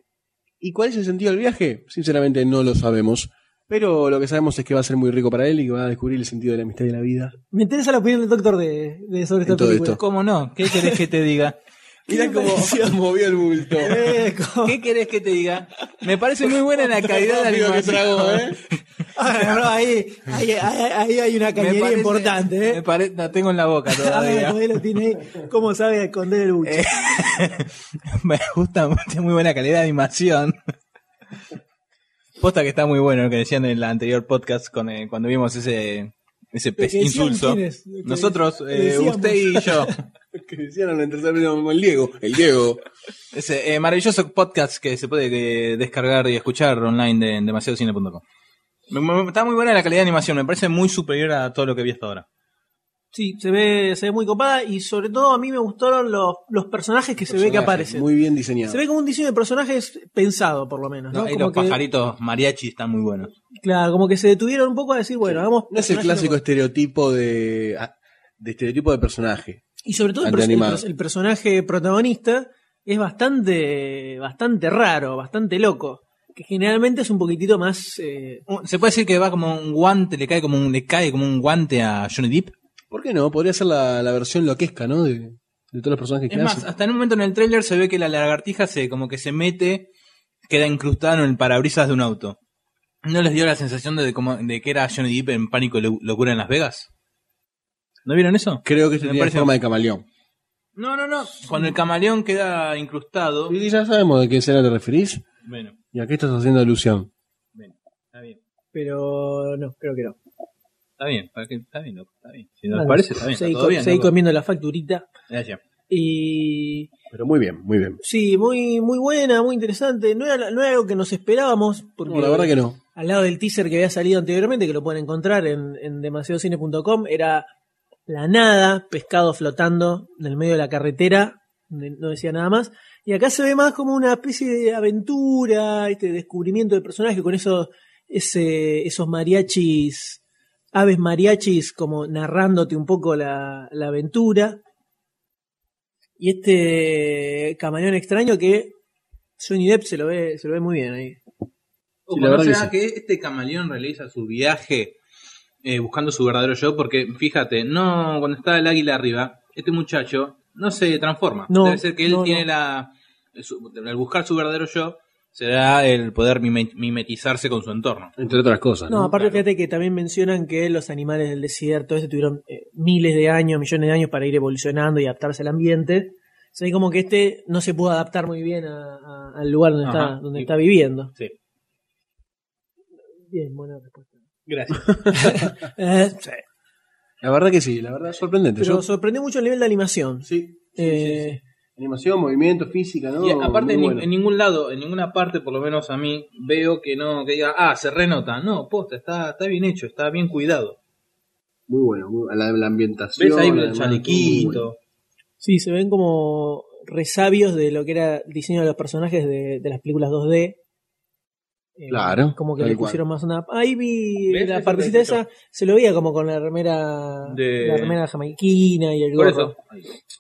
¿Y cuál es el sentido del viaje? Sinceramente no lo sabemos. Pero lo que sabemos es que va a ser muy rico para él y que va a descubrir el sentido de la amistad y de la vida. Me interesa la opinión del doctor de, de sobre esta En todo película. esto. ¿Cómo no? ¿Qué querés que te diga? Mira me cómo movió el bulto. Eh, ¿Qué querés que te diga? Me parece muy buena la calidad de ¿eh? Ah, no, ahí, ahí, ahí- ahí hay una Me cañería parece- importante, Me ¿eh? pare- la tengo en la boca Ah, todavía. todavía lo tiene ahí. ¿Cómo sabe esconder el buche? Eh, me gusta mucho, muy buena calidad de animación. Posta que está muy bueno lo que decían en el anterior podcast con, eh, cuando vimos ese, ese quién es, Nosotros, eh, usted y yo. Que decían en el Diego. El Diego. Ese eh, maravilloso podcast que se puede eh, descargar y escuchar online de, en demasiadocine.com. Está muy buena la calidad de animación, me parece muy superior a todo lo que vi hasta ahora. Sí, se ve, se ve muy copada y sobre todo a mí me gustaron los, los personajes que se ve que aparecen. Muy bien diseñado. Se ve como un diseño de personajes pensado, por lo menos. ¿no? No, y Como los que, pajaritos mariachi están muy buenos. Claro, como que se detuvieron un poco a decir, bueno, hagamos. No es el clásico estereotipo de, ah, de estereotipo de personaje. Y sobre todo el, el el personaje protagonista es bastante, bastante raro, bastante loco. Que generalmente es un poquitito más. eh, Se puede decir que va como un guante, le cae como un, le cae como un guante a Johnny Depp. ¿Por qué no? Podría ser la, la versión loquesca, ¿no? De, de todos los personajes que Es más, hace. hasta en un momento en el tráiler se ve que la lagartija se como que se mete, queda incrustada en el parabrisas de un auto. ¿No les dio la sensación de, como, de que era Johnny Depp en pánico y lo- locura en Las Vegas? ¿No vieron eso? Creo que tiene parece- forma de camaleón. No, no, no. Cuando el camaleón queda incrustado. Y ya sabemos de qué escena te referís Bueno, y a qué estás haciendo alusión. está bien. pero no, creo que no. Está bien, está bien, loco, está bien. Si no Bueno, les parece, está bien. seguí, está todo bien, seguí loco. comiendo la facturita. Gracias. Y Pero muy bien, muy bien. sí, muy, muy buena, muy interesante. No era, no era algo que nos esperábamos. Porque No, la verdad que no. al lado del teaser que había salido anteriormente, que lo pueden encontrar en, en demasiadocine.com, era la nada, pescado flotando en el medio de la carretera, no decía nada más. Y acá se ve más como una especie de aventura, este descubrimiento de personaje con esos, ese, esos mariachis, aves mariachis como narrándote un poco la, la aventura. Y este camaleón extraño que Johnny Depp se lo ve, se lo ve muy bien ahí. O Sí, verdad que será sí. que este camaleón realiza su viaje eh, buscando su verdadero yo, porque fíjate, no cuando está el águila arriba, este muchacho no se transforma. No, Debe ser que él no, tiene no. la. su- al buscar su verdadero yo, será el poder mime- mimetizarse con su entorno. Entre otras cosas. No, aparte fíjate que también mencionan que los animales del desierto ese tuvieron eh, miles de años, millones de años para ir evolucionando y adaptarse al ambiente. O sea, como que este no se pudo adaptar muy bien a- a- al lugar donde, Ajá. está, donde Y- está viviendo. Sí. Bien, buena respuesta. Gracias. Eh, sí. La verdad que sí, la verdad sorprendente. Pero Yo- sorprendió mucho el nivel de animación. Sí. Eh, Animación, movimiento, física, ¿no? Y aparte, en, ni- bueno. en ningún lado, en ninguna parte, por lo menos a mí, veo que no, que diga, ah, se renota. No, posta, está, está bien hecho, está bien cuidado. Muy bueno, muy- la, la ambientación. ¿Ves ahí el bueno. chalequito? Sí, se ven como resabios de lo que era el diseño de los personajes de, de las películas 2D. Eh, Claro, Como que le pusieron más una. Ahí vi ¿Ves? la partecita te esa, se lo veía como con la remera De- la remera jamaiquina y el gorro.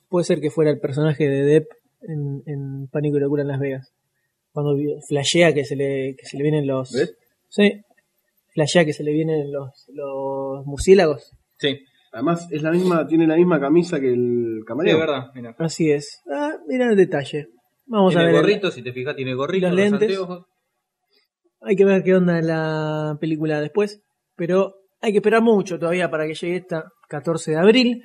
Puede ser que fuera el personaje de Depp en, en Pánico y Locura en Las Vegas. Cuando vi- flashea que se le, que se le vienen los. ¿Ves? Sí. Flashea que se le vienen los, los murciélagos. Sí, Además, es la misma, tiene la misma camisa que el sí, camaleón. es verdad. Mira. Así es. Ah, mira el detalle. Vamos tiene a ver. el- gorrito, si te fijas, tiene gorrito, los los lentes. anteojos. Hay que ver qué onda la película después, pero hay que esperar mucho todavía para que llegue esta 14 de abril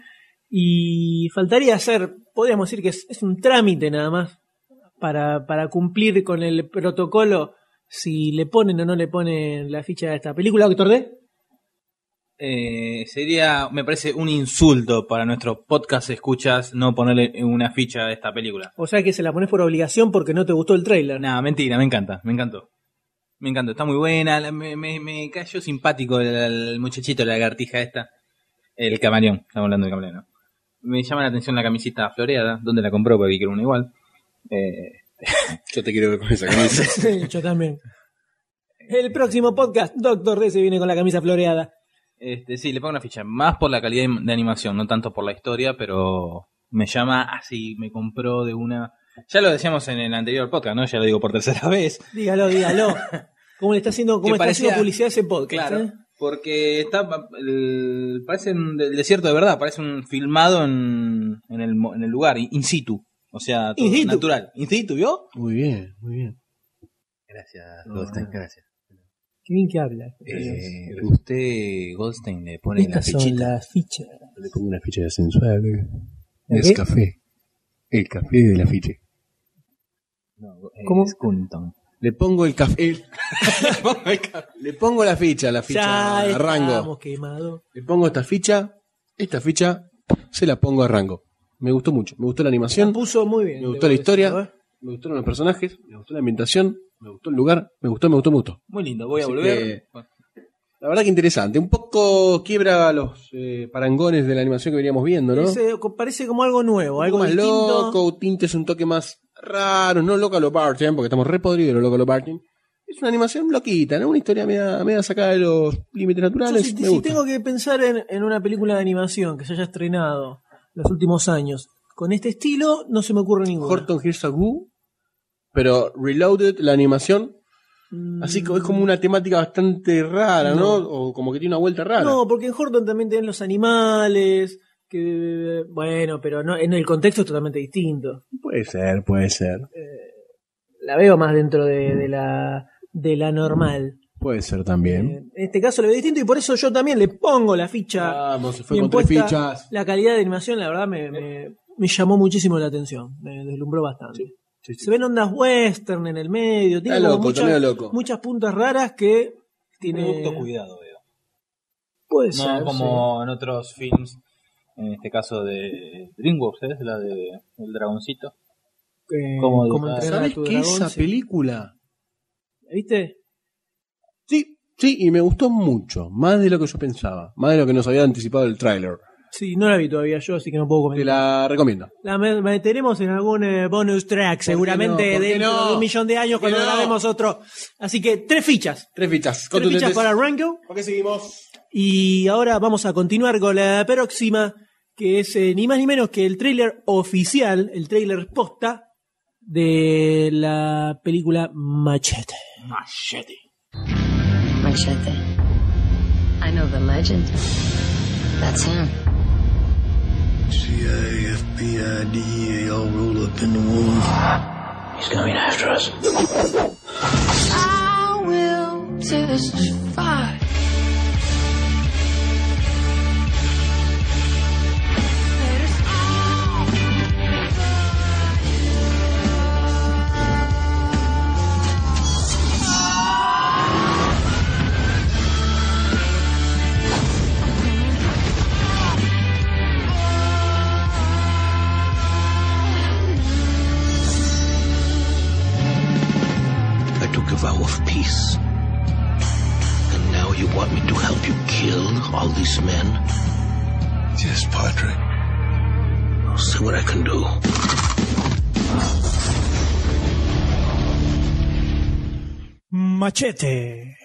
y faltaría hacer, podríamos decir que es, es un trámite nada más para, para cumplir con el protocolo si le ponen o no le ponen la ficha a esta película, Doctor D. Eh, sería, me parece, un insulto para nuestro podcast escuchas no ponerle una ficha a esta película. O sea que se la pones por obligación porque no te gustó el trailer. Nada, mentira, me encanta, me encantó. Me encantó, está muy buena, la- me, me, me cayó simpático el, el muchachito, la lagartija esta. El camaleón, estamos hablando del camaleón. ¿no? Me llama la atención la camisita floreada, ¿dónde la compró? Porque quiero una igual. Eh, Yo te quiero ver con esa camisa. Sí, yo también. El próximo podcast, Doctor D se viene con la camisa floreada. este, sí, le pongo una ficha, más por la calidad de animación, no tanto por la historia, pero me llama así, me compró de una... Ya lo decíamos en el anterior podcast, ¿no? Ya lo digo por tercera vez. Dígalo, dígalo. ¿Cómo le está haciendo, cómo está haciendo publicidad ese podcast? Claro, eh? porque está el- parece un del desierto de verdad, parece un filmado en, en, el, mo- en el lugar, in situ, o sea, todo In situ. natural. In situ, ¿vio? Muy bien, muy bien. Gracias, Goldstein, gracias. Qué bien que habla. Eh, usted, Goldstein, le pone Estas la son las fichas. Le pongo una ficha de sensual. ¿La Es café. El café de la ficha. ¿Cómo? Es. Le pongo el café. le, pongo la ficha, la ficha Ya a rango. estamos quemados. Le pongo esta ficha, esta ficha se la pongo a rango. Me gustó mucho, me gustó la animación, puso muy bien. me gustó la historia, ¿eh? me gustaron los personajes, me gustó la ambientación, me gustó el lugar, me gustó, me gustó, me gustó. Muy lindo, voy a volver. que- La verdad que interesante, un poco quiebra los eh, parangones de la animación que veníamos viendo, ¿no? Ese parece como algo nuevo, algo más distinto. loco, tintes un toque más raro, no loco a lo Barton, porque estamos re podridos de lo loco a lo Barton. Es una animación loquita, ¿no? Una historia media, media sacada de los límites Yo naturales. si, me si gusta. tengo que pensar en, en una película de animación que se haya estrenado los últimos años con este estilo, no se me ocurre ninguna. Horton Hears a Who, pero Reloaded, la animación, Mm, así como es como una temática bastante rara, ¿no? O como que tiene una vuelta rara. No, porque en Horton también tienen los animales, que bueno, pero no, en el contexto es totalmente distinto. Puede ser, puede ser. La veo más dentro de, de la de la normal. Puede ser también. En este caso lo veo distinto y por eso yo también le pongo la ficha. Vamos, se fue con tres fichas. La calidad de animación, la verdad, me, me- me llamó muchísimo la atención. Me deslumbró bastante. Se ven ondas western en el medio. Tiene loco, muchas, loco. muchas puntas raras que tiene. Producto cuidado, veo. Puede No ser. como en otros films, en este caso de DreamWorks, ¿es? La de El Dragoncito. Eh, a ¿Sabes qué? dragón, Esa sí. película. ¿Viste? Sí, sí, y me gustó mucho. Más de lo que yo pensaba. Más de lo que nos había anticipado el tráiler. Sí, no la vi todavía yo, así que no puedo Te comentar. la recomiendo. La me- meteremos en algún eh, bonus track, seguramente dentro no? de un millón de años ¿Por qué cuando no? grabemos otro. Así que tres fichas. Tres fichas. Tres fichas para Rango. ¿Por qué seguimos? Y ahora vamos a continuar con la próxima, que es eh, ni más ni menos que el tráiler oficial, el tráiler posta de la película Machete. Machete. Machete. I know the legend. That's him. CIA, FBI, DEA all roll up in the one. He's coming after us. I will testify. A vow of peace. And now you want me to help you kill all these men? Yes, Padre. I'll see what I can do. Machete.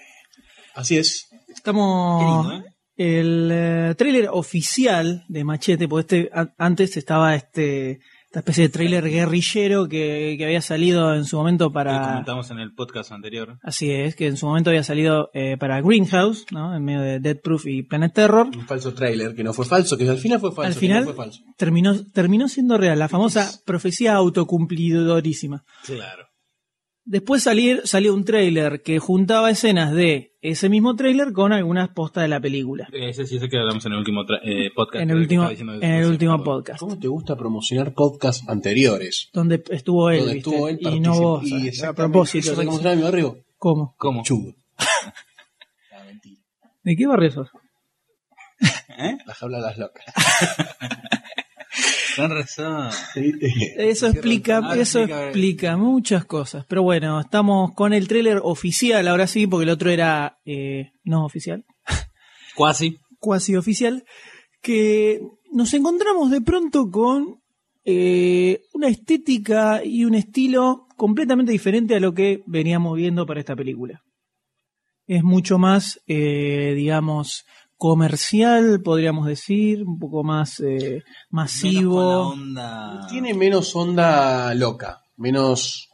Así es. Estamos. Lindo, ¿eh? El eh, tráiler oficial de Machete, porque este, a- antes estaba este esta especie de tráiler guerrillero que, que había salido en su momento Que para. comentamos en el podcast anterior. Así es, que en su momento había salido eh, para Greenhouse, ¿no? En medio de Dead Proof y Planet Terror. Un falso tráiler que no fue falso, que al final fue falso. Al que final no fue falso. terminó, terminó siendo real, la famosa profecía autocumplidorísima. Claro. Después salir, salió un tráiler que juntaba escenas de ese mismo tráiler con algunas postas de la película. Ese sí es el que hablamos en el último tra- eh, podcast. En el último, en el último podcast. ¿Cómo te gusta promocionar podcasts anteriores? Donde estuvo él, Donde ¿viste? estuvo él y no vos. y a- propósito. ¿Sabes cómo se llama mi barrio? ¿Cómo? ¿Cómo? Chugo. ¿De qué barrio sos? ¿Eh? La jaula de las locas. Con razón. Eso explica, Ah, eso explica- explica muchas cosas. Pero bueno, estamos con el tráiler oficial, ahora sí, porque el otro era eh, no oficial, Cuasi. cuasi oficial, que nos encontramos de pronto con eh, una estética y un estilo completamente diferente a lo que veníamos viendo para esta película. Es mucho más, eh, digamos, comercial, podríamos decir, un poco más eh, masivo. onda. Tiene menos onda loca, menos...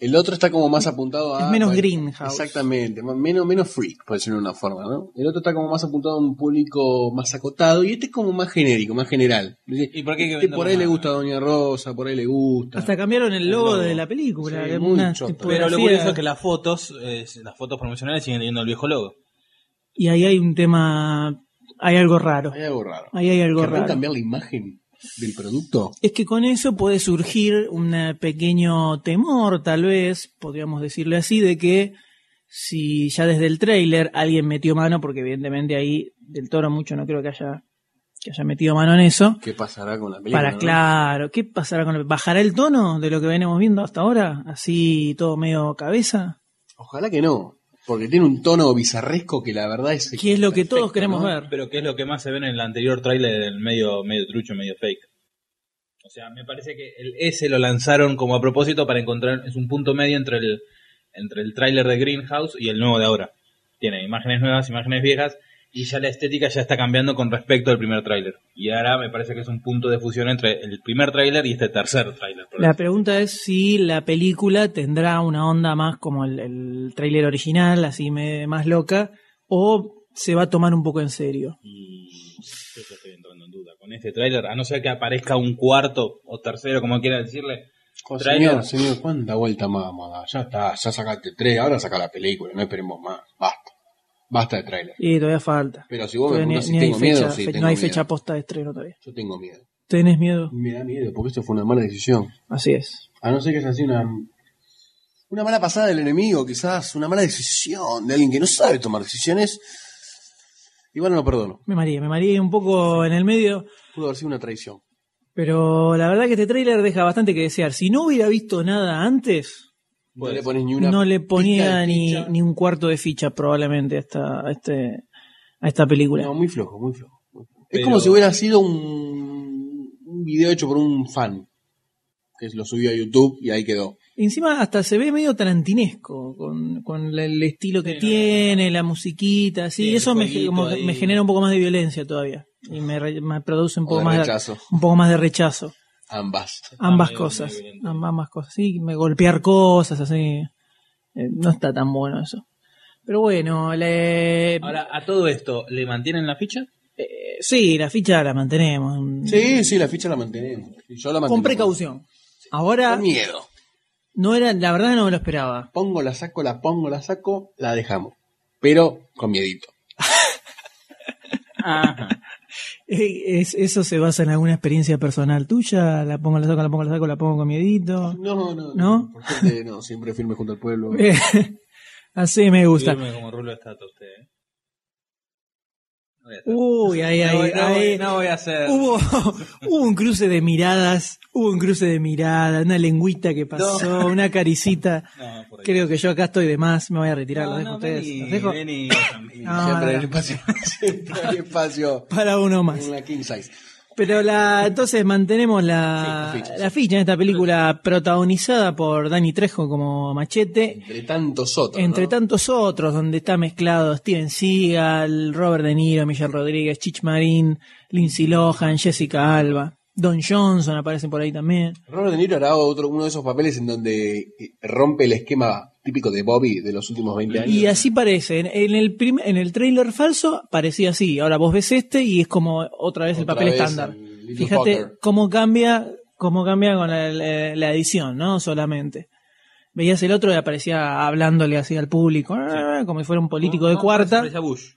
El otro está como más apuntado a... Es menos bueno, Greenhouse. Exactamente, menos, menos freak, por decirlo de una forma, ¿no? El otro está como más apuntado a un público más acotado y este es como más genérico, más general. ¿Y por qué que Este por ahí le gusta a Doña Rosa, por ahí le gusta. Hasta cambiaron el El logo de la película. Sí, choto. Pero lo curioso es que las fotos, eh, las fotos promocionales siguen teniendo el viejo logo. Y ahí hay un tema, hay algo raro. Hay algo raro. Ahí hay algo ¿Querrán raro. cambiar la imagen del producto? Es que con eso puede surgir un pequeño temor, tal vez, podríamos decirle así, de que si ya desde el tráiler alguien metió mano, porque evidentemente ahí del toro mucho no creo que haya, que haya metido mano en eso. ¿Qué pasará con la película? Para, no? claro, ¿qué pasará con el, ¿Bajará el tono de lo que venimos viendo hasta ahora? Así todo medio cabeza. Ojalá que no, porque tiene un tono bizarresco que la verdad es... ¿Qué es lo que todos queremos ¿no? ver? Pero que es lo que más se ve en el anterior tráiler, el medio, medio trucho, medio fake. O sea, me parece que el S lo lanzaron como a propósito para encontrar, es un punto medio entre el, entre el tráiler de Greenhouse y el nuevo de ahora. Tiene imágenes nuevas, imágenes viejas, y ya la estética ya está cambiando con respecto al primer tráiler. Y ahora me parece que es un punto de fusión entre el primer tráiler y este tercer tráiler. La pregunta es si la película tendrá una onda más como el, el tráiler original, así me- más loca, o se va a tomar un poco en serio. Y yo ya estoy entrando en duda con este tráiler, a no ser que aparezca un cuarto o tercero, como quiera decirle. Oh, señor, señor, ¿cuánta vuelta más, vamos a dar? Ya está, ya sacaste tres, ahora saca la película, no esperemos más. Basta. Basta de tráiler. Y todavía falta. Pero si vos me preguntás si tengo miedo, fecha- sí, fe- tengo no hay miedo. fecha posta de estreno todavía. Yo tengo miedo. ¿Tenés miedo? Me da miedo, porque esto fue una mala decisión. Así es. A no ser que sea así una, una mala pasada del enemigo, quizás, una mala decisión de alguien que no sabe tomar decisiones. Igual no lo perdono. Me mareé, me mareé un poco en el medio, Pudo haber sido una traición. pero la verdad que este tráiler deja bastante que desear. Si no hubiera visto nada antes, No le pones ni una. no le pica ponía ni, ni un cuarto de ficha probablemente a esta, a este, a esta película. No, muy flojo, muy flojo. muy flojo. Es como si hubiera sido un, un video hecho por un fan. Que lo subió a YouTube y ahí quedó. Encima hasta se ve medio tarantinesco con, con el estilo que tiene, la musiquita, así. Sí, eso me, como genera un poco más de violencia todavía. y me, produce un poco de más de, un poco más de rechazo. Ambas. Ambas cosas, ambas cosas. Sí, me golpear cosas así. Eh, no está tan bueno eso. Pero bueno, le, Ahora, a todo esto, ¿le mantienen la ficha? eh, sí, la ficha la mantenemos. Sí, sí, la ficha la mantenemos. Y Yo la mantengo. Con precaución. Ahora Con miedo. no era, la verdad no me lo esperaba. Pongo, la saco, la pongo, la saco, la dejamos. Pero con miedito. Ajá. Eh, es- eso se basa en alguna experiencia personal tuya. La pongo, la saco, la pongo, la saco, la pongo con miedito. No, no, ¿No? No, siempre firme junto al pueblo. Así me gusta. Firme como rulo de estatua usted, ¿eh? No voy a hacer- Uy, ahí, No ahí, no voy- ahí. no voy a hacer. Hubo, hubo un cruce de miradas, hubo un cruce de miradas, una lengüita que pasó, una caricita. No, por ahí. Creo que yo acá estoy de más, me voy a retirar, No, los dejo a no, ustedes. vení, los dejo vení, siempre hay espacio. Siempre hay espacio. para uno más. En la king size. Pero la, entonces mantenemos la, Sí, la ficha. en esta película protagonizada por Danny Trejo como Machete, Entre tantos otros. entre ¿no? tantos otros, donde está mezclado Steven Seagal, Robert De Niro, Michelle Rodríguez, Chich Marín, Lindsay Lohan, Jessica Alba, Don Johnson aparece por ahí también. Robert De Niro hará otro, uno de esos papeles en donde rompe el esquema típico de Bobby de los últimos 20 años. Y así parece, en, en el prim- en el trailer falso parecía así, ahora vos ves este y es como otra vez el papel vez estándar. el Fíjate cómo cambia, cómo cambia con la, la- la edición, ¿no? Solamente. Veías el otro y aparecía hablándole así al público, ah, como si fuera un político de No, cuarta, Bush.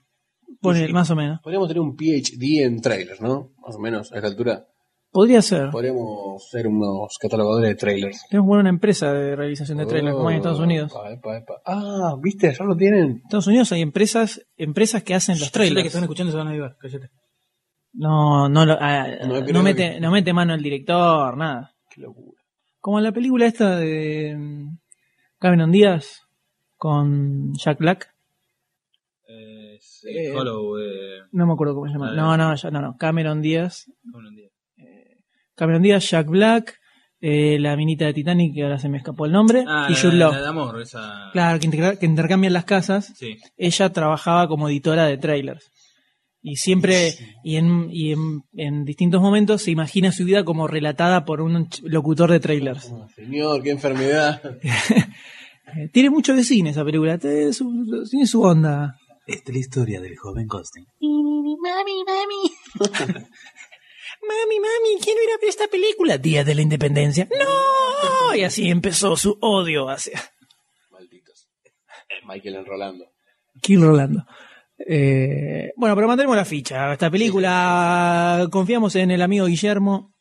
pone más o menos. Podríamos tener un PhD en trailers, ¿no? Más o menos a esta altura. Podría ser. Podríamos ser unos catalogadores de trailers. Tenemos una empresa de realización de trailers, como hay en Estados Unidos. Epa, epa, epa. Ah, ¿viste? Ya lo tienen. En Estados Unidos hay empresas, empresas que hacen los Cállate que trailers. están escuchando se van a ayudar, cállate. No, no, lo- ah, No, mete, que- no mete mano el director, nada. Qué locura. Como en la película esta de mm, Cameron Díaz con Jack Black. Eh, sí, Eh, Hollow, eh, No me acuerdo cómo se llama. Ah, No, no, ya, no, no. Cameron Díaz. ¿cómo lo entiendo? Cameron Díaz, Jack Black, eh, la minita de Titanic, que ahora se me escapó el nombre, Ah, y la, Jude Law. la de amor, esa. Claro, que, interca- que intercambian las casas. Sí. Ella trabajaba como editora de trailers. Y siempre, y, en, y en, en distintos momentos, se imagina su vida como relatada por un locutor de trailers. Oh, señor, qué enfermedad. Tiene mucho de cine esa película, tiene su, tiene su onda. Esta es la historia del joven Costin. Mami, mami. mami, mami, quiero ir a ver esta película. Día de la Independencia. ¡No! Y así empezó su odio hacia Malditos. Michael enrolando. Kill Rolando. Eh, bueno, pero mantenemos la ficha. Esta película, confiamos en el amigo Guillermo.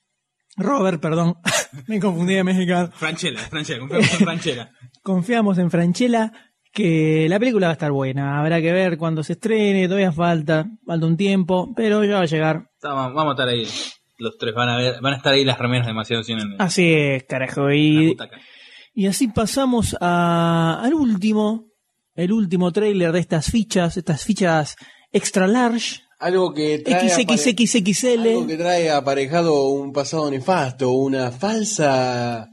Robert, perdón. Me confundí de mexicano. Franchella, Franchella, confiamos en Franchella. Confiamos en Franchella que la película va a estar buena. Habrá que ver cuando se estrene, todavía falta, falta un tiempo, pero ya va a llegar. Vamos, vamos a estar ahí. Los tres van a ver, van a estar ahí las remeras demasiado cine en Así es, carajo. Y, y así pasamos a, al último, el último tráiler de estas fichas, estas fichas extra large, Algo que trae XXXXL. algo que trae aparejado un pasado nefasto, una falsa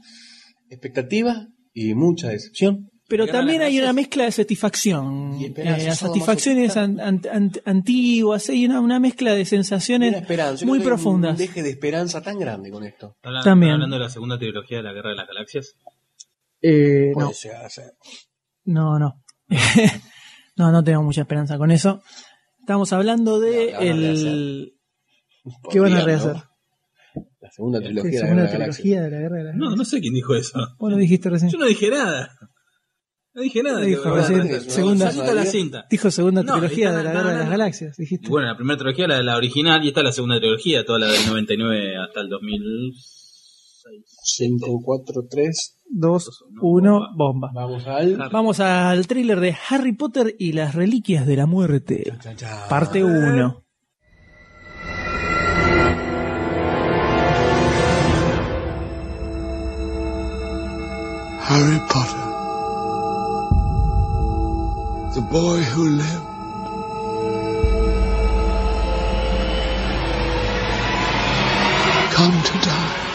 expectativa y mucha decepción. Pero también hay una mezcla de satisfacción. Y esperanza, Eh, las todo satisfacciones an- an- an- antiguas, hay una, una mezcla de sensaciones muy profundas. Un deje de esperanza tan grande con esto. ¿Están hablando, También. están hablando de la segunda trilogía de la Guerra de las Galaxias? Eh, no, no, no. no, no tengo mucha esperanza con eso. Estamos hablando de La el... ¿Qué van a rehacer? ¿no? La segunda ¿Qué, trilogía de la segunda Guerra de las Galaxias. trilogía de la Guerra de las No, no sé quién dijo eso. Vos lo dijiste recién. Yo no dije nada. No dije nada. Dijo que- Bueno, segunda, Salita la cinta. dijo segunda No, trilogía está- de la no, Guerra no, de las no. Galaxias, dijiste. Y bueno, la primera trilogía, la, la original, y esta la segunda trilogía, toda la del 99 hasta el 2006. 5, 4, 3. Dos, uno, bomba. Vamos al. Vamos al tráiler de Harry Potter y las Reliquias de la Muerte, Chan, chan. parte 1. Harry Potter. The boy who lived. Come to die.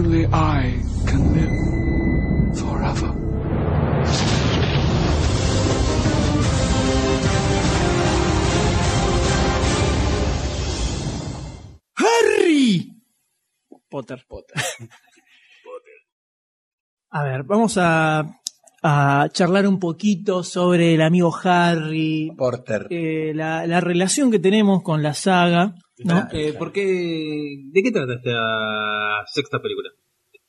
only I can live forever. ¡Harry! Potter. Potter. A ver, vamos a, charlar un poquito sobre el amigo Harry. Porter. Eh, la, relación que tenemos con la saga. ¿No? Eh, ¿por qué, ¿De qué trata esta sexta película?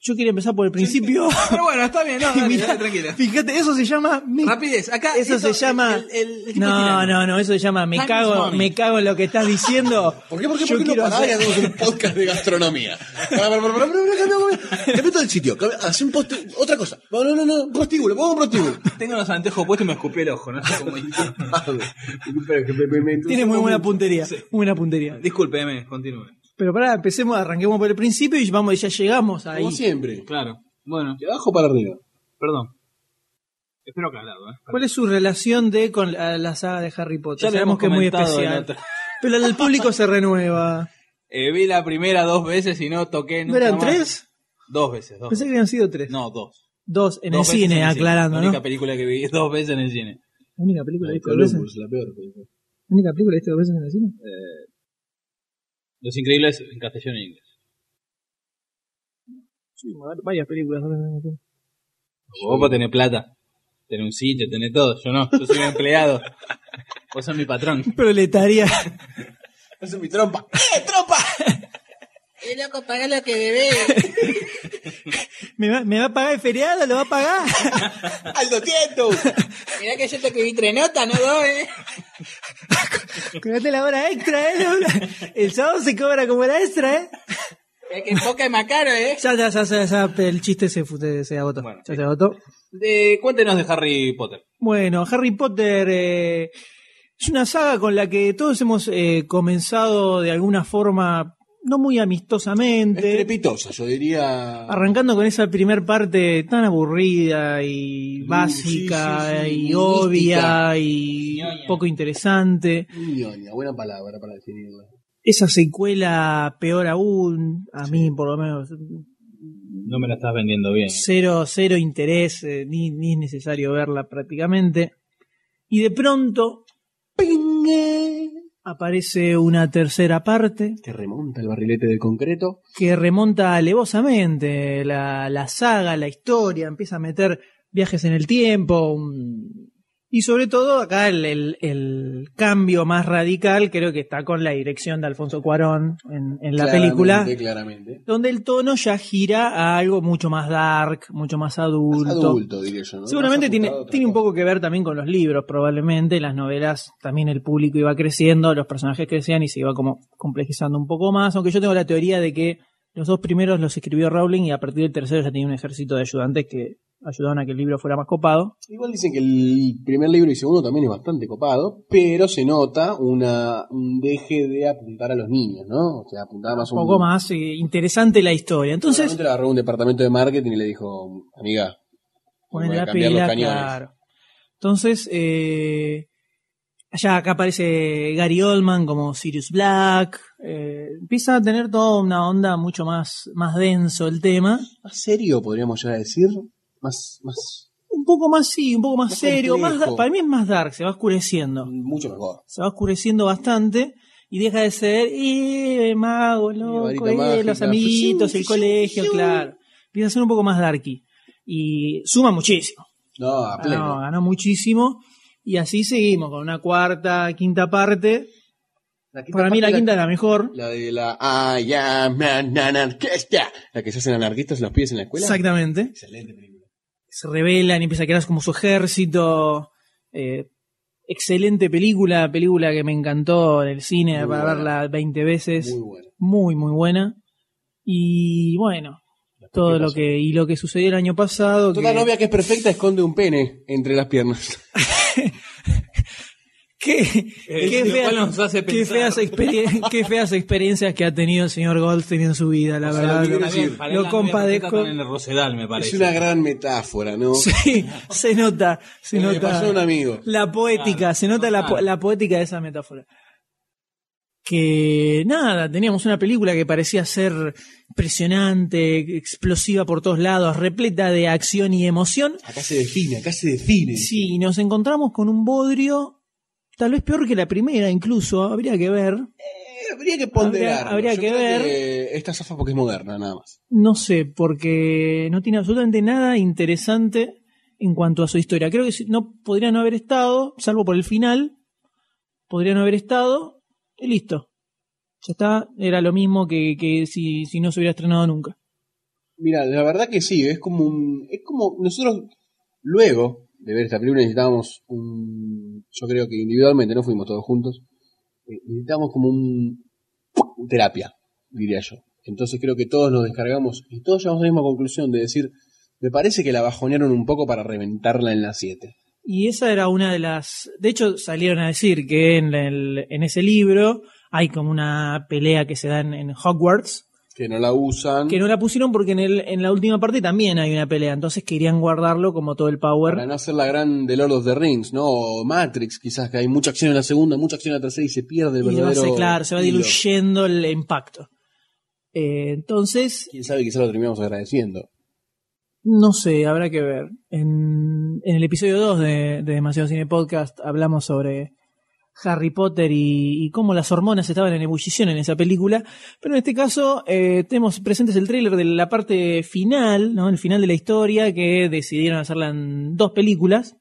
Yo quería empezar por el principio. Pero bueno, está bien, no, dale, Mirá, dale, tranquila. Fíjate, eso se llama. me- Rapidez, acá Eso esto- se llama. el- el- el tipo no, tirano. no, no, eso se llama. Me Time cago, me cago en lo que estás diciendo. ¿Por qué, por qué, Yo por qué no y hacer- hacemos un podcast de gastronomía? Cambia, todo el sitio. Haz un post, otra cosa. No, no, no, prostíbulo, pongo un prostíbulo. Tengo los antejos puestos y me escupí el ojo, no sé cómo Tiene muy buena puntería. Muy buena puntería. Discúlpeme, continúe. Pero pará, empecemos, arranquemos por el principio y vamos, ya llegamos ahí. Como siempre. Claro. Bueno, De abajo para arriba. perdón. Espero aclarado, ¿eh? ¿Cuál es su relación de con la, la saga de Harry Potter? Ya lo Sabemos hemos que es muy comentado en especial. otra- Pero el público se renueva. Eh, vi la primera dos veces y no toqué ¿No nunca eran más. tres? Dos veces, dos. Pensé que habían sido tres. No, dos. Dos en Dos el veces cine, en el aclarando, La ¿no? única película que vi dos veces en el cine. La única película que viste dos veces. Columbus, la peor. película. ¿La única película que viste dos veces en el cine? Los Increíbles en castellano e inglés. Sí, varias películas. Vos podés tener plata, tener un sitio, tener todo. Yo no, yo soy un empleado. Vos sos mi patrón. Proletaria. Esa es mi trompa. Eh, loco, paga lo que debé. ¿Me va, ¿Me va a pagar el feriado? ¿Lo va a pagar? ¡Aldo Tieto! Mirá que yo te escribí tres notas, no dos, eh. Cobrate la hora extra, ¿eh? El sábado se cobra como hora extra, ¿eh? Es que poca es más caro, eh. Ya, ya, ya, ya, ya, el chiste se, se agotó. ya se agotó. De, cuéntenos de Harry Potter. Bueno, Harry Potter eh, es una saga con la que todos hemos eh, comenzado de alguna forma, no muy amistosamente. Estrepitosa, yo diría. Arrancando con esa primer parte tan aburrida y básica sí, sí, sí, y mística. obvia y poco interesante. Ñoña, buena palabra para definirla. Esa secuela peor aún, a mí por lo menos No me la estás vendiendo bien. cero, cero interés, eh, ni, ni es necesario verla prácticamente. Y de pronto aparece una tercera parte Que remonta el barrilete de concreto. que remonta alevosamente la, la saga, la historia, empieza a meter viajes en el tiempo. un- Y sobre todo acá el, el- el cambio más radical creo que está con la dirección de Alfonso Cuarón en, en la película, Claramente, Claramente. donde el tono ya gira a algo mucho más dark, mucho más adulto. Más adulto, diría yo. ¿no? Seguramente tiene, tiene un poco que ver también con los libros, probablemente. Las novelas también el público iba creciendo, los personajes crecían y se iba como complejizando un poco más. Aunque yo tengo la teoría de que los dos primeros los escribió Rowling y a partir del tercero ya tenía un ejército de ayudantes que ayudaron a que el libro fuera más copado. Igual dicen que el primer libro y segundo también es bastante copado, pero se nota una, un deje de apuntar a los niños, ¿no? O sea, apuntaba más Un poco más eh, interesante la historia. Entonces, le agarró un departamento de marketing y le dijo, amiga, ponen la pila, claro. Entonces, eh, allá acá aparece Gary Oldman como Sirius Black. eh, empieza a tener toda una onda mucho más, más denso el tema. Más serio, podríamos ya decir. Más, más, Un poco más, sí, un poco más, Más serio. Más, complejo. para mí es más dark, se va oscureciendo. mucho mejor. Se va oscureciendo bastante y deja de ser, eh, mago, loco, eh, mágica, los amiguitos, el colegio, claro. Empieza a ser un poco más darky. Y suma muchísimo. No, a pleno. Ganó, ganó muchísimo. Y así seguimos con una cuarta, quinta parte. Quinta Para mí la quinta es la mejor. La de la I am an anarquista. La que se hacen anarquistas los pies en la escuela. Exactamente. Excelente película. Se rebelan y empieza a crear como su ejército. Eh, excelente película, película que me encantó en el cine Muy para buena. verla 20 veces. Muy buena. Muy, muy buena. Y bueno, todo ¿qué lo que y lo que sucedió el año pasado. Toda que- novia que es perfecta esconde un pene entre las piernas. Qué, Eh, qué fea- feas experien- qué feas experiencias que ha tenido el señor Goldstein en su vida, la O verdad. lo decir, compadezco. en el Rosedal, me parece. Es una gran metáfora, ¿no? Sí, se nota, se Me nota. pasó un amigo. La poética, Claro, se nota la, la poética de esa metáfora. Que nada, teníamos una película que parecía ser impresionante, explosiva por todos lados, repleta de acción y emoción. Acá se define, acá se define. Sí, y nos encontramos con un bodrio, tal vez peor que la primera, incluso, habría que ver. habría que ponderar. habría que ver. esta zafa porque es moderna, nada más. No sé, porque no tiene absolutamente nada interesante en cuanto a su historia. Creo que no podría no haber estado, salvo por el final, podría no haber estado y listo. Ya está, era lo mismo que, que si, si no se hubiera estrenado nunca. Mira, la verdad que sí, es como un. Es como. Nosotros, luego de ver esta película, necesitábamos un. Yo creo que individualmente, no fuimos todos juntos. eh, necesitábamos como un. terapia, diría yo. Entonces creo que todos nos descargamos y todos llegamos a la misma conclusión de decir. Me parece que la bajonearon un poco para reventarla en la 7. Y esa era una de las... De hecho, salieron a decir que en, el- en ese libro hay como una pelea que se da en, en Hogwarts, Que no la usan. que no la pusieron porque en, el, en la última parte también hay una pelea, entonces querían guardarlo como todo el power. Para no hacer la gran de Lord of the Rings, ¿no? O Matrix, quizás, que hay mucha acción en la segunda, mucha acción en la tercera y se pierde el y verdadero. se, claro, se va diluyendo el impacto. Eh, entonces, Quién sabe, quizás lo terminamos agradeciendo. no sé, habrá que ver. En, en el episodio 2 de, de Demasiado Cine Podcast hablamos sobre Harry Potter y, y cómo las hormonas estaban en ebullición en esa película. Pero en este caso eh, tenemos presentes el tráiler de la parte final, ¿no? El final de la historia, que decidieron hacerla en dos películas.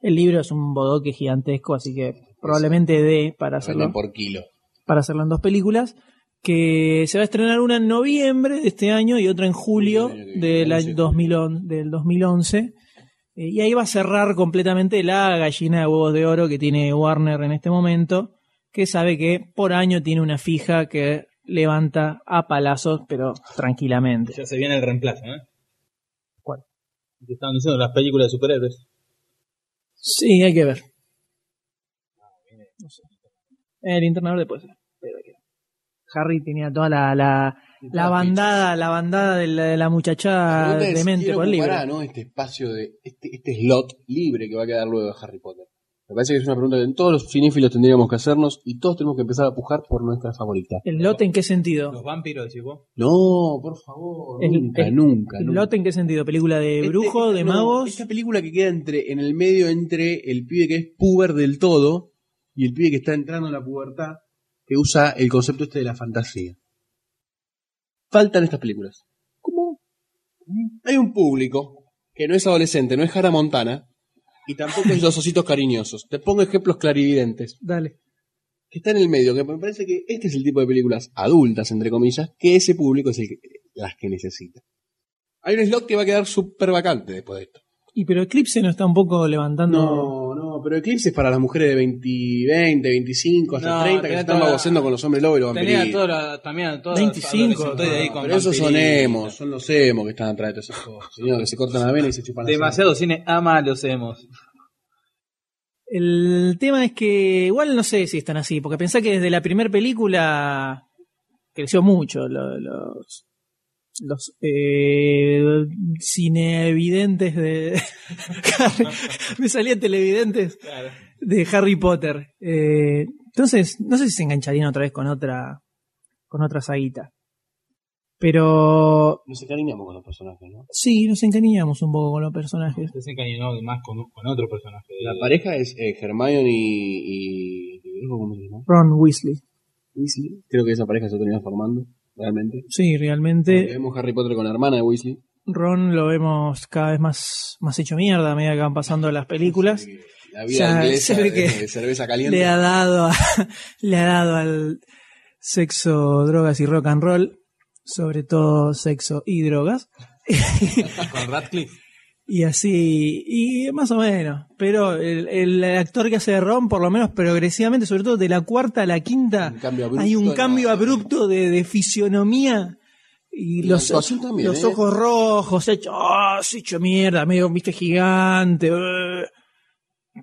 El libro es un bodoque gigantesco, así que probablemente dé para hacerlo por kilo. para hacerlo en dos películas, que se va a estrenar una en noviembre de este año y otra en julio del año 2011, del 2011. Eh, y ahí va a cerrar completamente la gallina de huevos de oro que tiene Warner en este momento, que sabe que por año tiene una fija que levanta a palazos, pero tranquilamente. Ya se viene el reemplazo, ¿eh? ¿Cuál? Te estaban diciendo las películas de superhéroes. Sí, hay que ver. No sé. El internador después. pero hay que ver. Harry tenía toda la, la, la bandada, la bandada de la, de la muchachada es, demente ¿quién por el libro. ocupará, ¿no? Este espacio de. Este, este slot libre que va a quedar luego de Harry Potter. Me parece que es una pregunta que todos los cinéfilos tendríamos que hacernos y todos tenemos que empezar a pujar por nuestra favorita. ¿El lote en qué sentido? Los vampiros, decís vos. No, por favor, El- nunca, el- nunca, ¿El nunca. lote en qué sentido? ¿Película de Este- brujo, de no, magos? Esta película que queda entre, en el medio entre el pibe que es puber del todo y el pibe que está entrando en la pubertad, que usa el concepto este de la fantasía. Faltan estas películas. ¿Cómo? Hay un público que no es adolescente, no es Hannah Montana, y tampoco es los ositos cariñosos. Te pongo ejemplos clarividentes. Dale. Que está en el medio, que me parece que este es el tipo de películas adultas, entre comillas, que ese público es el que, las que necesita. Hay un slot que va a quedar súper vacante después de esto. Y pero Eclipse no está un poco levantando. No, no, pero Eclipse es para las mujeres de 20, 20 25, hasta No, 30 que tenía se están baboseando con los hombres lobos y los Tenía vampiritos. toda la, también todos 25, Estoy de ahí con Pero esos son emos, son los emos que están atrás de todas esas cosas. Señor, que se cortan la vena y se chupan la Demasiado cine ama a los emos. El tema es que igual no sé si están así, porque pensá que desde la primera película creció mucho lo- los los eh, cineevidentes de Harry- me salían televidentes de Harry Potter. Eh, entonces, no sé si se engancharían otra vez con otra con otra saguita. Pero Nos encariñamos con los personajes, ¿no? sí, nos encariñamos un poco con los personajes. Se encañonó más con, con otro personaje. La pareja es eh, Hermione y, y... ¿Cómo se llama? Ron Weasley. Weasley. Creo que esa pareja se termina formando, realmente. Sí, realmente Vemos Harry Potter con la hermana de Weasley. Ron lo vemos cada vez más, más hecho mierda a medida que van pasando las películas. La vida Ya inglesa de, que de cerveza caliente. Le ha dado a- le ha dado al sexo, drogas y rock and roll, sobre todo sexo y drogas. Con Radcliffe. Y así, y más o menos. Pero el, el actor que hace de Ron, por lo menos progresivamente, sobre todo de la cuarta a la quinta, abrupto hay un cambio la- abrupto de, de fisionomía. Y los, también, los ¿eh? ojos rojos, hecho, ah, se hecho mierda, medio viste gigante. eh.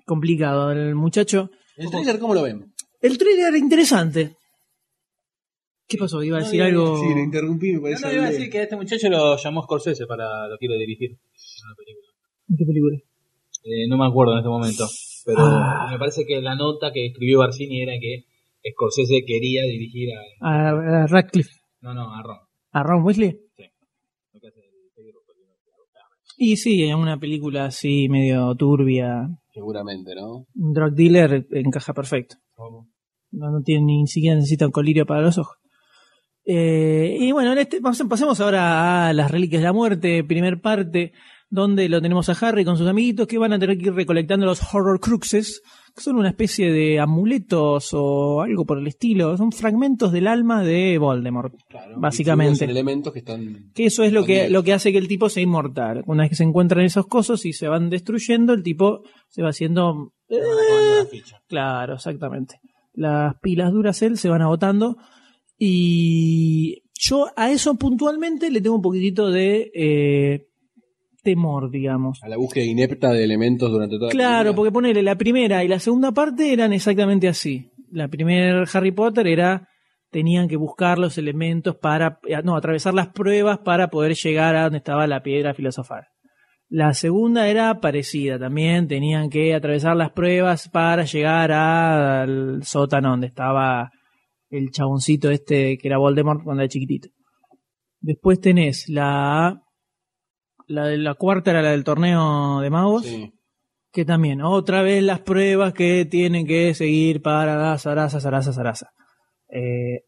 Complicado el muchacho. ¿El trailer cómo lo ven? El trailer era interesante. ¿Qué pasó? ¿Iba a decir algo? Sí, le interrumpí, me No, parece. no, iba a decir que a este muchacho lo llamó Scorsese para lo quiero dirigir. Una película. ¿En qué película? Eh, no me acuerdo en este momento. Pero Ah. me parece que la nota que escribió Barcini era que Scorsese quería dirigir a. A, a Radcliffe. No, no, a Ron. ¿A Ron Weasley? Sí. Y sí, en una película así medio turbia. Seguramente, ¿no? Un drug dealer encaja perfecto. No, no tienen ni siquiera necesitan colirio para los ojos. Eh, y bueno, en este, pas- pasemos ahora a las reliquias de la muerte, primer parte, donde lo tenemos a Harry con sus amiguitos que van a tener que ir recolectando los horror cruxes, que son una especie de amuletos o algo por el estilo, son fragmentos del alma de Voldemort, básicamente. Son elementos que están. Que eso es lo que, lo que hace que el tipo sea inmortal. Una vez que se encuentran esos cosos y se van destruyendo, el tipo se va haciendo... Claro, exactamente. Las pilas Duracell se van agotando y yo a eso puntualmente le tengo un poquitito de eh, temor, digamos. A la búsqueda inepta de elementos durante toda la Claro, porque ponele, la primera y la segunda parte eran exactamente así. La primera Harry Potter era, tenían que buscar los elementos para, eh, no, atravesar las pruebas para poder llegar a donde estaba la piedra filosofal. La segunda era parecida, también tenían que atravesar las pruebas para llegar al sótano donde estaba el chaboncito este que era Voldemort cuando era chiquitito. Después tenés la la de la cuarta era la del torneo de magos. Que también, otra vez las pruebas que tienen que seguir para Sarasa, Sarasa, Sarasa. Eh,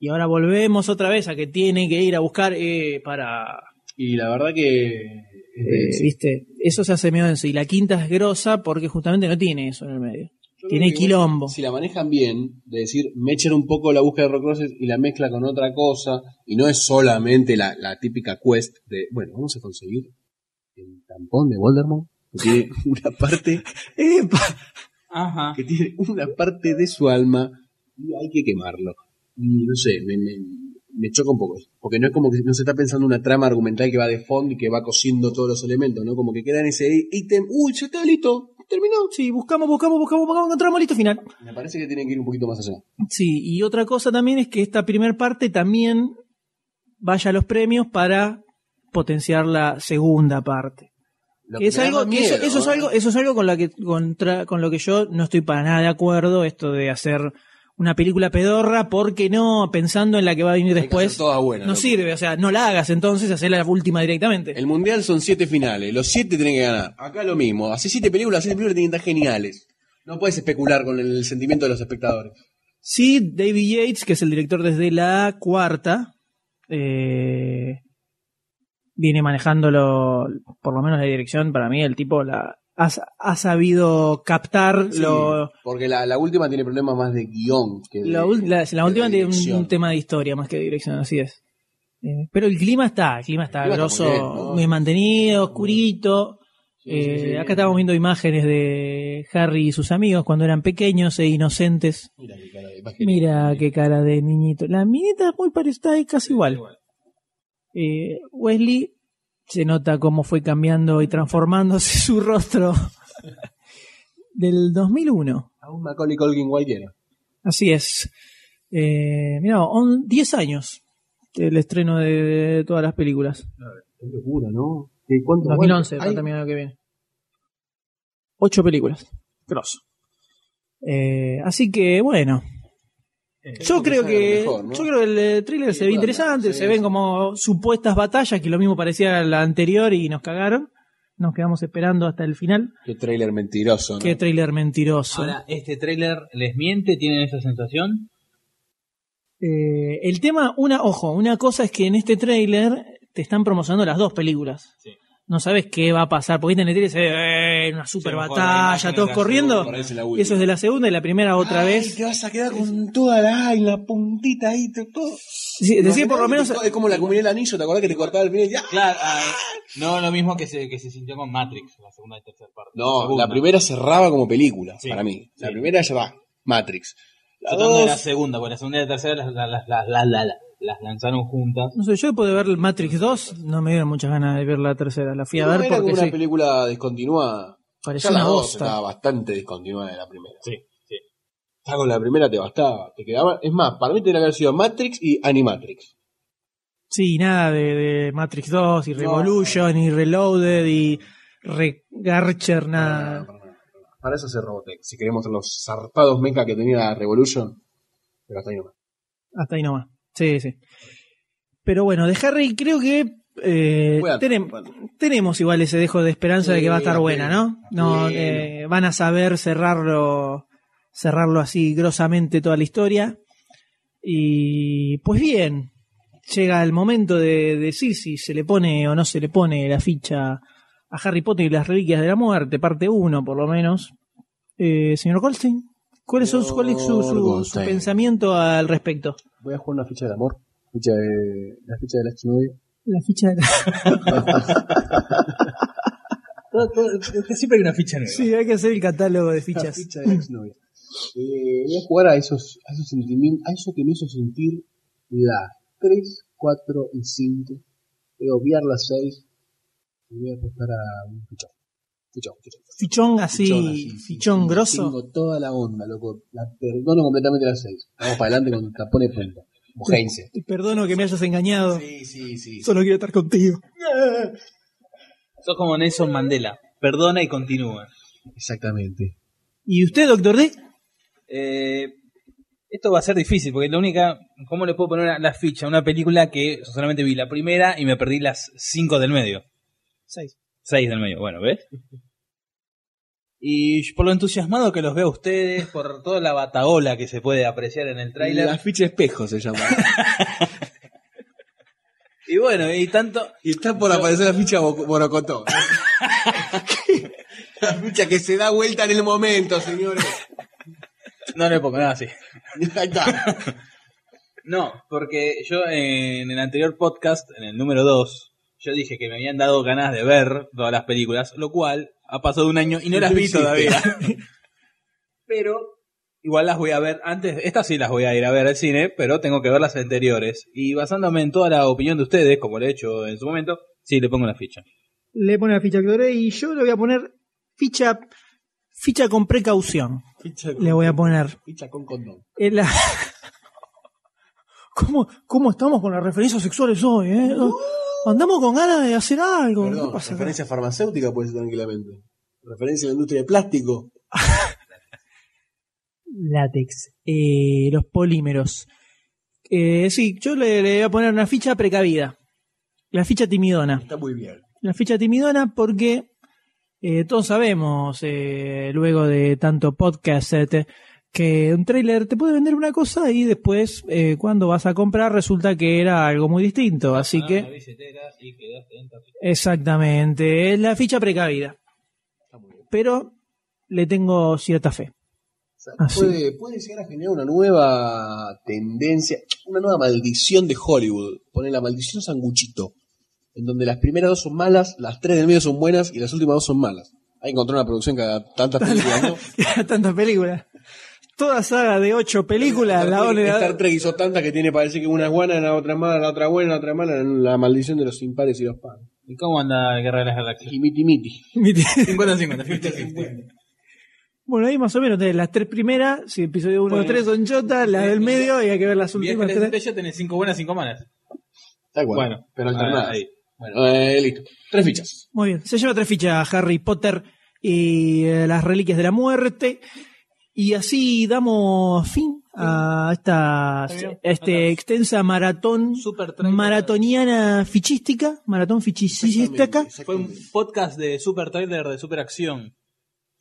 y ahora volvemos otra vez a que tienen que ir a buscar eh, para. Y la verdad que. eh, ¿Viste? Eso se hace medio denso. Y la quinta es grosa porque justamente no tiene eso en el medio. Tiene quilombo. Si la manejan bien, de decir, me echen un poco la búsqueda de Horcruxes y la mezcla con otra cosa, y no es solamente la, la típica quest de, bueno, vamos a conseguir el tampón de Voldemort, que tiene una parte, Ajá. que tiene una parte de su alma, y hay que quemarlo. Y no sé, me, me, me choca un poco eso, porque no es como que no se está pensando una trama argumental que va de fondo y que va cosiendo todos los elementos, ¿no? Como que queda en ese ítem, uy, ya está listo, terminó. Sí, buscamos, buscamos, buscamos, buscamos, encontramos listo final. Me parece que tienen que ir un poquito más allá. Sí, y otra cosa también es que esta primer parte también vaya a los premios para potenciar la segunda parte. Que es algo, que eso, es algo, eso es algo con lo que contra, con lo que yo no estoy para nada de acuerdo, esto de hacer una película pedorra, porque no pensando en la que va a venir después. toda buena, no loco. sirve, o sea, no la hagas entonces, hacer la última directamente. El mundial son siete finales, los siete tienen que ganar. Acá lo mismo, hace siete películas, las siete películas tienen que estar geniales. No puedes especular con el sentimiento de los espectadores. Sí, David Yates, que es el director desde la cuarta, eh, viene manejándolo, por lo menos la dirección, para mí el tipo la ha, ha sabido captar Sí, lo, porque la, la última tiene problemas más de guion que de, la, ul- la- la de última tiene un, tema de historia más que de dirección, así es. Eh, pero el clima está, el clima está clima grosso, muy muy, bien, ¿no? mantenido, oscurito. Sí, Eh, sí, sí. Acá estamos viendo imágenes de Harry y sus amigos cuando eran pequeños e inocentes. Mira qué cara de Mira qué cara de niñito. La minita es muy parecida, es casi igual. Eh, Wesley se nota cómo fue cambiando y transformándose su rostro del 2001. A un Macaulay Culkin cualquiera. Así es. Eh, mira, on- 10 años del estreno de todas las películas. Qué locura, ¿no? ¿Qué- ¿Cuánto 2011 aguanta? Ay, también lo que viene. Ocho películas. Grosso. Eh, así que bueno. Yo creo que mejor, ¿no? yo creo que el eh, thriller se ve bueno, interesante, sí, se ven sí. como supuestas batallas que lo mismo parecía a la anterior y nos cagaron. Nos quedamos esperando hasta el final. Qué trailer mentiroso, ¿no? Qué tráiler mentiroso. Ahora, ¿este tráiler les miente? ¿Tienen esa sensación? Eh, el tema, una, ojo, una cosa es que en este tráiler te están promocionando las dos películas. No sabes qué va a pasar, porque viste en el trailer se ve eh, una super Sí, la batalla, todos la corriendo. segunda, la. Eso es de la segunda y la primera otra Ay, vez. te vas a quedar con toda la, ay, la puntita ahí, to- todo. Sí, decir por lo menos. Es como la comunidad del anillo, ¿te acordás que te cortaba el final? y ¡ah! Claro, ah, no lo mismo que se, que se sintió con Matrix, la segunda y tercera parte. No, la primera cerraba como película, Sí, para mí. La primera ya va, Matrix. La de la segunda, porque la segunda y la tercera las, las, las- las- las lanzaron juntas. No sé, yo después de ver el Matrix 2, no me dieron muchas ganas de ver la tercera. La fui a no, ver era porque como una sí, película descontinuada. parecía Ya la una dos bosta. estaba bastante descontinuada de la primera. Sí, sí. Ya con la primera te bastaba, te quedaba. Es más, para mí tendría que haber sido Matrix y Animatrix. Sí, nada de, de Matrix 2 y Revolution y Reloaded y Regarcher, nada. Para eso se Robotech. Si queremos los zarpados mecha que tenía Revolution, pero hasta ahí nomás. Hasta ahí nomás. Sí, sí. Pero bueno, de Harry creo que eh, tenem- tenemos igual ese dejo de esperanza de que va a estar buena, ¿no? No, eh, van a saber cerrarlo cerrarlo así grosamente toda la historia. Y pues bien, llega el momento de decir si se le pone o no se le pone la ficha a Harry Potter y las Reliquias de la Muerte, parte 1 por lo menos. Eh, señor Goldstein, ¿cuál es, su, cuál es su- su- su pensamiento al respecto? Voy a jugar una ficha de amor. Ficha de, la ficha de la exnovia. La ficha de Todo- todo- siempre hay una ficha nueva. Sí, hay que hacer el catálogo de fichas. La ficha de la exnovia. Eh, voy a jugar a esos, a esos sentimientos, a eso que me hizo sentir la 3, 4 y 5. Voy a obviar la 6 y voy a apostar a un fichón. Fichón, fichón. Fichón así, Fichón así, fichón grosso. Tengo toda la onda, loco. La perdono completamente la 6. Vamos para adelante cuando te pone punta. Como Heinze. Te perdono que me hayas engañado. Sí, sí, sí. Solo quiero estar contigo. Sos como Nelson Mandela. Perdona y continúa. Exactamente. ¿Y usted, doctor D? Eh, esto va a ser difícil, porque la única. ¿Cómo le puedo poner la- la ficha a una película que solamente vi la primera y me perdí las cinco del medio? Seis. Seis del medio, bueno, ¿ves? Y por lo entusiasmado que los veo a ustedes, por toda la bataola que se puede apreciar en el tráiler. La ficha espejo se llama. Y bueno, y tanto. Y está por aparecer la ficha Bo- Borocotó. la ficha que se da vuelta en el momento, señores. No le pongo nada así. Ahí está. No, porque yo en el anterior podcast, en el número 2, yo dije que me habían dado ganas de ver todas las películas, lo cual ha pasado un año y no las vi todavía. Pero igual las voy a ver antes, estas sí las voy a ir a ver al cine, pero tengo que ver las anteriores. Y basándome en toda la opinión de ustedes, como lo he hecho en su momento, sí le pongo la ficha. Le pone la ficha a doctor D y yo le voy a poner ficha, ficha con precaución. Ficha Le voy a poner. Ficha con condón. En la- ¿Cómo, ¿Cómo estamos con las referencias sexuales hoy? Eh? Andamos con ganas de hacer algo. Referencia farmacéutica puede ser tranquilamente. Referencia a la industria de plástico. Látex. Eh, los polímeros. Eh, sí, yo le, le voy a poner una ficha precavida. La ficha timidona. Está muy bien. La ficha timidona porque eh, todos sabemos, luego de tanto podcast, que un trailer te puede vender una cosa y después, eh, cuando vas a comprar, resulta que era algo muy distinto. Así que, exactamente, es la ficha precavida. Pero le tengo cierta fe. Puede, puede llegar a generar una nueva tendencia, una nueva maldición de Hollywood. Poner la maldición sanguchito. En donde las primeras dos son malas, las tres del medio son buenas y las últimas dos son malas. Hay que encontrar una producción que haga tantas películas, ¿no? Tantas películas. Toda saga de ocho películas, la Star, ole- Star Trek hizo tantas que tiene parece que una es buena, la otra mala, la otra buena, la otra mala, la maldición de los impares y los pares. ¿Y cómo anda Guerra de las Galaxias? Y miti miti. 50-50, 50-50. Bueno, ahí más o menos tenés las tres primeras, si episodio 1 o Bueno. 3 son chotas, las del medio y hay que ver las últimas de tres. estrella tenés 5 buenas, 5 malas. Tal cual. Bueno, pero alternadas. ahí. Bueno, eh, listo. Tres fichas. Muy bien, se lleva tres fichas Harry Potter y eh, las reliquias de la muerte. Y así damos fin a esta este extensa maratón maratoniana fichística, maratón fichística, Fue un podcast de super trailer de super acción.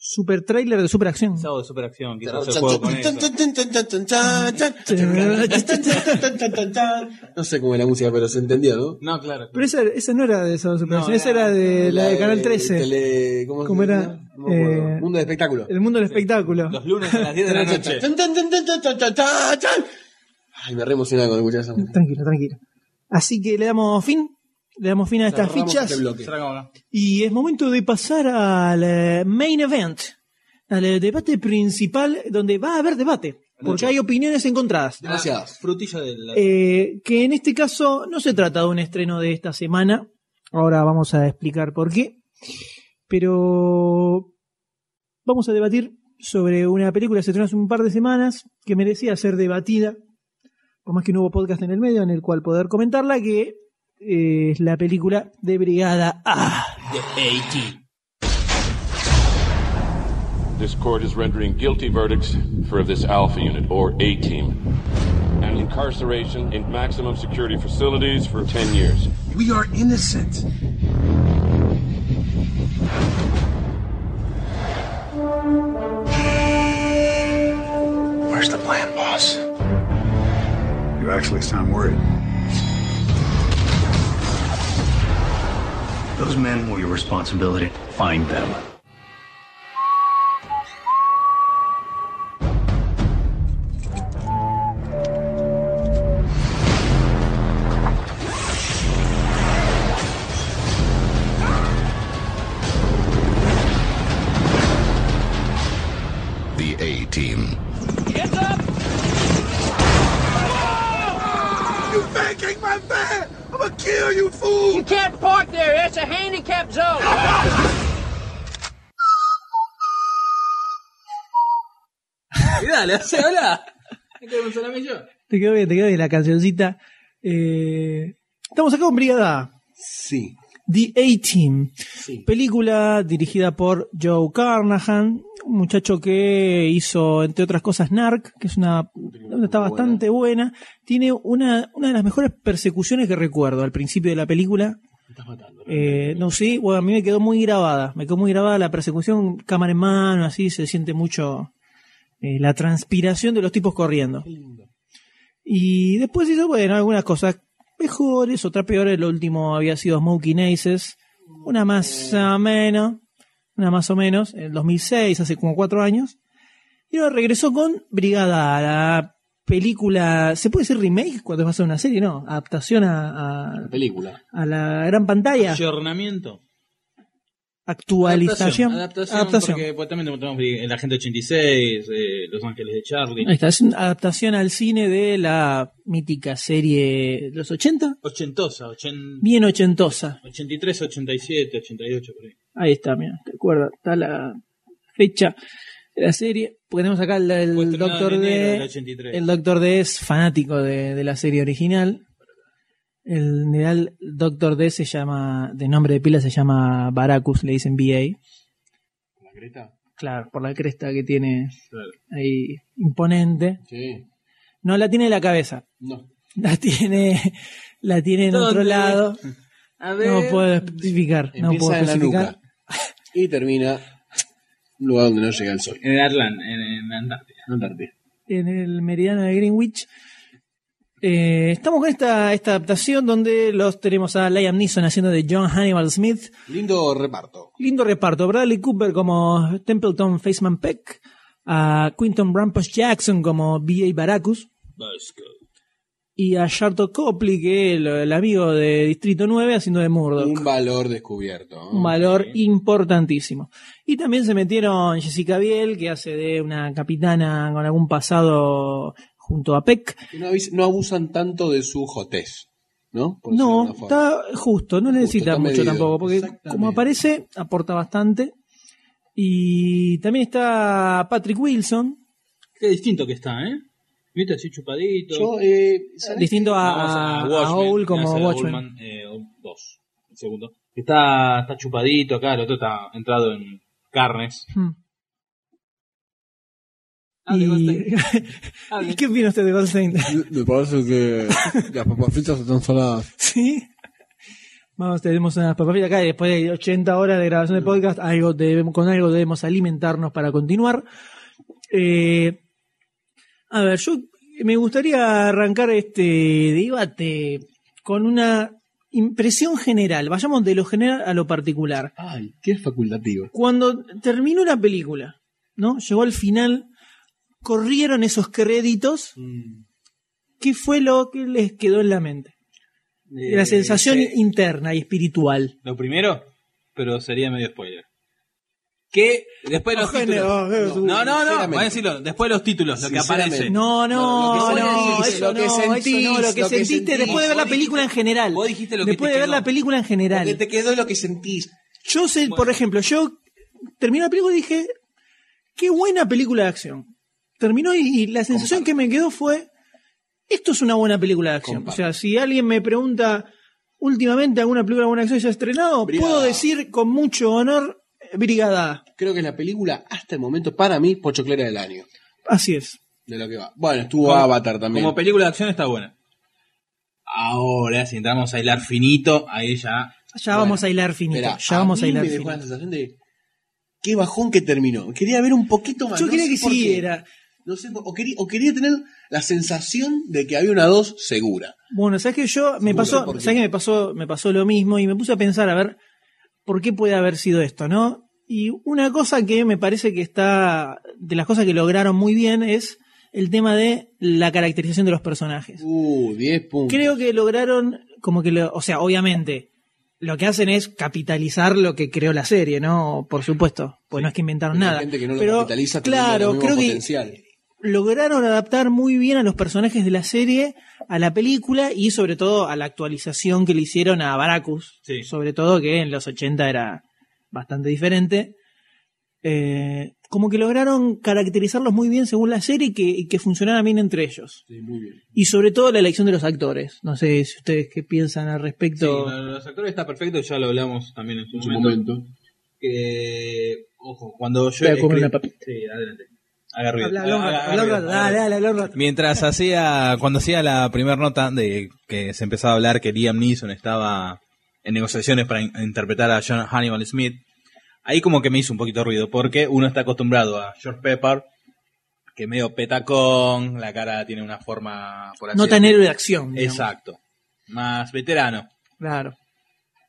Super trailer de superacción. Sábado de super acción, quizás el juego con eso. No sé cómo es la música, pero se entendió, ¿no? No, claro. Pero esa, esa no era de esa superacción, No, esa era de la de Canal 13. Tele, ¿Cómo, ¿Cómo se era? Eh, Mundo de espectáculo. El mundo del espectáculo. Los lunes a las 10 de la noche. Ay, me re emocionaba cuando escuché esa música. Tranquilo, tranquilo. Así que le damos fin, le damos fin a estas Cerramos fichas. este. Y es momento de pasar al eh, main event, al eh, debate principal, donde va a haber debate, porque Mucho. hay opiniones encontradas. Demasiadas. Frutilla de la... Eh, que en este caso no se trata de un estreno de esta semana, ahora vamos a explicar por qué, pero vamos a debatir sobre una película que se estrenó hace un par de semanas, que merecía ser debatida, por más que no hubo podcast en el medio en el cual poder comentarla, que eh, es la película de Brigada A. de A.T. This court is rendering guilty verdicts for this Alpha Unit, or A Team, and incarceration in maximum security facilities for 10 years. We are innocent. Where's the plan, boss? You actually sound worried. Those men were your responsibility. Find them. Yo. Te quedó bien, te quedó bien la cancioncita. Eh, estamos acá con Brigada. Sí. The A-Team. Película dirigida por Joe Carnahan, un muchacho que hizo, entre otras cosas, Narc, que es una. está bastante buena. Tiene una, una de las mejores persecuciones que recuerdo al principio de la película. Eh, no sé, bueno, a mí me quedó muy grabada. Me quedó muy grabada la persecución, cámara en mano, así se siente mucho eh, la transpiración de los tipos corriendo. Y después hizo, bueno, algunas cosas mejores, otra peores. Lo último había sido Smoking Aces, una más o menos, una más o menos, en el 2006, hace como cuatro años. Y luego regresó con Brigada A, la película, ¿se puede decir remake cuando vas a una serie? No, adaptación a, a, Película. a la gran pantalla. Ayornamiento. Actualización. Adaptación. Adaptación. Porque pues, también tenemos el Agente 86, eh, Los Ángeles de Charlie. Ahí está, es una adaptación al cine de la mítica serie de los 80. Ochentosa, ochen- Bien ochentosa. 83, 87, 88, por ahí. Ahí está, mira, te acuerdas, está la fecha de la serie. Porque tenemos acá el, estrenada Doctor en enero D. del 83. El Doctor D es fanático de, de la serie original. El general Doctor D se llama, de nombre de pila se llama Baracus, le dicen BA. ¿La creta? Claro, por la cresta que tiene Claro. ahí imponente. Sí. No la tiene en la cabeza. No. La tiene, la tiene en otro lado. A No puedo especificar. No Empieza puedo en la especificar. nuca. Y termina en un lugar donde no llega el sol. En el Atlanta, en, en Antártida. Antártida. en el meridiano de Greenwich. Eh, estamos con esta, esta adaptación donde los tenemos a Liam Neeson haciendo de John Hannibal Smith. Lindo reparto. Lindo reparto. Bradley Cooper como Templeton Faceman Peck. A Quinton Brampus Jackson como B.A. Baracus. Y a Sharto Copley, que es el, el amigo de Distrito 9, haciendo de Murdoch. Un valor descubierto. Un valor importantísimo. Y también se metieron Jessica Biel, que hace de una capitana con algún pasado junto a Peck. No, no abusan tanto de su jotez. ¿No? Por No, está justo, no necesita mucho medido, tampoco, porque como aparece, aporta bastante. Y también está Patrick Wilson, Qué distinto que está, ¿eh? ¿Viste así chupadito? Yo, eh, ¿sabés distinto a, a, a Watchmen, Owl como hace Watchmen. Eh, dos, el segundo. Está, está chupadito acá, el otro está entrado en carnes. Hmm. Hable, Y... Goldstein. ¿Y qué opina usted de Goldstein? Me parece que las papas fritas están saladas. ¿Sí? Vamos, tenemos unas papas fritas acá y después de 80 horas de grabación de podcast, algo debemos, con algo debemos alimentarnos para continuar. Eh, a ver, yo me gustaría arrancar este debate con una impresión general. Vayamos de lo general a lo particular. Ay, qué facultativo. Cuando terminó la película, ¿no? Llegó al final, corrieron esos créditos. ¿Qué fue lo que les quedó en la mente? Eh, la sensación sí. interna y espiritual. Lo primero, pero sería medio spoiler. Que después de los títulos. No, no, no, sinceramente. voy a decirlo. Después de los títulos, lo que aparece. No, no, No, lo que no, lo que no, eso sentís, no, lo que lo que sentiste sentís. después de ver la película en general. Vos dijiste lo que Después te de ver la película en general. Lo que te quedó lo que sentís. Yo sé, por ejemplo, yo terminé la película y dije, qué buena película de acción. Terminó y, y la sensación que me quedó fue, esto es una buena película de acción. Comparto. O sea, si alguien me pregunta últimamente alguna película de buena acción se ha estrenado, Brigada. puedo decir con mucho honor Brigada. A. Creo que es la película, hasta el momento, para mí, pochoclera del año. Así es. De lo que va. Bueno, estuvo Como- Avatar también. Como película de acción está buena. Ahora, si entramos a hilar finito, ahí ya. Ya vamos a hilar finito. Esperá, ya vamos a, mí hilar me dejó finito. la sensación de qué bajón que terminó. Quería ver un poquito más. Yo no quería que por qué. No sé, o quería, o quería tener la sensación de que había una 2 segura. Bueno, sabes que yo me pasó, sabes que me pasó, me pasó lo mismo y me puse a pensar a ver por qué puede haber sido esto, ¿no? Y una cosa que me parece que está de las cosas que lograron muy bien es el tema de la caracterización de los personajes. Uh, 10 puntos. Creo que lograron como que lo, o sea, obviamente lo que hacen es capitalizar lo que creó la serie, ¿no? Por supuesto, pues no es que inventaron Hay nada. gente que no lo pero capitaliza claro, creo que potencial. Lograron adaptar muy bien a los personajes de la serie a la película y sobre todo a la actualización que le hicieron a Baracus. Sí. Sobre todo que en los 80 era bastante diferente. Eh, como que lograron caracterizarlos muy bien según la serie y que, y que funcionaran bien entre ellos. Sí, muy bien. Y sobre todo la elección de los actores. No sé si ustedes qué piensan al Sí, respecto. lo- los actores está perfecto, ya lo hablamos también en su, En su momento. momento. Que, ojo, cuando yo. Voy a comer escri- una papita. Sí, adelante. Haga ruido. Habla, Haga- haga- haga dale, dale. Mientras hacía, cuando hacía la primera nota de que se empezaba a hablar que Liam Neeson estaba en negociaciones para in- interpretar a John Hannibal Smith, ahí como que me hizo un poquito ruido, porque uno está acostumbrado a George Pepper, que medio petacón, la cara tiene una forma por así No tan héroe de acción. digamos. Exacto. Más veterano. Claro.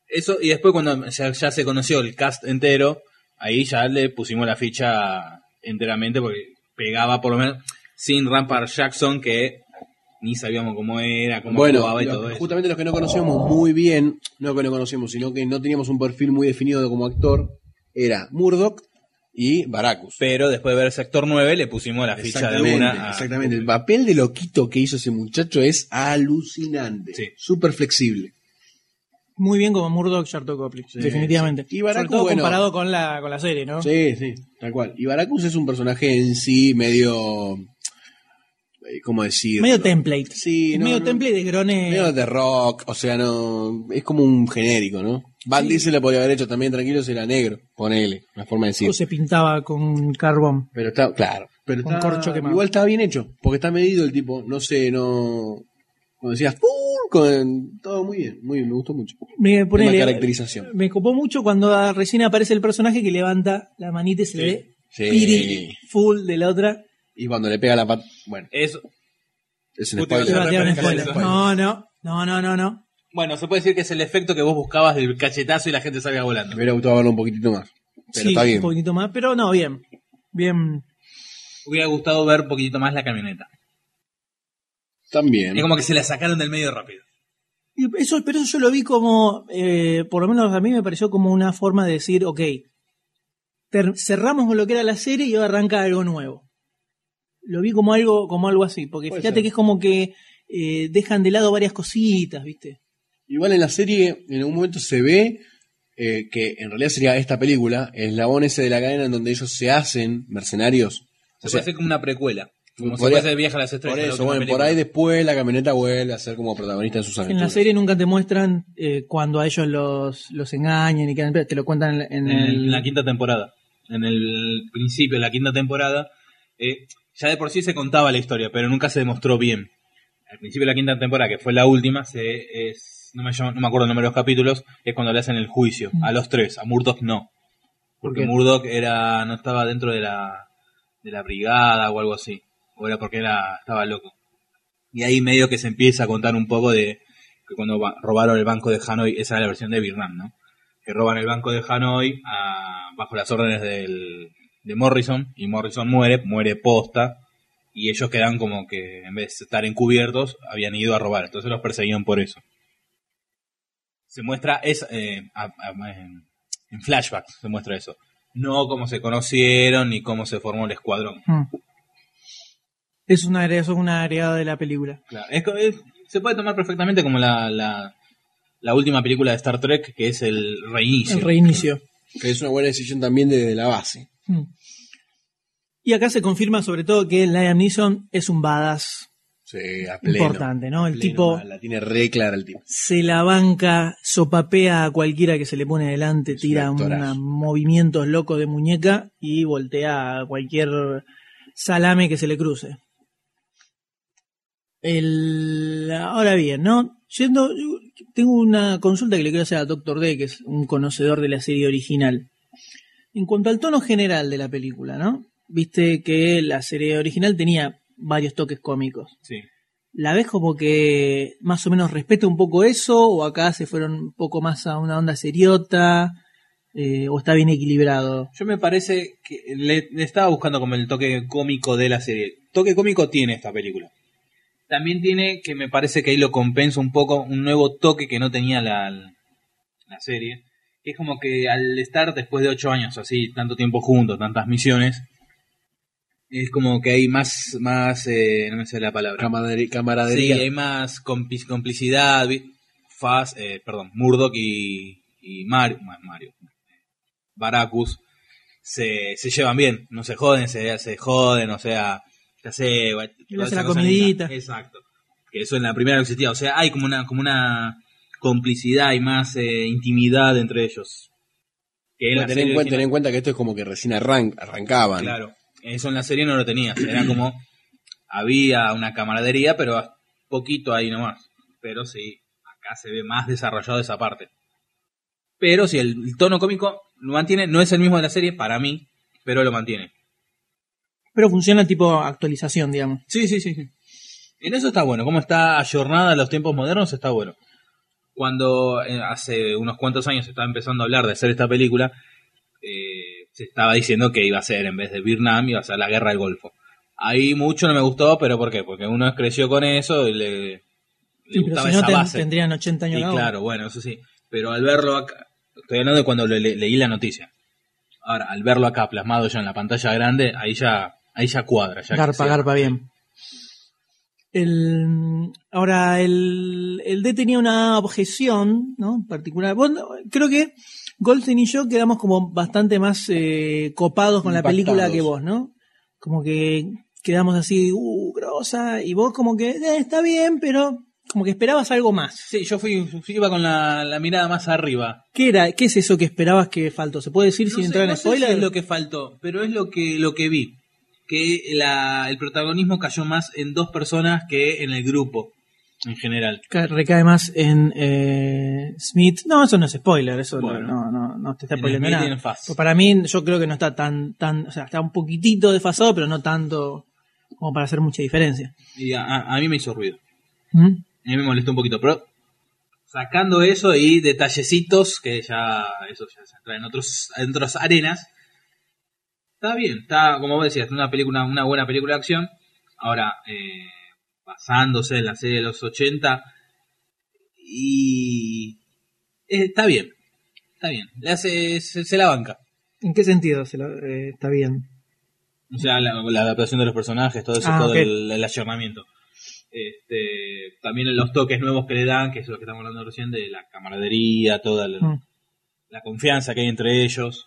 Eso, y después cuando ya, ya se conoció el cast entero, ahí ya le pusimos la ficha enteramente porque pegaba por lo menos sin Rampart Jackson que ni sabíamos cómo era, cómo Bueno, actuaba y lo- todo eso. justamente los que no conocíamos muy bien, no que no conocíamos, sino que no teníamos un perfil muy definido como actor, era Murdoch y Baracus. Pero después de ver Sector 9 le pusimos la ficha de una. a- exactamente. El papel de loquito que hizo ese muchacho es alucinante. Sí. Súper flexible. Muy bien como Murdoch Charto Copley, definitivamente. sí. Y Baracus, Sobre todo bueno. comparado con la, con la serie, ¿no? Sí, sí, tal cual. Y Baracus es un personaje en sí medio. eh, ¿Cómo decir? Medio template. Sí, no, medio no. template de Grone. Medio de rock, o sea, no. Es como un genérico, ¿no? Van Diesel le podría haber hecho también tranquilo si era negro, ponele, una forma de decir. o se pintaba con carbón. Pero está, claro, pero Con está, corcho quemado. igual está bien hecho, porque está medido el tipo, no sé, no. Como decías, ¡pum! con todo muy bien, muy bien, me gustó mucho. Me, ponele, Tema caracterización. me copó mucho cuando recién aparece el personaje que levanta la manita y se le ve Sí. piri full de la otra. Y cuando le pega la pata, bueno, Eso. es un spoiler. referencia spoiler. No, no, no, no, no, no. Bueno, se puede decir que es el efecto que vos buscabas del cachetazo y la gente salga volando. Me hubiera gustado verlo un poquitito más. Pero sí, está bien. un poquito más, pero no, bien. Bien. Hubiera gustado ver un poquito más la camioneta. También. Es como que se la sacaron del medio rápido. Y Eso, pero eso yo lo vi como, eh, por lo menos a mí me pareció como una forma de decir, ok, cerramos con lo que era la serie y ahora arranca algo nuevo. Lo vi como algo, como algo así, porque Puede fíjate ser. que es como que eh, dejan de lado varias cositas, ¿viste? Igual en la serie, en algún momento se ve eh, que en realidad sería esta película, el eslabón ese de la cadena en donde ellos se hacen mercenarios. Se O sea, puede hacer como una precuela. Como se podría- puede hacer Viaje a las Estrellas. Por eso, bueno, por ahí después la camioneta vuelve a ser como protagonista en sus En aventuras. la serie nunca te muestran eh, cuando a ellos los, los engañan y quedan, te lo cuentan en, en en, el- en la quinta temporada. En el principio de la quinta temporada, eh, ya de por sí se contaba la historia, pero nunca se demostró bien. Al principio de la quinta temporada, que fue la última, se, es, no, me llamo- no me acuerdo el número de los capítulos, es cuando le hacen el juicio. A los tres, a Murdoch no. Porque qué? Murdoch era, no estaba dentro de la, de la brigada o algo así. O era porque era, estaba loco. Y ahí medio que se empieza a contar un poco de que cuando robaron el banco de Hanoi, esa era la versión de Vietnam, ¿no? Que roban el banco de Hanoi a- bajo las órdenes del, de Morrison y Morrison muere, muere posta y ellos quedan como que en vez de estar encubiertos habían ido a robar, entonces los perseguían por eso. Se muestra es eh, en, en flashback se muestra eso, no cómo se conocieron ni cómo se formó el escuadrón. Mm. Es una área, eso es una agregado de la película. Claro, es se puede tomar perfectamente como la, la, la última película de Star Trek, que es el reinicio. El reinicio. Que es una buena decisión también desde la base. Mm. Y acá se confirma sobre todo que Liam Neeson es un badass Sí, a pleno. importante, ¿no? El Pleno, tipo La tiene re clara el tipo. se la banca, sopapea a cualquiera que se le pone delante, Es tira unos movimientos locos de muñeca y voltea a cualquier salame que se le cruce. El, ahora bien, ¿no? Yendo, tengo una consulta que le quiero hacer a Doctor D, que es un conocedor de la serie original. En cuanto al tono general de la película, ¿no? viste que la serie original tenía varios toques cómicos. Sí. ¿La ves como que más o menos respeta un poco eso? ¿O acá se fueron un poco más a una onda seriota? Eh, ¿O está bien equilibrado? Yo me parece que le, le estaba buscando como el toque cómico de la serie. Toque cómico tiene esta película. También tiene que me parece que ahí lo compensa un poco un nuevo toque que no tenía la, la serie. Que es como que al estar después de ocho años así, tanto tiempo juntos, tantas misiones, es como que hay más, más eh, no me sé la palabra. Camaderi- camaradería. Sí, hay más complicidad. Faz, eh, perdón, Murdoch y, y Mario, Ma- Mario, Baracus se, se llevan bien, no se joden, se, se joden, o sea, ya sé, Le hace la comidita. linda. Exacto. Que eso en la primera no existía, o sea, hay como una, como una complicidad y más eh, intimidad entre ellos. Que en Bueno, la ten, serie en cuenta, ten en cuenta que esto es como que recién arran- arrancaban. Claro, eso en la serie no lo tenías. Era como había una camaradería, pero poquito ahí nomás. Pero sí, acá se ve más desarrollado esa parte. Pero sí, el, el tono cómico lo mantiene, no es el mismo de la serie para mí, pero lo mantiene. Pero funciona tipo actualización, digamos. Sí, sí, sí. sí. En eso está bueno, como está ayornada a los tiempos modernos, está bueno. Cuando eh, hace unos cuantos años se estaba empezando a hablar de hacer esta película, eh, se estaba diciendo que iba a ser, en vez de Vietnam, iba a ser la guerra del Golfo. Ahí mucho no me gustó, pero ¿por qué? Porque uno creció con eso y le, le Sí, pero gustaba si no esa ten- base. tendrían 80 años Y uno. claro, bueno, eso sí. Pero al verlo acá, estoy hablando de cuando le- le- leí la noticia. Ahora, al verlo acá plasmado ya en la pantalla grande, ahí ya, ahí ya cuadra. Ya Garpa, garpa bien. El, ahora, el, el D tenía una objeción, ¿no? Particular. Bueno, creo que Goldstein y yo quedamos como bastante más eh, copados con la película que vos, ¿no? Como que quedamos así, uh, grosa, y vos como que, eh, está bien, pero como que esperabas algo más. Sí, yo fui, iba con la, la mirada más arriba. ¿Qué era? ¿Qué es eso que esperabas que faltó? ¿Se puede decir sin No sé- entrar no en sé spoiler? si es lo que faltó, pero es lo que, lo que vi. Que la, el protagonismo cayó más en dos personas que en el grupo en general. Ca- recae más en eh, Smith. No, eso no es spoiler, eso no- Bueno. no, no, no te está spoileando nada. Pues para mí, yo creo que no está tan, tan, o sea, está un poquitito desfasado, pero no tanto como para hacer mucha diferencia. Y a, a- a mí me hizo ruido. ¿Mm? A mí me molestó un poquito, pero sacando eso y detallecitos que ya eso ya se entra en otros en otras arenas. Está bien, está como vos decías, una película una buena película de acción. Ahora eh, basándose en la serie de los 80 y eh, está bien. Está bien, le hace se, se la banca. ¿En qué sentido se lo- eh, está bien? O sea, la, la adaptación de los personajes, todo eso, Ah, todo el, el ayornamiento. Este, también los toques nuevos que le dan, que es lo que estamos hablando recién, de la camaradería, toda la, Mm. la confianza que hay entre ellos.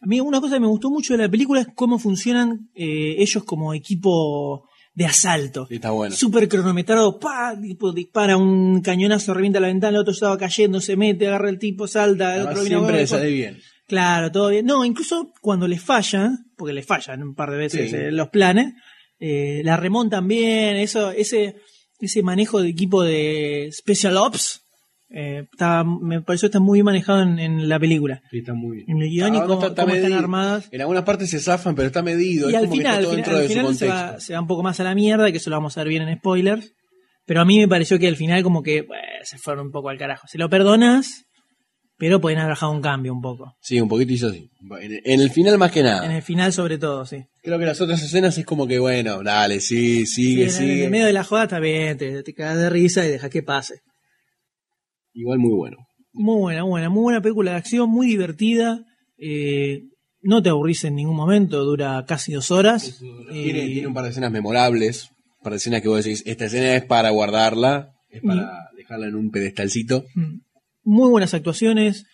A mí una cosa que me gustó mucho de la película es cómo funcionan eh, ellos como equipo de asalto. Sí, está bueno. Súper cronometrado, pa, tipo, dispara un cañonazo, revienta la ventana, el otro estaba cayendo, se mete, agarra el tipo, salta, el Además, otro viene a siempre sale bien. Claro, todo bien. No, incluso cuando les falla, porque les fallan un par de veces Sí. eh, los planes, eh, la remontan bien, eso, ese, ese manejo de equipo de Special Ops, eh, está, me pareció está muy manejado en, en la película. Sí, está muy bien. En el guion y cómo, está- está cómo están armadas. En algunas partes se zafan, pero está medido. Y es al como que final, está todo al dentro final, de al su final se, contexto. va, se va un poco más a la mierda, que eso lo vamos a ver bien en spoilers. Pero a mí me pareció que al final como que bueno, se fueron un poco al carajo. Se lo perdonas, pero pueden haber bajado un cambio un poco. Sí, un poquitito así. En, en el final más que nada. En el final sobre todo, sí. Creo que las otras escenas es como que, bueno, dale, sí, Sí, sigue, en, en sigue. el medio de la joda está bien, te, te cagas de risa y dejas que pase. Igual muy bueno. Muy buena, buena, muy buena película de acción, muy divertida. eh, no te aburrís en ningún momento, dura casi dos horas. Tiene, y- tiene un par de escenas memorables, un par de escenas que vos decís, esta escena es para guardarla, es para dejarla en un pedestalcito. muy buenas actuaciones,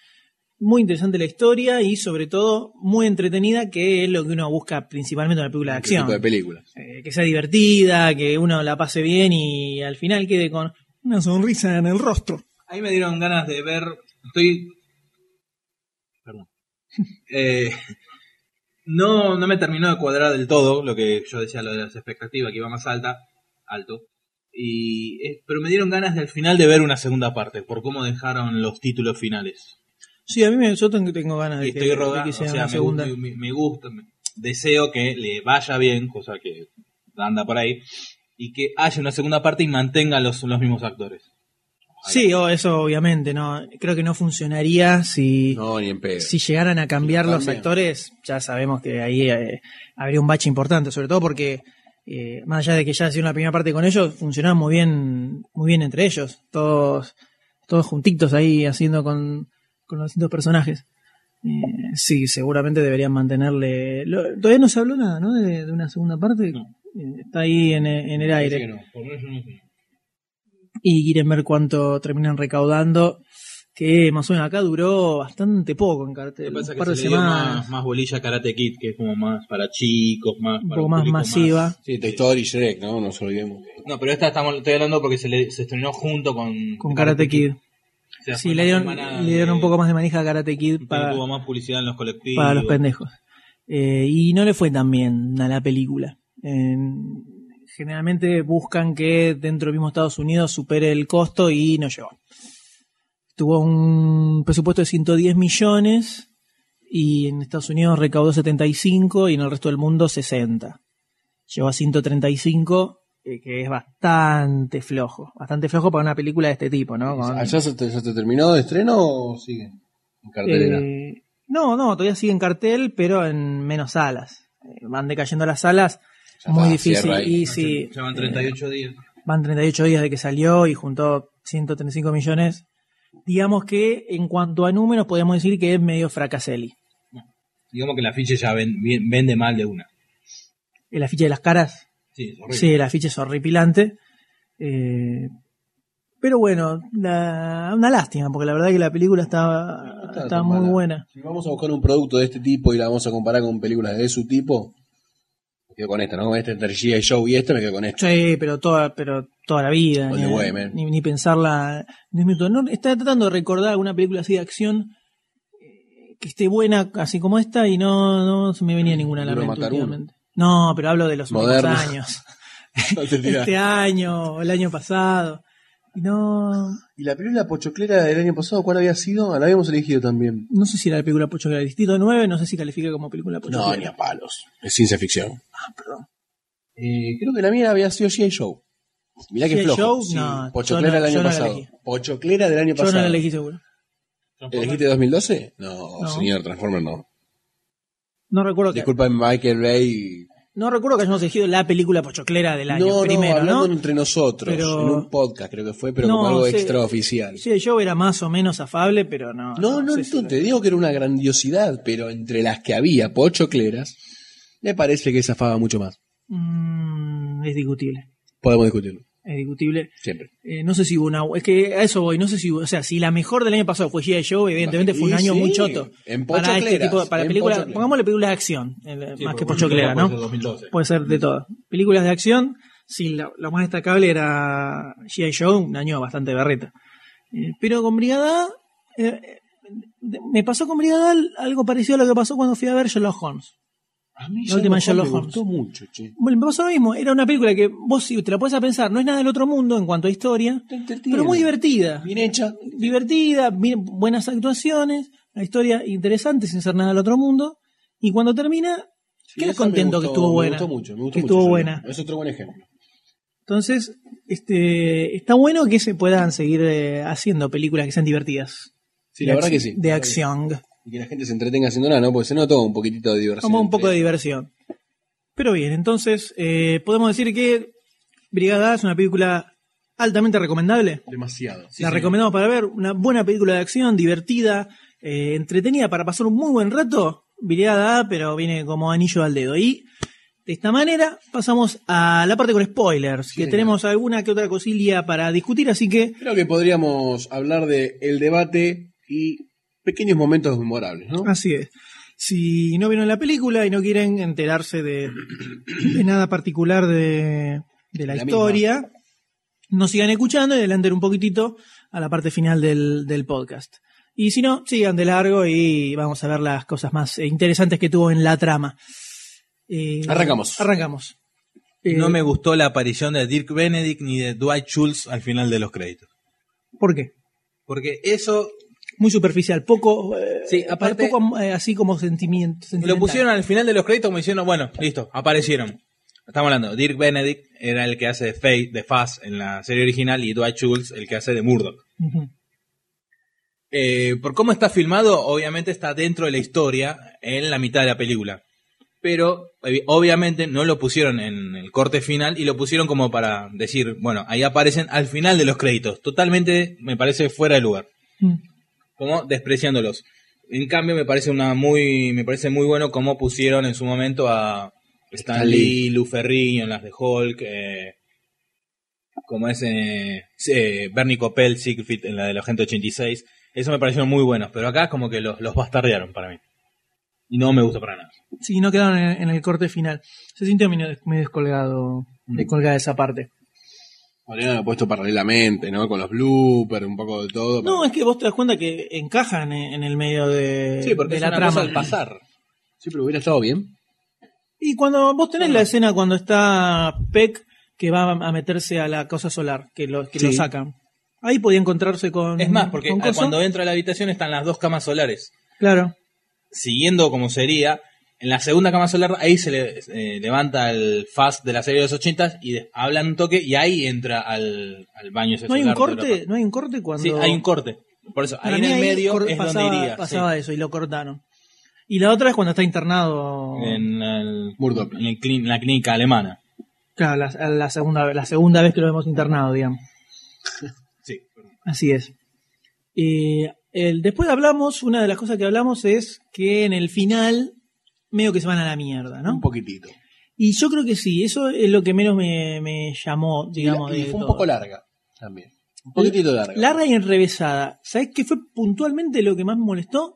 muy interesante la historia y sobre todo muy entretenida, que es lo que uno busca principalmente en una película de Este tipo acción. de películas. Eh, que sea divertida, que uno la pase bien y al final quede con una sonrisa en el rostro. Ahí me dieron ganas de ver. Estoy. Perdón. Eh, no, no me terminó de cuadrar del todo lo que yo decía, lo de las expectativas, que iba más alta, alto. Y, eh, pero me dieron ganas de al final de ver una segunda parte, por cómo dejaron los títulos finales. Sí, a mí me, yo tengo, tengo ganas de Y que, estoy de rogando, que o sea me, segunda. gusta, me, me gusta, me- deseo que le vaya bien, cosa que anda por ahí, y que haya una segunda parte y mantenga los, los mismos actores. Sí, o eso obviamente, no. Creo que no funcionaría si, No, ni en pedo. si llegaran a cambiar los actores. Ya sabemos que ahí eh, habría un bache importante, sobre todo porque eh, más allá de que ya hacía una primera parte con ellos, funcionaban muy bien, muy bien entre ellos, todos, todos juntitos ahí haciendo con, con los distintos personajes. Eh, sí, seguramente deberían mantenerle. lo- todavía no se habló nada, ¿no? De, de una segunda parte. Eh, está ahí en, el- en el aire. No, por yo no sé. Y quieren ver cuánto terminan recaudando. Que más o menos acá duró bastante poco en cartel. Lo que pasa Un par que de se le dio semanas. más, más bolilla Karate Kid, que es como más para chicos, más Un para poco más masiva. Sí, Toy Story y Shrek, ¿no? No nos olvidemos. No, pero esta estamos, estoy hablando porque se, le, se estrenó junto con, Con Karate Kid. O sea, Sí, le dieron, le dieron de- un poco más de manija a Karate Kid para, tuvo más publicidad en los colectivos. para los pendejos. Eh, y no le fue tan bien a la película. En- generalmente buscan que dentro del mismo Estados Unidos supere el costo y no llegó. Tuvo un presupuesto de 110 millones y en Estados Unidos recaudó 75 y en el resto del mundo 60. Llegó a 135, eh, que es bastante flojo. Bastante flojo para una película de este tipo, ¿no? Con- ¿Allá se te, se te terminó de estreno o sigue en cartelera? eh, no, no, todavía sigue en cartel, pero en menos salas. Eh, van decayendo las salas, muy está, difícil. Y sí, Llevan 38 días. van 38 días de que salió y juntó 135 millones. Digamos que en cuanto a números podríamos decir que es medio fracaseli. Digamos que la ficha ya ven- vende mal de una. El afiche de las caras, Sí, es horrible. sí, el afiche es horripilante. Eh, pero bueno, la- una lástima, porque la verdad que la película está, está muy mala. buena. Si vamos a buscar un producto de este tipo y la vamos a comparar con películas de su tipo, quedo con esta, ¿no? Con este entre G.I. Joe y este me quedo con esta. Sí, pero toda, pero toda la vida. Ni, way, ni, ni pensarla. ni un minuto. No, estaba tratando de recordar alguna película así de acción eh, que esté buena, así como esta, y no, no se me venía ninguna a la mente. No, pero hablo de los últimos años. No este año, el año pasado. Y no, ¿Y la película Pochoclera del año pasado cuál había sido? La habíamos elegido también. no sé si era la película Pocho que era Distrito 9, no sé si califica como película Pocho No, ni a palos. Es ciencia ficción. Ah, perdón. Eh, creo que la mía había sido G.I. Joe. Mirá que flojo. Joe, Sí, no, Pochoclera yo no- del yo año pasado. Pochoclera del año Yo pasado. no la elegí seguro. ¿Elegiste 2012? No, No. señor Transformer no. No recuerdo que, Disculpa Michael Bay. No recuerdo que hayamos elegido la película pochoclera del año No, primero, no, hablando ¿no? entre nosotros. Pero- En un podcast creo que fue, pero No, como algo sí. extraoficial. Sí, yo era más o menos afable, pero no. No, no, no, te digo que era una grandiosidad, pero entre las que había pochocleras, me parece que zafaba mucho más. Mm, es discutible. Podemos discutirlo, Es discutible. siempre. Eh, no sé si hubo una. Es que a eso voy. No sé si hubo- O sea, si la mejor del año pasado fue G.I. Joe, evidentemente fue un año sí, muy choto. en para este tipo para en películas. Pongámosle películas de acción, eh, Sí, más que pochoclera, puede ¿no? ser 2012. Puede ser de todo. Películas de acción, sí, lo, lo más destacable era G.I. Joe, un año bastante berreta. Eh, pero con Brigada. eh, me pasó con Brigada algo parecido a lo que pasó cuando fui a ver Sherlock Holmes. A mí La última Sherlock Sherlock me Holmes. gustó mucho, che. Bueno, me pasó lo mismo. Era una película que vos si te la puedes a pensar, no es nada del otro mundo en cuanto a historia, pero muy divertida. Bien hecha. Divertida, bien- buenas actuaciones, una historia interesante sin ser nada del otro mundo. Y cuando termina, Sí, quedas me contento que estuvo me buena. gustó mucho, me gustó que mucho estuvo buena. Es otro buen ejemplo. Entonces, este, está bueno que se puedan seguir eh, haciendo películas que sean divertidas. Sí, la verdad que sí. De acción. Y que la gente se entretenga haciendo nada, ¿no? Porque se nota un poquitito de diversión. Como un poco de diversión. Pero bien, entonces, eh, podemos decir que Brigada A es una película altamente recomendable. Demasiado. la recomendamos para ver. Una buena película de acción, divertida, eh, entretenida para pasar un muy buen rato. Brigada A, pero viene como anillo al dedo. Y de esta manera pasamos a la parte con spoilers, que tenemos alguna que otra cosilla para discutir, así que Creo que podríamos hablar de el debate y pequeños momentos memorables, ¿no? Así es. Si no vieron la película y no quieren enterarse de, de nada particular de, de la, La historia, nos sigan escuchando y adelanten un poquitito a la parte final del, del podcast. Y si no, sigan de largo y vamos a ver las cosas más eh, interesantes que tuvo en la trama. Eh, Arrancamos. Arrancamos. Eh, no me gustó la aparición de Dirk Benedict ni de Dwight Schultz al final de los créditos. ¿Por qué? Porque eso muy superficial, poco, eh, Sí, aparte- poco eh, así como sentimiento. Lo pusieron al final de los créditos como diciendo, bueno, listo, aparecieron. Estamos hablando, Dirk Benedict era el que hace de Faye, de Faz en la serie original y Dwight Schultz el que hace de Murdoch. Eh, por cómo está filmado, obviamente está dentro de la historia en la mitad de la película. Pero eh, obviamente no lo pusieron en el corte final y lo pusieron como para decir, bueno, ahí aparecen al final de los créditos. Totalmente me parece fuera de lugar. Mm. Como despreciándolos. En cambio me parece una muy me parece muy bueno cómo pusieron en su momento a Stan Lee, Lee. Lou Ferrigno en las de Hulk, eh, como es eh, eh, Bernie Coppel, Siegfried en la del Agente 86. Eso me parecieron muy buenos, pero acá como que los, los bastardearon para mí. Y no me gusta para nada. Sí, no quedaron en, en el corte final. Se sintió medio descolgado, Mm. descolgada esa parte. Podrían haber puesto paralelamente, ¿no? Con los bloopers, un poco de todo. No, es que vos te das cuenta que encajan en, el medio de, Sí, porque de es la una trama. cosa al pasar. Sí, pero hubiera estado bien. Y cuando vos tenés la escena cuando está Peck que va a meterse a la cosa solar, que lo, que Sí. lo sacan. Ahí podía encontrarse con. Es más, porque cuando entra a la habitación están las dos camas solares. Claro. Siguiendo como sería, en la segunda cama solar, ahí se le eh, levanta el fast de la serie de los 80 y de- hablan un toque y ahí entra al, al baño ese ¿No hay un corte? ¿No hay un corte cuando.? Sí, hay un corte. Por eso, Para ahí en el medio es pasaba, donde iría. pasaba sí. eso y lo cortaron. Y la otra es cuando está internado. En, el, en, el en la clínica alemana. Claro, la, la segunda, la segunda vez que lo hemos internado, digamos. Sí. Así es. Eh, el, después hablamos, una de las cosas que hablamos es que en el final, medio que se van a la mierda, ¿no? Un poquitito. Y yo creo que sí, eso es lo que menos me, me llamó, digamos. y de fue un poco larga también. Un poquitito larga. Larga y enrevesada. ¿Sabes qué fue puntualmente lo que más me molestó?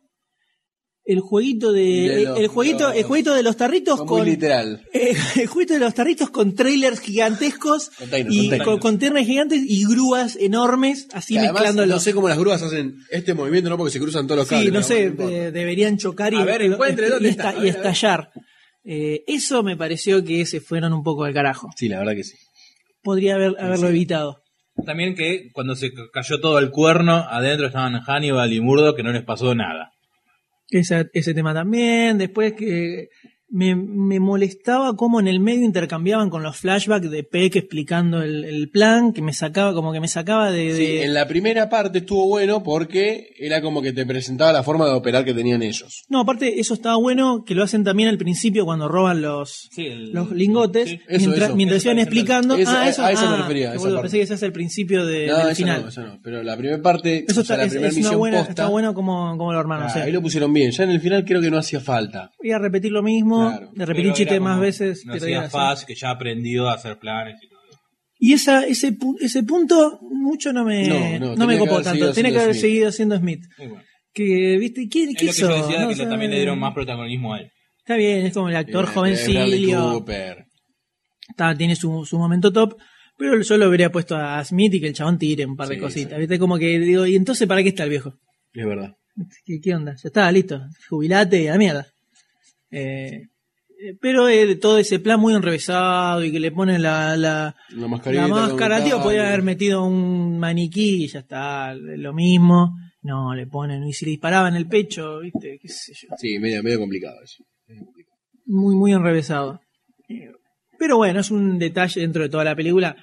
El jueguito de, De los- el jueguito, los- el jueguito de los tarritos con muy literal. eh, el jueguito de los tarritos con trailers gigantescos Container, y container. con containers gigantes y grúas enormes, así Que además, mezclando no sé cómo las grúas hacen este movimiento, ¿no? Porque se cruzan todos los Sí, cables. no sé, eh, deberían chocar y, A ver, encuentre, y ¿dónde esta- está? A y ver, a ver. estallar. Eh, eso me pareció que se fueron un poco al carajo. Sí, la verdad que sí. Podría haber, haberlo evitado. También que cuando se cayó todo el cuerno, adentro estaban Hannibal y Murdo que no les pasó nada. Esa- ese tema también. Después que me, me molestaba cómo en el medio intercambiaban con los flashbacks de Peck explicando el, el plan, que me sacaba, como que me sacaba de. Sí, en la primera parte estuvo bueno porque era como que te presentaba la forma de operar que tenían ellos. No, aparte, eso estaba bueno, que lo hacen también al principio cuando roban los, los lingotes, Eso, mientras, eso. mientras iban explicando. Eso, ah, a- eso, a eso me ah, refería, esa parte. pensé que ese es el principio de- no, del eso final. no, eso no. Pero la primera parte, Eso o sea, está, la es, primera es misión buena, posta, está bueno como, como lo armaron. ah, o sea, ahí lo pusieron bien. Ya en el final creo que no hacía falta. Voy a repetir lo mismo, de repetir Pero chiste era más veces. No hacía. Faz, que ya aprendió a hacer planes y todo. Y esa, ese, ese punto mucho no me, No, no, no, me que copó tanto. Tiene que haber Smith. seguido siendo Smith. Que, viste, ¿qué, Es qué lo que hizo? yo decía, No, que o sea, también le dieron más protagonismo a él. Está bien, es como el actor Eh, jovencillo. Cooper. Está, tiene su, su momento top. Pero yo lo habría puesto a Smith y que el chabón tire un par de Sí, cositas. ¿Viste? Como que digo, ¿y entonces para qué está el viejo? Es verdad. ¿Qué, qué onda? Ya está, listo. Jubilate y a la mierda. Eh, eh, pero eh, todo ese plan muy enrevesado y que le ponen la, la, La la máscara, tío, podría haber metido un maniquí y ya está, lo mismo. No, le ponen, y si le disparaba en el pecho, viste, qué sé yo. Sí, medio, medio complicado eso. Muy, muy enrevesado. Pero bueno, es un detalle dentro de toda la película.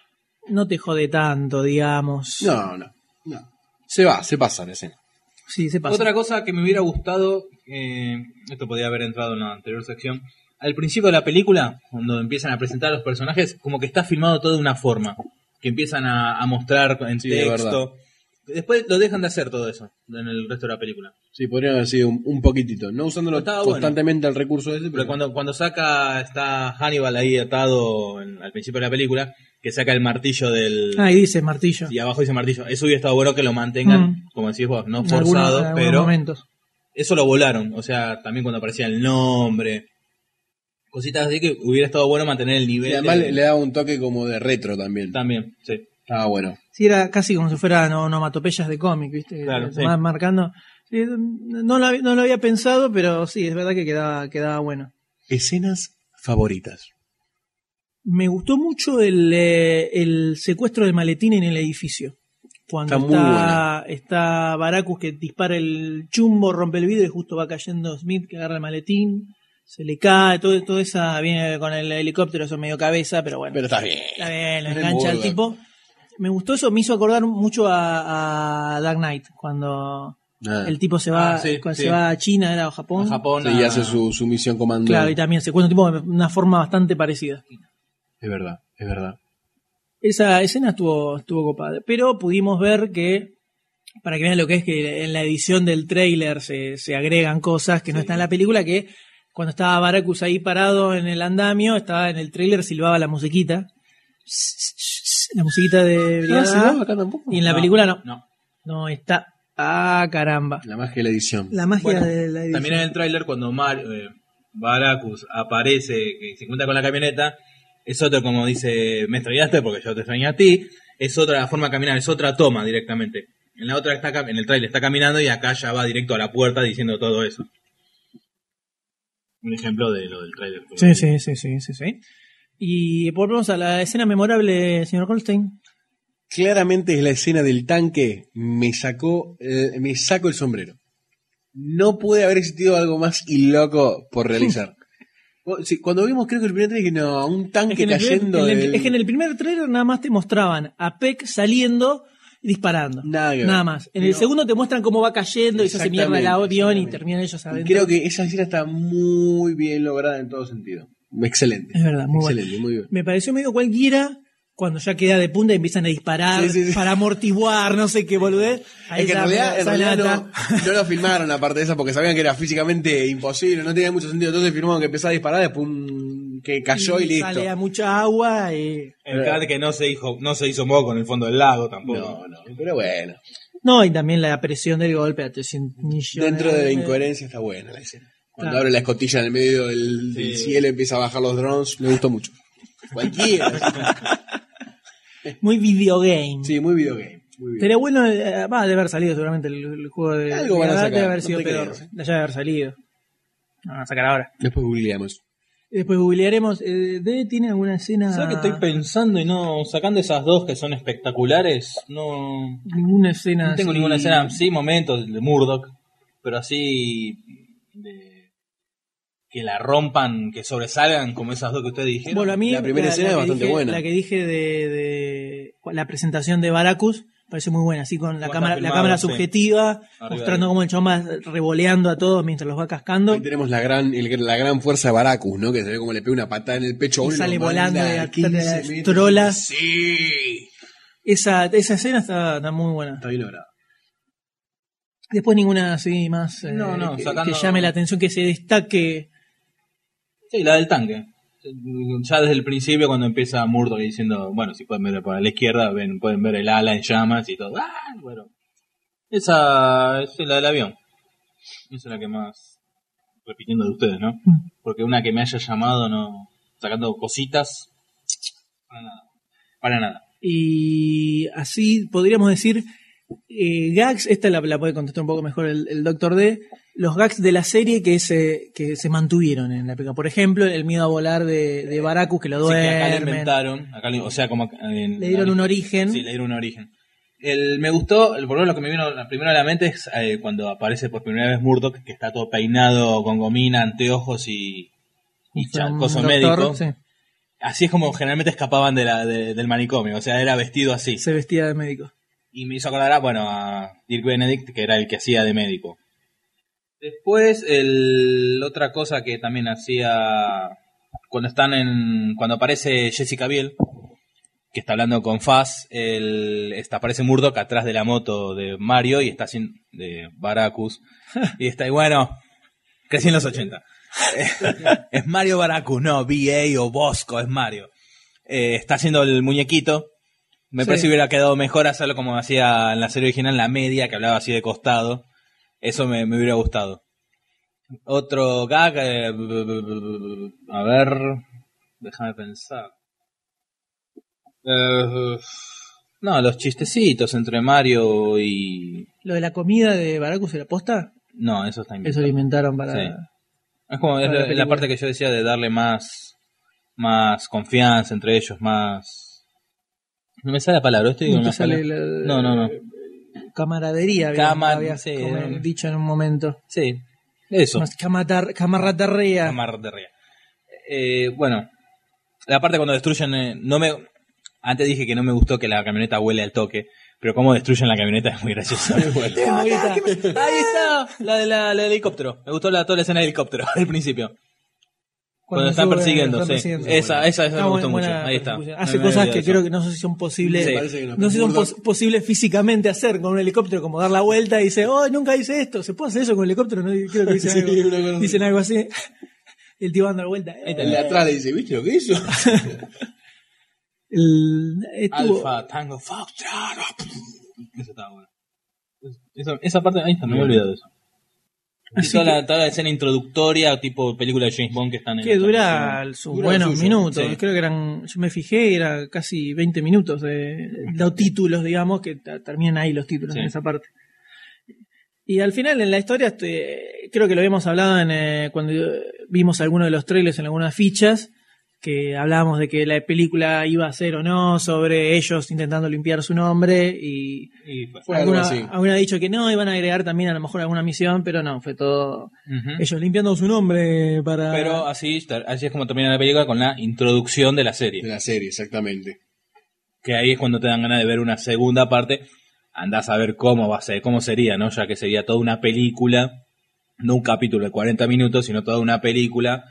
No te jode tanto, digamos. No, no, no. Se va, se pasa la escena. Sí, se pasa. Otra cosa que me hubiera gustado, eh, esto podría haber entrado en la anterior sección, al principio de la película, cuando empiezan a presentar a los personajes, como que está filmado todo de una forma, que empiezan a, a mostrar en Sí, de texto. Después lo dejan de hacer todo eso en el resto de la película. Sí, podría haber sido un, un poquitito. No usándolo Estaba bueno. constantemente el recurso ese, Pero pero cuando, cuando saca, está Hannibal ahí atado en- al principio de la película, que saca el martillo del... Ah, y dice martillo. y abajo dice martillo. Eso hubiera estado bueno que lo mantengan, Mm. como decís vos, no En forzado, algunos- en algunos pero momentos. eso lo volaron. O sea, también cuando aparecía el nombre, cositas así que hubiera estado bueno mantener el nivel. y además de- le, daba un toque como de retro también. También, sí. Estaba bueno. Sí, era casi como si fueran onomatopeyas de cómic, ¿viste? Claro, sí. más marcando. Sí, no, lo, había- no lo había pensado, pero sí, es verdad que quedaba, quedaba bueno. Escenas favoritas. Me gustó mucho el, eh, el secuestro del maletín en el edificio. Cuando Está está, está Baracus que dispara el chumbo, rompe el vidrio y justo va cayendo Smith que agarra el maletín, se le cae, todo, todo esa viene con el helicóptero, eso medio cabeza, pero bueno. Pero está bien. Está bien, lo engancha al burdo. tipo. Me gustó eso, me hizo acordar mucho a, a Dark Knight, cuando Ah. el tipo se va, Ah, sí, cuando sí. se va a China, era o Japón. A Japón, Sí, a- y hace su, su misión comando. Claro, y también se cuenta un tipo de una forma bastante parecida. Es verdad, es verdad. Esa escena estuvo, estuvo copada. Pero pudimos ver que, para que vean lo que es que en la edición del trailer se, se agregan cosas que no están en la película, que cuando estaba Baracus ahí parado en el andamio, estaba en el trailer, silbaba la musiquita. La musiquita de Brigada Ah, silbaba A, acá tampoco. Y en la No, película no. no. No está. Ah, caramba. La magia de la edición. La magia Bueno, de la edición. También en el tráiler cuando Mar, eh, Baracus aparece, que se encuentra con la camioneta, es otro como dice, me extrañaste porque yo te extrañé a ti, es otra la forma de caminar, es otra toma directamente. En la otra está en el tráiler está caminando y acá ya va directo a la puerta diciendo todo eso. Un ejemplo de lo del tráiler. Sí, sí, sí, sí, sí, sí. Y volvemos a la escena memorable, señor Goldstein. Claramente es la escena del tanque. Me sacó, eh, me saco el sombrero. No puede haber existido algo más loco por realizar. Cu- sí, Cuando vimos, creo que el primer trailer, dije, no, un tanque Es que, en el primer, cayendo. del- es que en el primer trailer nada más te mostraban a Peck saliendo y disparando. Nada. Nada más. En el segundo te muestran cómo va cayendo y se hace mierda el avión y terminan ellos adentro. creo que esa escena está muy bien lograda en todo sentido. Excelente. Es verdad, muy bueno. Excelente, muy bien. Me pareció medio cualquiera cuando ya queda de punta y empiezan a disparar Sí, sí, sí. para amortiguar, no sé qué boludez. Ahí Es que en realidad, en realidad no, no lo filmaron aparte de eso porque sabían que era físicamente imposible, no tenía mucho sentido. Entonces filmaron que empezaba a disparar, después un- que cayó y, listo. Sale a mucha agua y... El cat que no se hizo, no se hizo moco en el fondo del lago tampoco. No, no, pero bueno. No, y también la presión del golpe a 300 millones Dentro de la incoherencia está buena la escena. Cuando Claro. abre la escotilla en el medio del, del cielo empieza a bajar los drones, me gustó mucho. Cualquiera. Muy videogame. sí, muy videogame. Sería bueno, eh, va, debe haber salido seguramente el, el juego de. Algo van a sacar, Debe haber no sido te peor. creas. Debe haber salido. No, van a sacar ahora. Después googleamos. Después googlearemos. Eh, ¿Debe tiene alguna escena? ¿Sabes que estoy pensando y no sacando esas dos que son espectaculares? No, Ninguna escena. no tengo así- ninguna escena, sí, momentos de Murdoch, pero así de- que la rompan, que sobresalgan como esas dos que ustedes dijeron. Bueno, a mí La primera escena es bastante dije- buena. La que dije de, de la presentación de Baracus parece muy buena, así con la cámara, está la filmado, cámara sí. subjetiva, Arriba mostrando cómo el chabón va revoleando a todos mientras los va cascando. Ahí tenemos la gran, el- la gran fuerza de Baracus, ¿no? Que se ve como le pega una patada en el pecho a Y sale volando de a atrás 15 de las metros. trolas. Sí. Esa, esa escena está, está muy buena. Está bien logrado. Después ninguna así más eh, No, no, que, sacando- que llame la atención, que se destaque. Sí, la del tanque. Ya desde el principio cuando empieza Murdoch diciendo, bueno, si pueden ver para la izquierda, ven, pueden ver el ala en llamas y todo. ¡Ah! Bueno. Esa es la del avión. Esa es la que más repitiendo de ustedes, ¿no? Porque una que me haya llamado, no, sacando cositas, para nada. Para nada. Y así podríamos decir, eh, gags, esta la, la puede contestar un poco mejor el, el Doctor D, los gags de la serie que se, que se mantuvieron en la película. Por ejemplo, el miedo a volar de, de Baracus, que lo Sí, que acá duermen. inventaron, acá le- o sea, como en- Le dieron un origen. Sí, le dieron un origen. El, me gustó, el por lo que me vino primero a la mente es eh, cuando aparece por primera vez Murdoch, que está todo peinado con gomina, anteojos y, y doctor, médico. sí. Así es como generalmente escapaban de la, de- del manicomio, o sea, era vestido así. Se vestía de médico. Y me hizo acordar, a, bueno, a Dirk Benedict, que era el que hacía de médico. Después, el, otra cosa que también hacía cuando están en, cuando aparece Jessica Biel, que está hablando con Faz, el, está, aparece Murdoch atrás de la moto de Mario y está haciendo, de Baracus, y está, y bueno, crecí en los 80. es Mario Baracus, no, BA o Bosco, es Mario. Eh, está haciendo el muñequito. Me Sí. parece que hubiera quedado mejor hacerlo como hacía en la serie original, la media, que hablaba así de costado. Eso me, me hubiera gustado. Otro gag, eh, a ver, déjame pensar. Eh, no, los chistecitos entre Mario y... Lo de la comida de Baracus era posta, No, eso está inventado. eso lo inventaron para. Sí. Es como es la la, la parte que yo decía de darle más, más confianza entre ellos, más, No me sale la palabra, estoy No una sale la- No, no, no. Camaradería, había- Cama- habías sí, como eh. dicho en un momento. Sí, eso. Camarratarrea. Camarratarrea. Eh, bueno, la parte cuando destruyen, eh, no me, antes dije que no me gustó que la camioneta huele al toque, pero cómo destruyen la camioneta es muy gracioso. Ahí está, la, de la, la del helicóptero. Me gustó la, toda la escena del helicóptero al principio. Cuando, están sube, persiguiendo, están sí. persiguiendo. Esa, esa, esa Ah, me gustó buena- mucho. Ahí está. Hace cosas que creo que no sé si son posibles. Sí. No. No sé si son pos- posibles físicamente hacer con un helicóptero, como dar la vuelta y dice, oh, nunca hice esto. ¿Se puede hacer eso con el helicóptero? No, creo que dicen, Sí, algo, dicen algo así. El tío dando la vuelta. Ahí está. El de atrás le dice, ¿viste lo que hizo? El- estuvo- Alfa, Tango, Foxtrot. Eso estaba bueno. Esa, esa parte, ahí está, me había olvidado de eso. Y toda, la, toda la escena introductoria, tipo película de James Bond que están en que dura sus Dura buenos suyo, minutos. sí. Creo que eran, yo me fijé, era casi 20 minutos de los títulos, digamos, que terminan ahí los títulos Sí. en esa parte. Y al final en la historia, este, creo que lo habíamos hablado en, eh, cuando vimos algunos de los trailers en algunas fichas, que hablábamos de que la película iba a ser o no sobre ellos intentando limpiar su nombre y, Y algo alguna, así. alguna ha dicho que no, iban a agregar también a lo mejor alguna misión, pero no, fue todo ellos limpiando su nombre para... Pero así, así es como termina la película con la introducción de la serie. De la serie, exactamente. Que ahí es cuando te dan ganas de ver una segunda parte. Andás a ver cómo va a ser, cómo sería, ¿no? Ya que sería toda una película, no un capítulo de 40 minutos, sino toda una película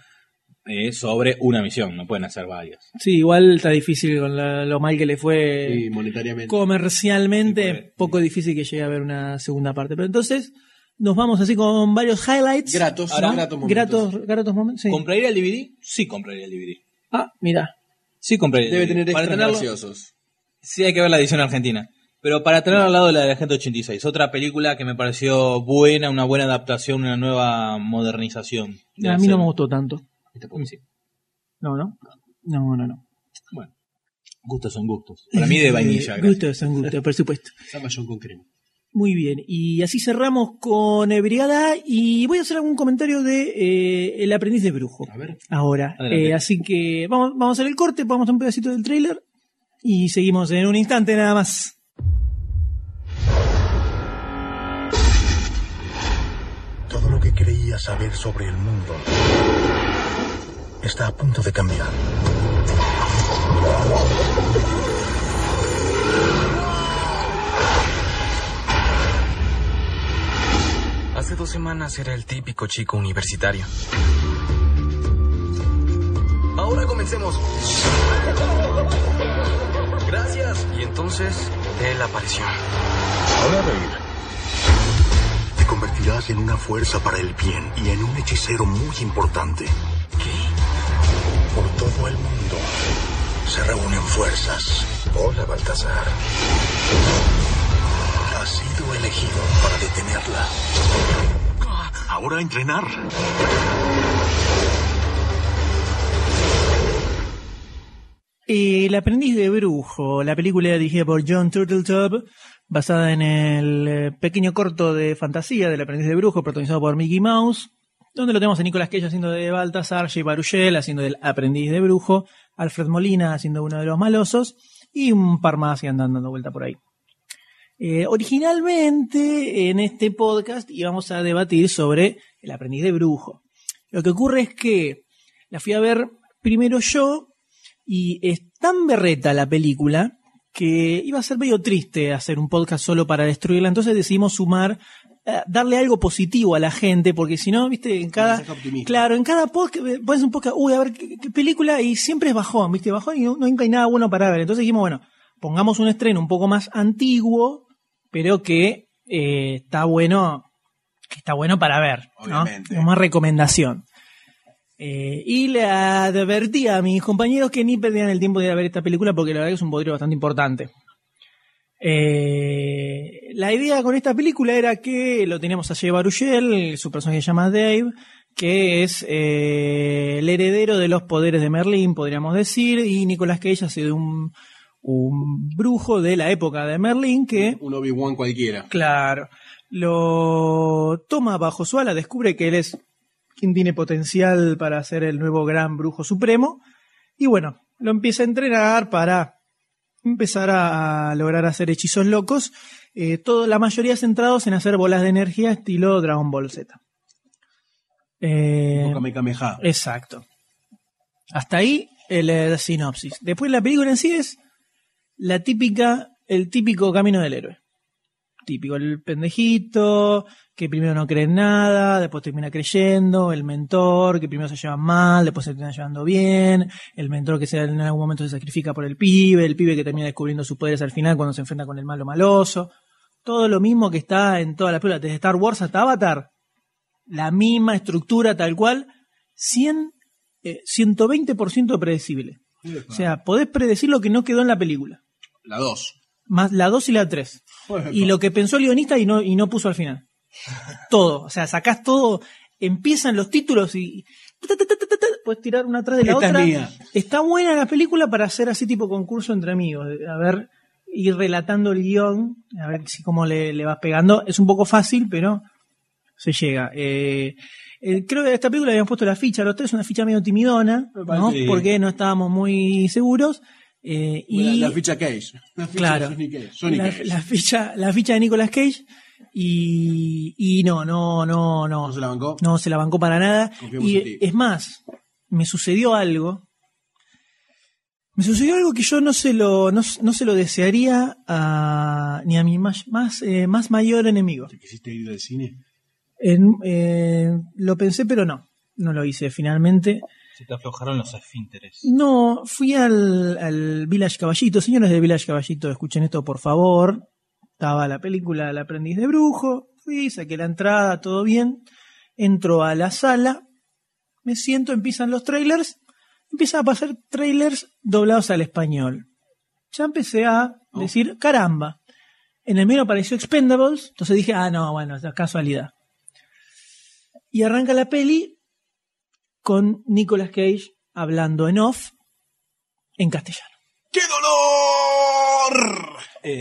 eh, sobre una misión. No pueden hacer varias. Sí, igual está difícil con la- lo mal que le fue monetariamente. comercialmente, poco difícil que llegue a haber una segunda parte. Pero entonces nos vamos así con varios highlights. Gratos, ¿no? gratos momentos. Gratos, gratos momentos. sí. ¿Compraría el DVD? Sí, compraría el DVD. Ah, mira. Sí, compraría el Debe DVD. tener Para extras tenerlo- graciosos. Sí, hay que ver la edición argentina. Pero para tener al lado de la de Agente 86, otra película que me pareció buena, una buena adaptación, una nueva modernización. de A mí no serie. me gustó tanto. Este sí. No, no. No, no, no. Bueno, gustos son gustos. Para mí de vainilla. Eh, gracias. Gustos son gustos, por supuesto. Zapallón con crema. Muy bien, y así cerramos con eh, Brigada y voy a hacer algún comentario de eh, El aprendiz de brujo. A ver. Ahora. Eh, así que vamos, vamos a hacer el corte, vamos a un pedacito del tráiler y seguimos en un instante nada más. Todo lo que creía saber sobre el mundo está a punto de cambiar. Hace dos semanas era el típico chico universitario. Ahora comencemos. Gracias. Y entonces, él apareció. Ahora reír. Te convertirás en una fuerza para el bien y en un hechicero muy importante. ¿Qué? Por todo el mundo se reúnen fuerzas. Hola, Baltasar. Has sido elegido para detenerla. Ahora a entrenar. El aprendiz de brujo, la película dirigida por John Turteltaub, basada en el eh, pequeño corto de fantasía del aprendiz de brujo, protagonizado por Mickey Mouse, donde lo tenemos a Nicolas Cage haciendo de Baltasar, Jay Baruchel haciendo del aprendiz de brujo, Alfred Molina haciendo uno de los malosos, y un par más que andan dando vuelta por ahí. Eh, originalmente en este podcast íbamos a debatir sobre el aprendiz de brujo. Lo que ocurre es que la fui a ver primero yo y es tan berreta la película que iba a ser medio triste hacer un podcast solo para destruirla. Entonces decidimos sumar, eh, darle algo positivo a la gente, porque si no, viste, en cada. Claro, en cada podcast eh, pones un podcast, uy, a ver qué, qué película, y siempre es bajón, viste, bajón y no, nunca hay nada bueno para ver. Entonces dijimos, bueno, pongamos un estreno un poco más antiguo, pero que eh, está bueno, que está bueno para ver, ¿no? Obviamente. Como más recomendación. Eh, y le advertí a mis compañeros que ni perdían el tiempo de ir a ver esta película porque la verdad que es un bodrio bastante importante. Eh, la idea con esta película era que lo teníamos a Jay Baruchel, su personaje se llama Dave, que es eh, el heredero de los poderes de Merlín, podríamos decir, y Nicolas Cage ha sido un, un brujo de la época de Merlín que Un Obi-Wan cualquiera. Claro. Lo toma bajo su ala, descubre que él es quien tiene potencial para ser el nuevo gran brujo supremo. Y bueno, lo empieza a entrenar para empezar a, lograr hacer hechizos locos, eh, todo, la mayoría centrados en hacer bolas de energía estilo Dragon Ball Z. Eh. Exacto. Hasta ahí el, eh, sinopsis. Después la película en sí es la típica, el típico camino del héroe. Típico, el pendejito, que primero no cree en nada, después termina creyendo, el mentor, que primero se lleva mal, después se termina llevando bien, el mentor que se- en algún momento se sacrifica por el pibe, el pibe que termina descubriendo sus poderes al final cuando se enfrenta con el malo maloso. Todo lo mismo que está en todas las películas, desde Star Wars hasta Avatar. La misma estructura tal cual, 100, eh, 120% predecible. O sea, podés predecir lo que no quedó en la película. La 2. Más la 2 y la 3. Y lo que pensó el guionista y no, y no puso al final. Todo. O sea, sacás todo, empiezan los títulos y. Puedes tirar una atrás de la Esta otra. Está buena la película para hacer así tipo concurso entre amigos. A ver, ir relatando el guion, a ver si cómo le, le vas pegando. Es un poco fácil, pero se llega. Eh, eh, creo que a esta película habíamos puesto la ficha, los tres, una ficha medio timidona, ¿no? Sí. Porque no estábamos muy seguros. eh, y La, ficha Cage. La ficha Claro. de Cage. La, Cage. la ficha, la ficha de Nicolas Cage y, y no, no, no, no. ¿No se la bancó? No se la bancó para nada. Confiamos Y en ti. es más, me sucedió algo. Me sucedió algo que yo no se lo, no, no se lo desearía a, ni a mi más, más, eh, más mayor enemigo. ¿Te quisiste ir del cine? En- eh, lo pensé, pero no. No lo hice finalmente. Se te aflojaron los esfínteres. No, fui al, al Village Caballito. Señores de Village Caballito, escuchen esto por favor. Estaba la película El aprendiz de brujo. Fui, saqué la entrada, todo bien. Entro a la sala. Me siento, empiezan los trailers. Empiezan a pasar trailers doblados al español. Ya empecé a decir, caramba. En el medio apareció Expendables. Entonces dije, ah, no, bueno, es casualidad. Y arranca la peli con Nicolas Cage hablando en off en castellano. ¡Qué dolor!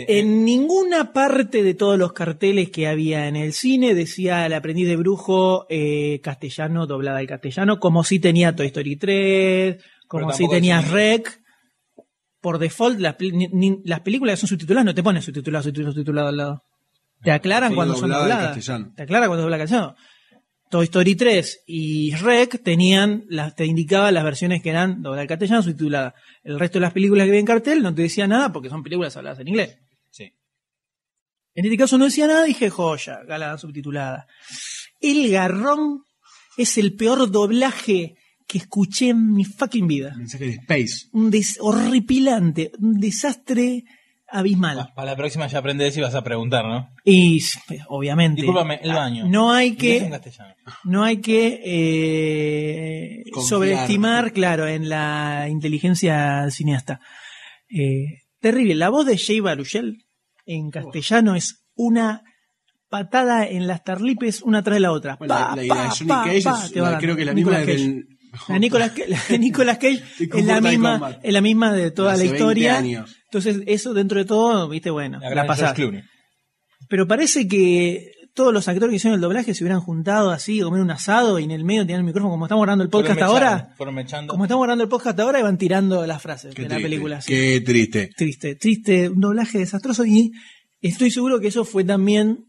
En ninguna parte de todos los carteles que había en el cine decía el aprendiz de brujo eh, castellano, doblada al castellano, como si tenía Toy Story 3, como si tampoco tenía decía- Rec. Por default, las, pel- ni- ni- las películas que son subtituladas no te ponen subtitulado, subtitulado, subtitulado al lado. Te aclaran Sí, cuando son dobladas. Te aclaran cuando al castellano. Toy Story 3 y Rec tenían, las, te indicaba las versiones que eran doblada al castellano subtitulada. El resto de las películas que vi en cartel no te decía nada porque son películas habladas en inglés. Sí. En este caso no decía nada, dije joya, galada subtitulada. El garrón es el peor doblaje que escuché en mi fucking vida. Mensaje de Space. Un des horripilante, un desastre abismal. Para la próxima ya aprendes y vas a preguntar, ¿no? Y obviamente. Discúlpame, el baño. No hay que, castellano. no hay que eh, sobreestimar, claro, en la inteligencia del cineasta. Eh, terrible. La voz de Jay Baruchel en castellano es una patada en las tarlipes una tras de la otra. Bueno, la- Pa, la- la pa, Johnny pa, Cage es la- creo que la Nicolas misma Cage. del- La Nicolas, la Nicolas Cage es la misma, es la misma de toda la 20 historia. años. Entonces, eso dentro de todo, viste, bueno, La la, gran pasada. George Clooney. Pero parece que todos los actores que hicieron el doblaje se hubieran juntado así, comer un asado y en el medio tenían el micrófono, como estamos grabando el podcast Fueron ahora. mechando, Fueron mechando. Como estamos grabando el podcast ahora, iban tirando las frases Qué de la película. así. Qué triste. Triste, triste, un doblaje desastroso y estoy seguro que eso fue también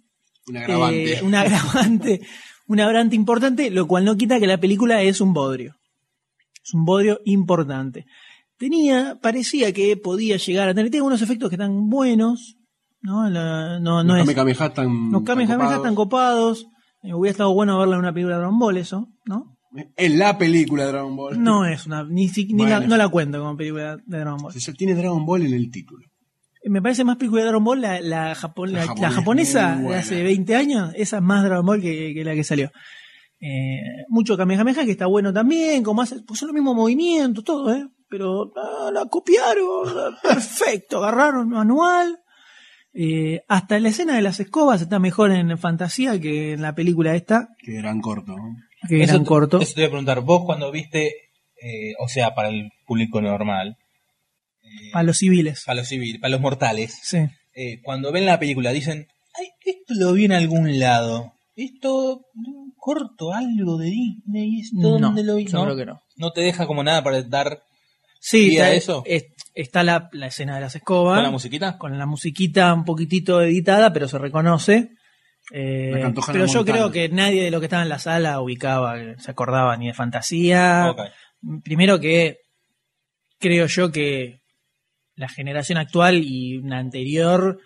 Un agravante. eh, un agravante, un agravante importante, lo cual no quita que la película es un bodrio. Es un bodrio importante. Tenía, parecía que podía llegar a tener, tiene unos efectos que están buenos, ¿no? La- no, no Los es, Kamehameha tan. los tan Kamehameha copados. están copados. Eh, hubiera estado bueno verla en una película de Dragon Ball, eso, ¿no? En la película de Dragon Ball. No es una, ni, si- ni la, Bueno. no la cuento como película de Dragon Ball. Se- Tiene Dragon Ball en el título. Me parece más película de Dragon Ball la, la, japon- La la- japonesa, de hace 20 años. Esa es más Dragon Ball que, que la que salió. Eh, mucho Kamehameha que está bueno también, como hace, pues son los mismos movimientos, todo, ¿eh? Pero ah, la copiaron, perfecto, agarraron manual. Eh, hasta la escena de las escobas está mejor en fantasía que en la película esta, Que gran corto. ¿no? que Eso eran te- corto. Eso te voy a preguntar. Vos cuando viste, eh, o sea, para el público normal, Para los civiles. para los civiles, para los mortales, Sí. eh, cuando ven la película dicen, ay, esto lo vi en algún lado. Esto, corto, algo de Disney, ¿esto No, dónde lo vi? yo creo que no. No te deja como nada para dar Sí, ¿Guía está, eso? es- está la, la escena de las escobas. ¿Con la musiquita? Con la musiquita un poquitito editada, pero se reconoce. Eh, pero yo Montana. creo que nadie de lo que estaba en la sala ubicaba, se acordaba ni de fantasía. Ok. Primero que creo yo que la generación actual y una anterior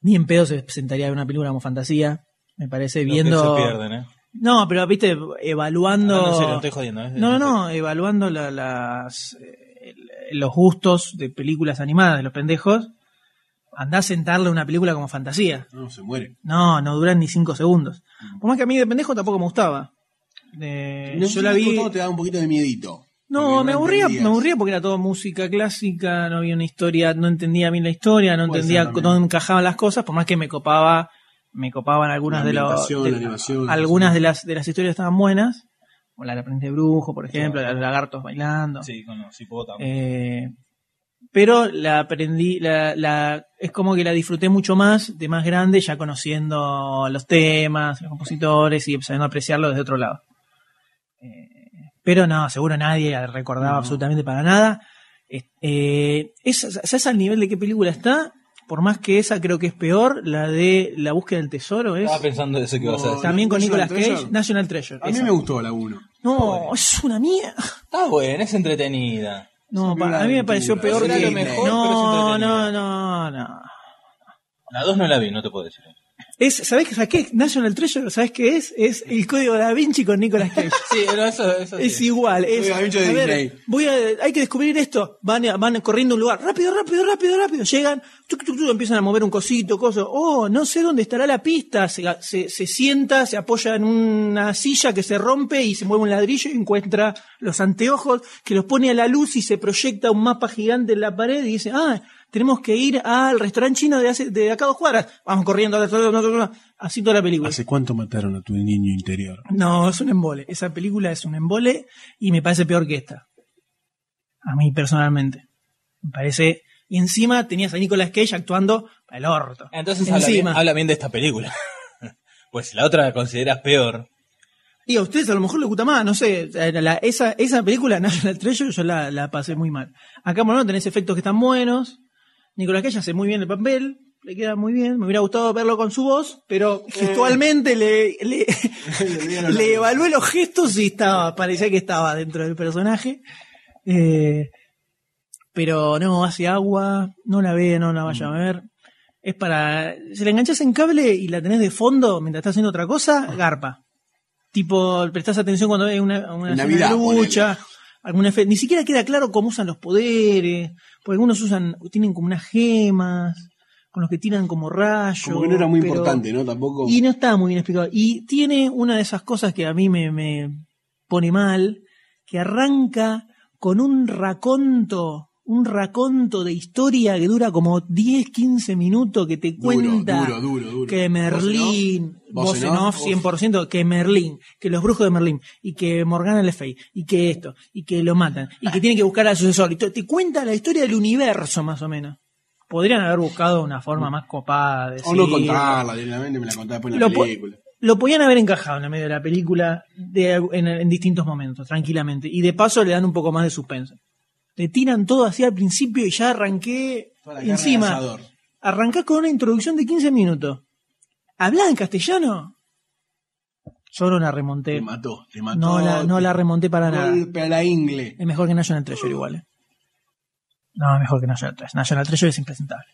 ni en pedo se sentaría a ver una película como fantasía. Me parece que viendo. se pierden, ¿eh? No, pero viste, evaluando. Serio, no estoy jodiendo, ¿eh? No, no, no, evaluando la- las, eh, los gustos de películas animadas de los pendejos, andá a sentarle una película como fantasía. No, se muere. No, no duran ni cinco segundos. Por más que a mí de pendejo tampoco me gustaba. Eh, No, yo la vi. Te da un poquito de miedito. No, me aburría, me aburría porque era todo música clásica, no había una historia, no entendía bien la historia, no Puede entendía dónde encajaban las cosas, por más que me copaba, me copaban algunas de, los de- la algunas de las de las historias estaban buenas, como la de Aprendiz de Brujo, por ejemplo, la de los lagartos bailando. Sí, con los hipopótamos. Eh, pero la aprendí, la, la- es como que la disfruté mucho más de más grande, ya conociendo los temas, los compositores y sabiendo apreciarlo desde otro lado. Eh, pero no, seguro nadie recordaba absolutamente para nada. Eh, eh, es- ¿Sabes al nivel de qué película está? Por más que esa creo que es peor, la de La búsqueda del tesoro es Estaba pensando eso que ibas a decir. también con National Nicolas Cage, Treasure. National Treasure. A mí esa. me gustó la 1. No, es una mierda. Está buena, es entretenida. No, pa- a mí me pareció aventura. peor que lo mejor, pero es No, entretenida. no, no, no. La 2 no la vi, no te puedo decir. Es, ¿sabés qué? ¿Sabés qué? National Treasure, ¿sabés qué es? Es el código da Vinci con Nicolas Cage. Sí, no, eso, eso Es sí. igual, es, a ver, Disney. voy a, hay que descubrir esto. Van, a- van corriendo a un lugar, rápido, rápido, rápido, rápido. Llegan, tuc, tuc, tuc, empiezan a mover un cosito, coso. Oh, no sé dónde estará la pista. Se, se, se sienta, se apoya en una silla que se rompe y se mueve un ladrillo y encuentra los anteojos que los pone a la luz y se proyecta un mapa gigante en la pared y dice, ah, tenemos que ir al restaurante chino de, hace, de acá a dos cuadras. Vamos corriendo, así toda la película. ¿Hace cuánto mataron a tu niño interior? No, es un embole. Esa película es un embole y me parece peor que esta. A mí personalmente. Me parece. Y encima tenías a Nicolas Cage actuando para el orto. Entonces habla bien, encima. habla bien de esta película. pues si la otra la consideras peor. Y a ustedes a lo mejor les gusta más, no sé. la- la- esa, esa película, National Treasure, yo la, la pasé muy mal. Acá por lo menos tenés efectos que están buenos. Nicolas Cage hace muy bien el papel. Le queda muy bien. Me hubiera gustado verlo con su voz, pero gestualmente le, le, le evalué los gestos y estaba, parecía que estaba dentro del personaje. Eh, pero no, hace agua, no la ve, no la vaya a ver. Es para. Si la enganchas en cable y la tenés de fondo mientras estás haciendo otra cosa, garpa. Tipo, prestás atención cuando ves una, una Navidad, lucha, algún efecto. Ni siquiera queda claro cómo usan los poderes, porque algunos usan, tienen como unas gemas, con los que tiran como rayos. Como que no era muy pero- importante, ¿no? Tampoco. y no está muy bien explicado. Y tiene una de esas cosas que a mí me, me pone mal, que arranca con un raconto, un raconto de historia que dura como 10, 15 minutos, que te cuenta duro, duro, duro. que Merlín, Voz en off, off 100%, que Merlín, que los brujos de Merlín, y que Morgana Le Fay, y que esto, y que lo matan, y que tienen que buscar al sucesor. Y te cuenta la historia del universo, más o menos. Podrían haber buscado una forma más copada de O no contarla directamente, me la contaba después en la Lo po- película. Lo podían haber encajado en el medio de la película de- en, en distintos momentos, tranquilamente. Y de paso le dan un poco más de suspenso. Le tiran todo así al principio y ya arranqué de encima. Arrancás con una introducción de 15 minutos. ¿Hablás en castellano? Yo no la remonté. Te mató, te mató. No la, no la remonté para nada. Golpe a la ingle. Es mejor que National Treasure igual. eh. No, es mejor que National Treasure. National Treasure es impresentable.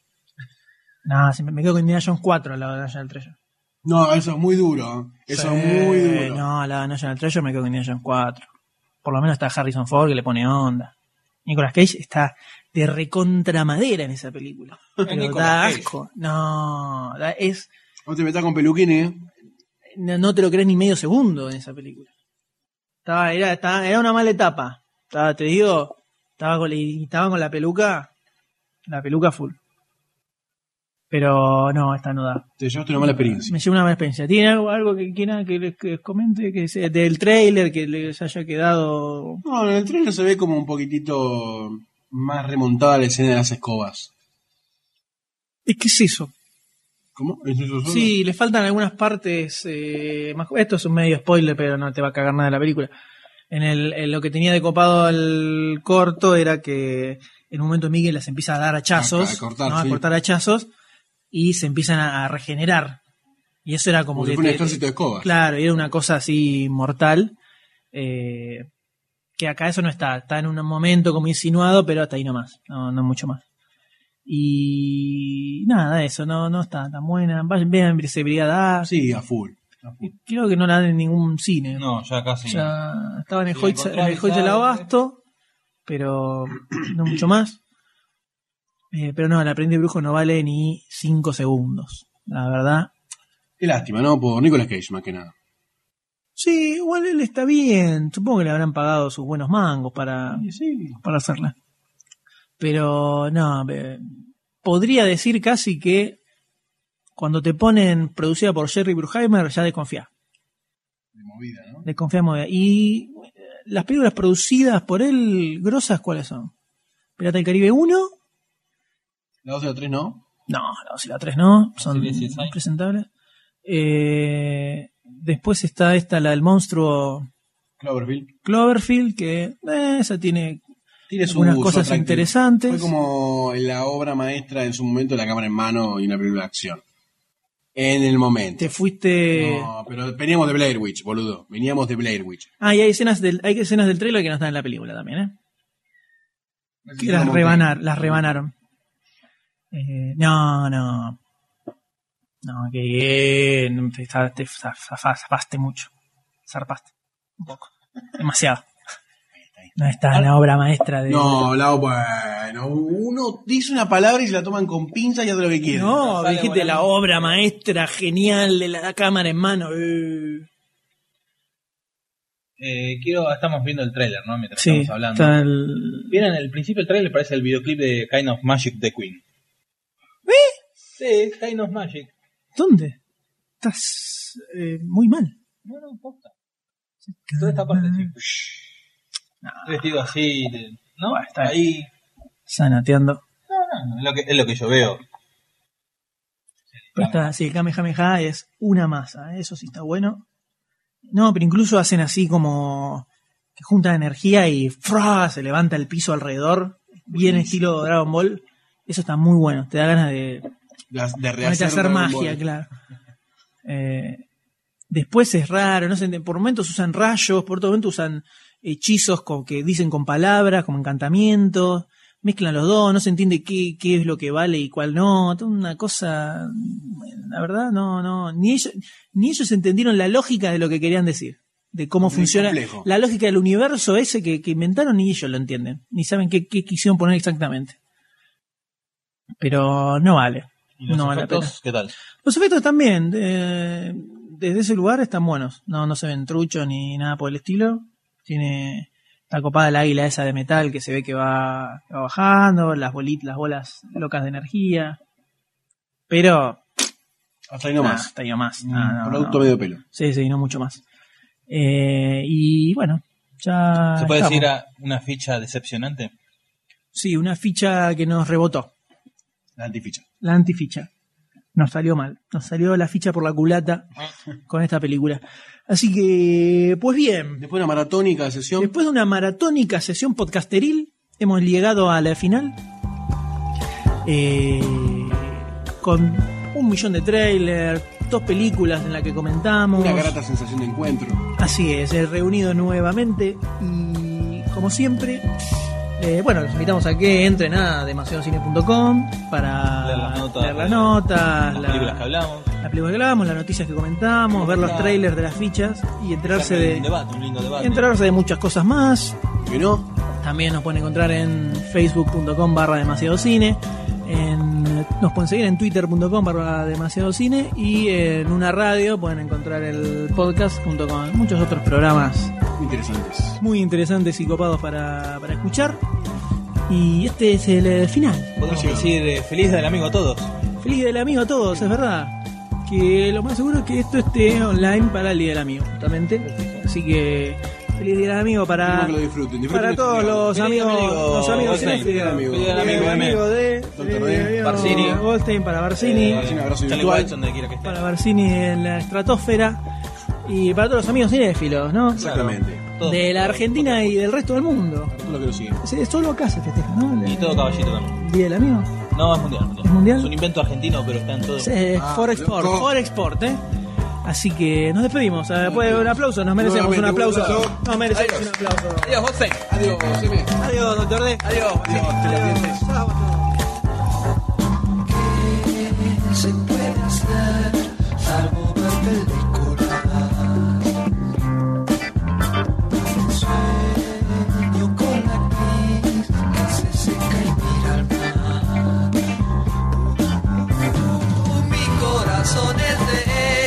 No, me quedo con Indiana Jones 4 al lado de National Treasure. No, eso es muy duro. ¿eh? Eso Sí, es muy duro. No, la National Treasure me quedo con Indiana Jones 4. Por lo menos está Harrison Ford que le pone onda. Nicolas Cage está de recontra madera en esa película. Pero da asco. No, da- es. No te metas con peluquines. ¿eh? No, no te lo crees ni medio segundo en esa película. Estaba, era, estaba- era una mala etapa. Estaba, te digo, estaba con, estaba con la peluca, la peluca full. Pero no, esta no da. Te llevaste una mala experiencia. Me lleva una mala experiencia. ¿Tiene algo, algo que quiera que les, que comente que sea del trailer que les haya quedado? No, en el trailer se ve como un poquitito más remontada la escena de las escobas. ¿Y qué es eso? ¿Cómo? ¿Es eso solo? Sí, le faltan algunas partes. eh, más, esto es un medio spoiler, pero no te va a cagar nada de la película. En, el, en lo que tenía de copado el corto era que en un momento Miguel las empieza a dar hachazos, A- cortar, ¿no? a cortar hachazos, y se empiezan a, a regenerar. Y eso era como, que fuera un te- ejército de escobas. Claro, y era una cosa así mortal. eh, que acá eso no está. Está en un momento como insinuado, pero hasta ahí nomás. No, no mucho más. Y nada, eso no, no está tan buena. Vayan, vean Brigada A. Sí, a full. Creo que no la dan en ningún cine. No, ya casi. Ya estaba en el Sí, en el del quizá- Abasto, pero no mucho más. Eh, pero no, el aprendiz de brujo no vale ni 5 segundos. La verdad. Qué lástima, ¿no? Por Nicolas Cage, más que nada. Sí, igual él está bien. Supongo que le habrán pagado sus buenos mangos para, para hacerla. Pero no, eh, podría decir casi que cuando te ponen producida por Jerry Bruckheimer ya desconfía. De movida, ¿no? Desconfía movida. Y eh, las películas producidas por él, grosas, ¿cuáles son? Pirata del Caribe 1. La 2 y la 3 no. No, la 2 y la 3 no, son presentables. Eh, después está esta, la del monstruo Cloverfield. Cloverfield, que eh, esa tiene, Tiene algunas su cosas interesantes. Fue como la obra maestra en su momento, la cámara en mano y una película de acción. En el momento. Te fuiste... No, pero veníamos de Blair Witch, boludo. Veníamos de Blair Witch. Ah, y hay escenas del, hay escenas del trailer que no están en la película también, ¿eh? Que las, rebanar, las rebanaron. Eh, no, no. No, que te, te- te zafa- zafaste mucho. Zarpaste. Un poco. Demasiado. No está en la obra maestra de. No, la, bueno, uno dice una palabra y se la toman con pinza y hace lo que quiere. No, dijiste la obra maestra genial de la cámara en mano. eh. Eh, quiero, estamos viendo el tráiler, ¿no? Mientras Sí, estamos hablando. el- Vieron el principio del tráiler parece el videoclip de Kind of Magic de Queen. Sí, Kind of Magic. ¿Dónde? Estás eh, muy mal. No, no, posta. Toda esta parte así. Vestido así, ¿no? está ahí. Sanateando. No, no, es lo que, es lo que yo veo. Pero está, sí, el Kamehameha es una masa, ¿eh? eso sí está bueno. No, pero incluso hacen así como que juntan energía y ¡fra! se levanta el piso alrededor, bien estilo Dragon Ball. Eso está muy bueno, te da ganas de, Las- de hacer magia, claro. Eh, después es raro, no sé, por momentos usan rayos, por otro momento usan hechizos con, que dicen con palabras, como encantamientos, mezclan los dos, no se entiende qué, qué es lo que vale y cuál no, toda una cosa, la verdad, no, no, ni ellos, ni ellos entendieron la lógica de lo que querían decir, de cómo Muy funciona, complejo. la lógica del universo ese que, que inventaron, ni ellos lo entienden, ni saben qué, qué quisieron poner exactamente. Pero no vale. ¿Y los no vale la efectos qué tal? Los efectos también, eh, desde ese lugar están buenos. No, no se ven truchos ni nada por el estilo. Tiene la copada el águila esa de metal que se ve que va, que va bajando, las bolitas, las bolas locas de energía. Pero Hasta ahí nomás. Nah, hasta ahí No, no, producto no. medio pelo. Sí, sí, no mucho más. Eh, y bueno, ya. ¿Se puede estamos. decir a una ficha decepcionante? Sí, una ficha que nos rebotó. La antificha. La antificha. Nos salió mal. Nos salió la ficha por la culata con esta película. Así que, pues bien. Después de una maratónica sesión. Después de una maratónica sesión podcasteril, hemos llegado a la final. Eh, con un millón de trailers, dos películas en las que comentamos. Una grata sensación de encuentro. Así es, he reunido nuevamente y como siempre, eh, bueno, los invitamos a que entren a demasiadocine.com para Leer las notas, leer las notas, las la- películas que hablamos. las películas que hablamos, las noticias que comentamos, ver los trailers de las fichas y enterarse Un de, debate, un lindo debate. y enterarse de muchas cosas más. ¿Que no? También nos pueden encontrar en facebook.com barra demasiado cine. En, nos pueden seguir en twitter.com barra demasiado cine y en una radio pueden encontrar el podcast junto con muchos otros programas Interesantes. muy interesantes y copados para, para escuchar. Y este es el eh, final. Podemos decir eh, feliz del amigo a todos. Feliz del amigo a todos, es verdad. Que lo más seguro es que esto esté online para el Día del Amigo, justamente. Así que feliz Día del Amigo para, Espero que lo disfruten. Disfruten para todos los amigos, amigo, los amigos Goldstein. cinéfilos. Feliz amigo. Feliz del amigo, Feliz M. amigo de D. Barcini. Goldstein para Barcini, Eh, un abrazo Charlie virtual. White, donde quiera que esté. para Barcini en la estratosfera y para todos los amigos cinéfilos, ¿no? Exactamente. De la Argentina y del resto del mundo. Todo lo que lo sigue. Sí, solo acá se festeja, ¿no? Y todo caballito también. Día del Amigo. No, es mundial. mundial. ¿Es mundial? Es un invento argentino, pero está en todo. Sí, es Ah, for export, loco. for export, ¿eh? Así que nos despedimos. Eh, después de un aplauso, nos merecemos un aplauso. Nos merecemos un aplauso. Adiós, José. Adiós, José. Adiós, doctor D. Adiós, Adiós. Chao, Se puede hacer salvo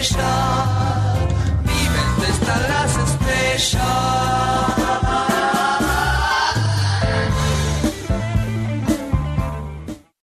Krishna. shine.